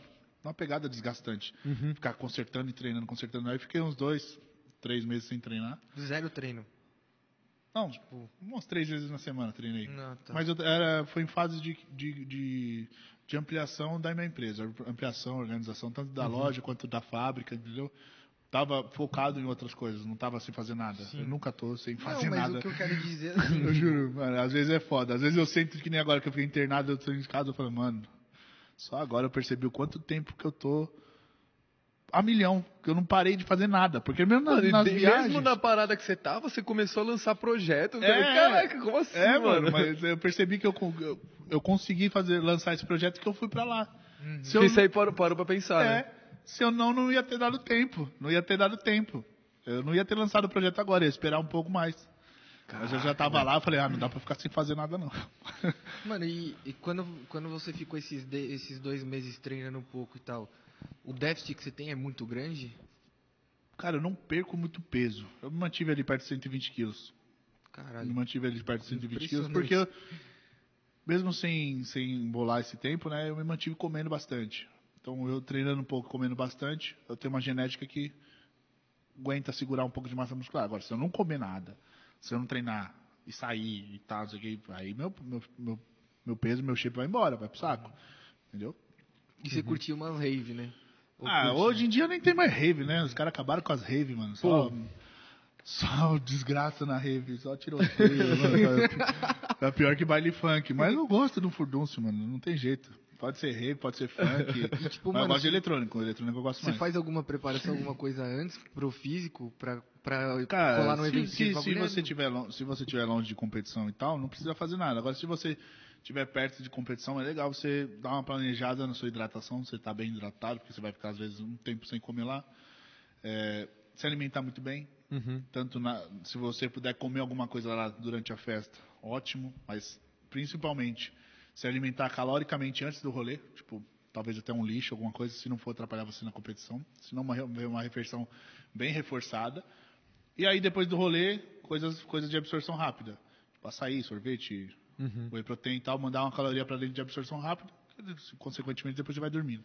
numa pegada desgastante. Uhum. Ficar consertando e treinando, consertando. Aí fiquei uns dois, três meses sem treinar. Zero treino. Não, tipo, umas três vezes na semana treinei. Não, tá. Mas eu era, foi em fase de, de, de, de ampliação da minha empresa. Ampliação, organização, tanto da loja quanto da fábrica, entendeu? Tava focado em outras coisas, não tava sem fazer nada. Eu nunca tô sem fazer não, mas nada. o que eu quero dizer Eu juro, mano, às vezes é foda. Às vezes eu sinto que nem agora que eu fiquei internado, eu tô em casa, eu falo, mano, só agora eu percebi o quanto tempo que eu tô a milhão, que eu não parei de fazer nada. Porque mesmo Mano, e nas de- viagens... mesmo na parada que você tava, você começou a lançar projetos. É. Caraca, como assim, É, mano? mas eu percebi que eu, eu, eu consegui fazer, lançar esse projeto que eu fui pra lá. Se eu, isso aí parou, parou pra pensar, é, né? se eu não, não ia ter dado tempo. Não ia ter dado tempo. Eu não ia ter lançado o projeto agora, ia esperar um pouco mais. Mas eu já tava lá, falei, ah, não dá pra ficar sem fazer nada não. Mano, e, e quando, quando você ficou esses, de- esses dois meses treinando um pouco e tal, o déficit que você tem é muito grande? Cara, eu não perco muito peso. Eu me mantive ali perto de 120 quilos. Me Caralho. mantive ali perto de 120 quilos, porque eu, mesmo sem, sem bolar esse tempo, né, eu me mantive comendo bastante. Então, eu treinando um pouco, comendo bastante, eu tenho uma genética que aguenta segurar um pouco de massa muscular. Agora, se eu não comer nada, se eu não treinar e sair e tal, não sei o que, aí meu, meu, meu, meu peso, meu shape vai embora, vai pro saco. Entendeu? E você curtia umas rave, né? Ou Ah, hoje em dia nem tem mais rave, né? Os caras acabaram com as rave, mano. Só, só desgraça na rave, só tiroteio, mano. É pior que baile funk. Mas eu gosto do furdúncio, mano. Não tem jeito. Pode ser rave, pode ser funk. E, tipo, mas eu mano, gosto de eletrônico. Eletrônico eu gosto Você mais. faz alguma preparação, alguma coisa antes pro físico, pra, pra Cara, colar no evento? se, se você tiver se você tiver longe de competição e tal, não precisa fazer nada. Agora, se você estiver perto de competição, é legal você dar uma planejada na sua hidratação, você tá bem hidratado, porque você vai ficar às vezes um tempo sem comer lá. É, se alimentar muito bem, Uhum. tanto na, se você puder comer alguma coisa lá durante a festa, ótimo, mas principalmente se alimentar caloricamente antes do rolê, tipo, talvez até um lixo, alguma coisa, se não for atrapalhar você na competição, senão uma, re- uma refeição bem reforçada. E aí depois do rolê, coisas, coisas de absorção rápida, tipo açaí, sorvete, whey protein e tal, mandar uma caloria para dentro de absorção rápida, consequentemente depois você vai dormindo.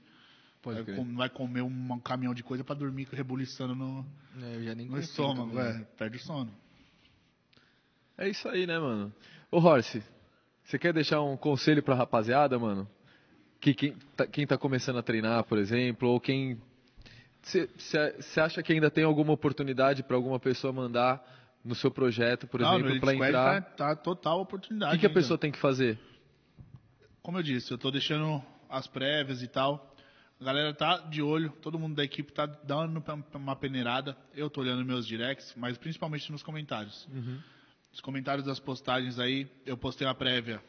Pode vai, com- vai comer um caminhão de coisa pra dormir rebuliçando no, É, no estômago, é, perde o sono. É isso aí, né, mano? Ô, Horse, você quer deixar um conselho pra rapaziada, mano? Que quem tá, quem tá começando a treinar, por exemplo, ou quem. Você acha que ainda tem alguma oportunidade pra alguma pessoa mandar no seu projeto, por Não, exemplo, Squad entrar? Tá, tá total O oportunidade. que, que a pessoa tem que fazer? Como eu disse, eu tô deixando as prévias e tal. A galera tá de olho, todo mundo da equipe tá dando uma peneirada. Eu tô olhando meus directs, mas principalmente nos comentários. Os comentários das postagens aí, eu postei a prévia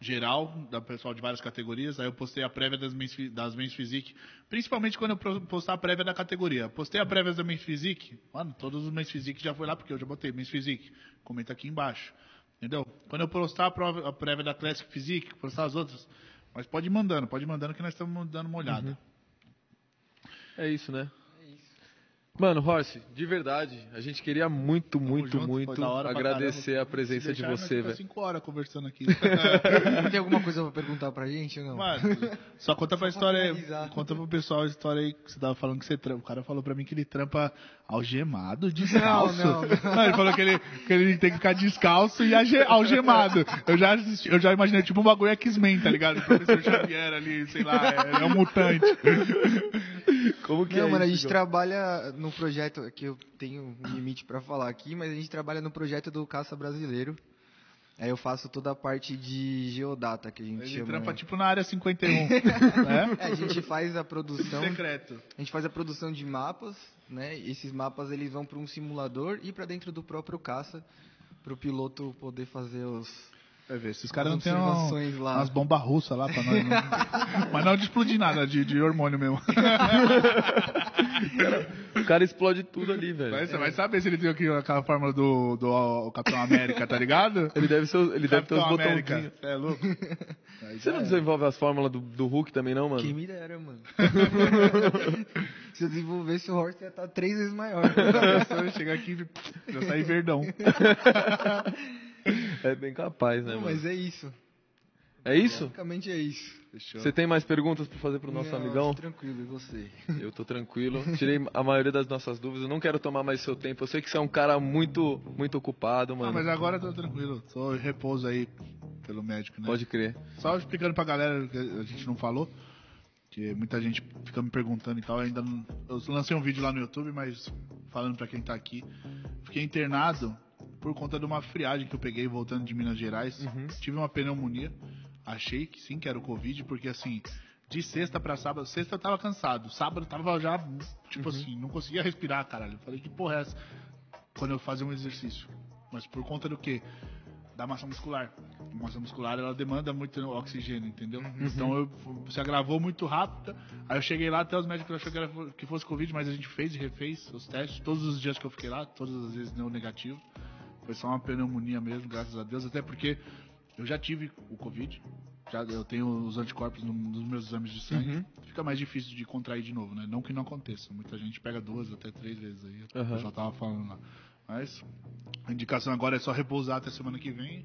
geral, da pessoal de várias categorias, aí eu postei a prévia das Men's, das men's Physique, principalmente quando eu postar a prévia da categoria. Postei a prévia da Men's Physique, mano, todos os Men's Physique já foi lá, porque eu já botei Men's Physique, comenta aqui embaixo, entendeu? Quando eu postar a, prova- a prévia da Classic Physique, postar as outras, mas pode ir mandando, pode ir mandando que nós estamos dando uma olhada. É isso, né? Mano, Horse, de verdade, a gente queria muito, muito, junto, muito pra agradecer caramba. a presença Se de deixar, nós você, velho. cinco horas conversando aqui. Tem alguma coisa pra perguntar pra gente ou não? Mano, só conta pra Só história aí. Conta pro pessoal a história aí que você tava falando que você trampa. O cara falou pra mim que ele trampa algemado, Não, descalço. não, não. ele falou que ele, que ele tem que ficar descalço e alge- algemado. Eu já, assisti- eu já imaginei tipo um bagulho X-Men, tá ligado? O professor Xavier ali, sei lá, é, é um mutante. Como que Não, é mano, a isso, gente Igor? trabalha no projeto, que eu tenho um limite pra falar aqui, mas a gente trabalha no projeto do Caça Brasileiro. Aí eu faço toda a parte de geodata, que a gente Ele chama. trampa tipo na área 51. né? É, a gente faz a produção, Secreto. a gente faz a produção de mapas, né? Esses mapas eles vão para um simulador e para dentro do próprio caça, para o piloto poder fazer os Vai ver, esses caras não têm um, lá. umas bombas russas lá pra nós. Não. Mas não de explodir nada, de, de hormônio mesmo. O cara explode tudo ali, velho. Mas você vai saber se ele tem aqui aquela fórmula do, do o Capitão América, tá ligado? Ele deve, ser, ele deve ter os América. botãozinhos. É louco? Aí Você não é. desenvolve as fórmulas do, do Hulk também, não, mano? Quem me dera, mano. Se eu desenvolvesse o Horse, ia estar três vezes maior. A pessoa chega aqui e já sai verdão. É bem capaz, né, Não, mano? mas é isso. É isso? Basicamente é isso. Fechou. Você tem mais perguntas pra fazer pro nosso Não, amigão? Tranquilo, e você? Eu tô tranquilo. Tirei a maioria das nossas dúvidas. Eu não quero tomar mais seu tempo. Eu sei que você é um cara muito, muito ocupado, Não, mano. mas agora eu tô tranquilo. Tô em repouso aí pelo médico, né? Pode crer. Só explicando pra galera que a gente não falou. Que muita gente fica me perguntando e tal. Ainda não... Eu lancei um vídeo lá no YouTube, mas falando pra quem tá aqui. Fiquei internado por conta de uma friagem que eu peguei voltando de Minas Gerais. Tive uma pneumonia. Achei que sim, que era o Covid, porque assim, de sexta pra sábado, sexta eu tava cansado. Sábado eu tava já, tipo assim, não conseguia respirar, caralho. Eu falei, que porra é essa? Quando eu fazia um exercício. Mas por conta do quê? da massa muscular. A massa muscular ela demanda muito oxigênio, entendeu? Então eu, se agravou muito rápido. Aí eu cheguei lá, até os médicos acharam que, que fosse Covid, mas a gente fez e refez os testes. Todos os dias que eu fiquei lá, todas as vezes deu negativo. Foi só uma pneumonia mesmo, graças a Deus. Até porque eu já tive o Covid. Já, eu tenho os anticorpos no- nos meus exames de sangue. Fica mais difícil de contrair de novo, né? Não que não aconteça. Muita gente pega duas, até três vezes aí. Aham. Eu já tava falando lá. Mas a indicação agora é só repousar até semana que vem.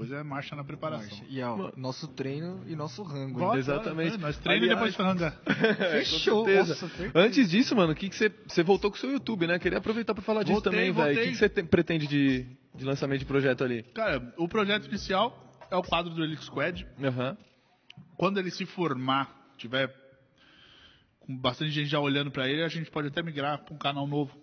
Depois é marcha na preparação. E ó, nosso treino e nosso rango. Bora, Exatamente. bora, Nós treina e Aliás- depois franga. Fechou. certeza. Nossa. Antes disso, mano, o que, que você. Você voltou com o seu YouTube, né? Queria aproveitar pra falar disso Voltei, também, velho. O que, você pretende de, de lançamento de projeto ali? Cara, o projeto inicial é o quadro do Elite Squad. Aham. Quando ele se formar, tiver com bastante gente já olhando pra ele, a gente pode até migrar pra um canal novo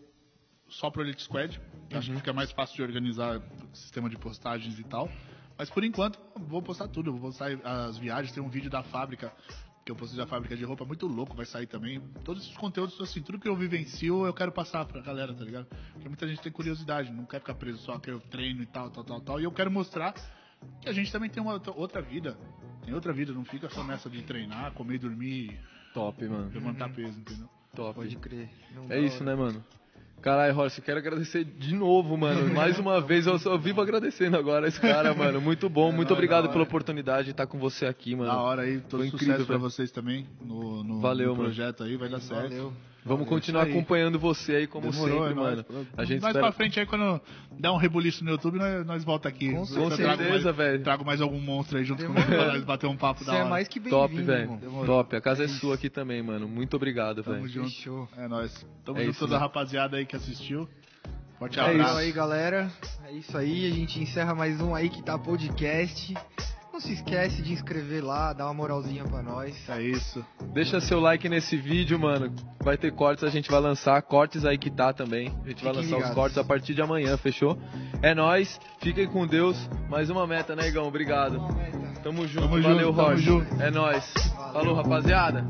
só pro Elite Squad. Acho que fica mais fácil de organizar o sistema de postagens e tal. Mas por enquanto, vou postar tudo. Vou postar as viagens. Tem um vídeo da fábrica, que eu postei da fábrica de roupa, muito louco, vai sair também. Todos esses conteúdos, assim, tudo que eu vivencio, eu quero passar pra galera, tá ligado? Porque muita gente tem curiosidade, não quer ficar preso só que eu treino e tal, tal, tal, tal. E eu quero mostrar que a gente também tem uma outra- vida. Tem outra vida, não fica só nessa de treinar, comer e dormir, Top, mano. levantar peso, entendeu? Top. Pode crer. Não É isso, hora. né, mano? Caralho, Horst, eu quero agradecer de novo, mano. Mais uma vez, eu só vivo agradecendo agora esse cara, mano. Muito bom, muito nóis, obrigado da pela oportunidade de estar com você aqui, mano. Da hora aí, todo Foi sucesso incrível, pra velho. vocês também no, no, Valeu, no mano. projeto aí, vai dar certo. Valeu. Vamos É continuar isso aí. acompanhando você aí, como Demorou, sempre, é mano. A gente mais espera... pra frente aí, quando der um rebuliço no YouTube, nós, nós volta aqui. Com certeza, mais, velho. Trago mais algum monstro aí junto Demorou. comigo pra nós bater um papo Você da é hora. mais que Top, bem-vindo, velho. irmão. Top. A casa é, É isso. sua aqui também, mano. Muito obrigado, Tamo velho. junto. Fechou. É nóis. Tamo É junto isso, toda a né? rapaziada aí que assistiu. Forte É abraço. Então aí, galera. É isso aí. A gente encerra mais um aí que tá podcast. Não se esquece de inscrever lá, dar uma moralzinha pra nós. É isso. Deixa seu like nesse vídeo, mano. Vai ter cortes, a gente vai lançar. Cortes aí que tá também. A gente vai Fiquem lançar os ligados. cortes a partir de amanhã, fechou? É nóis. Fiquem com Deus. Mais uma meta, né, Igão? Obrigado. Tamo junto. Tamo Valeu, junto, tamo Rocha. junto. É nóis. Falou, rapaziada.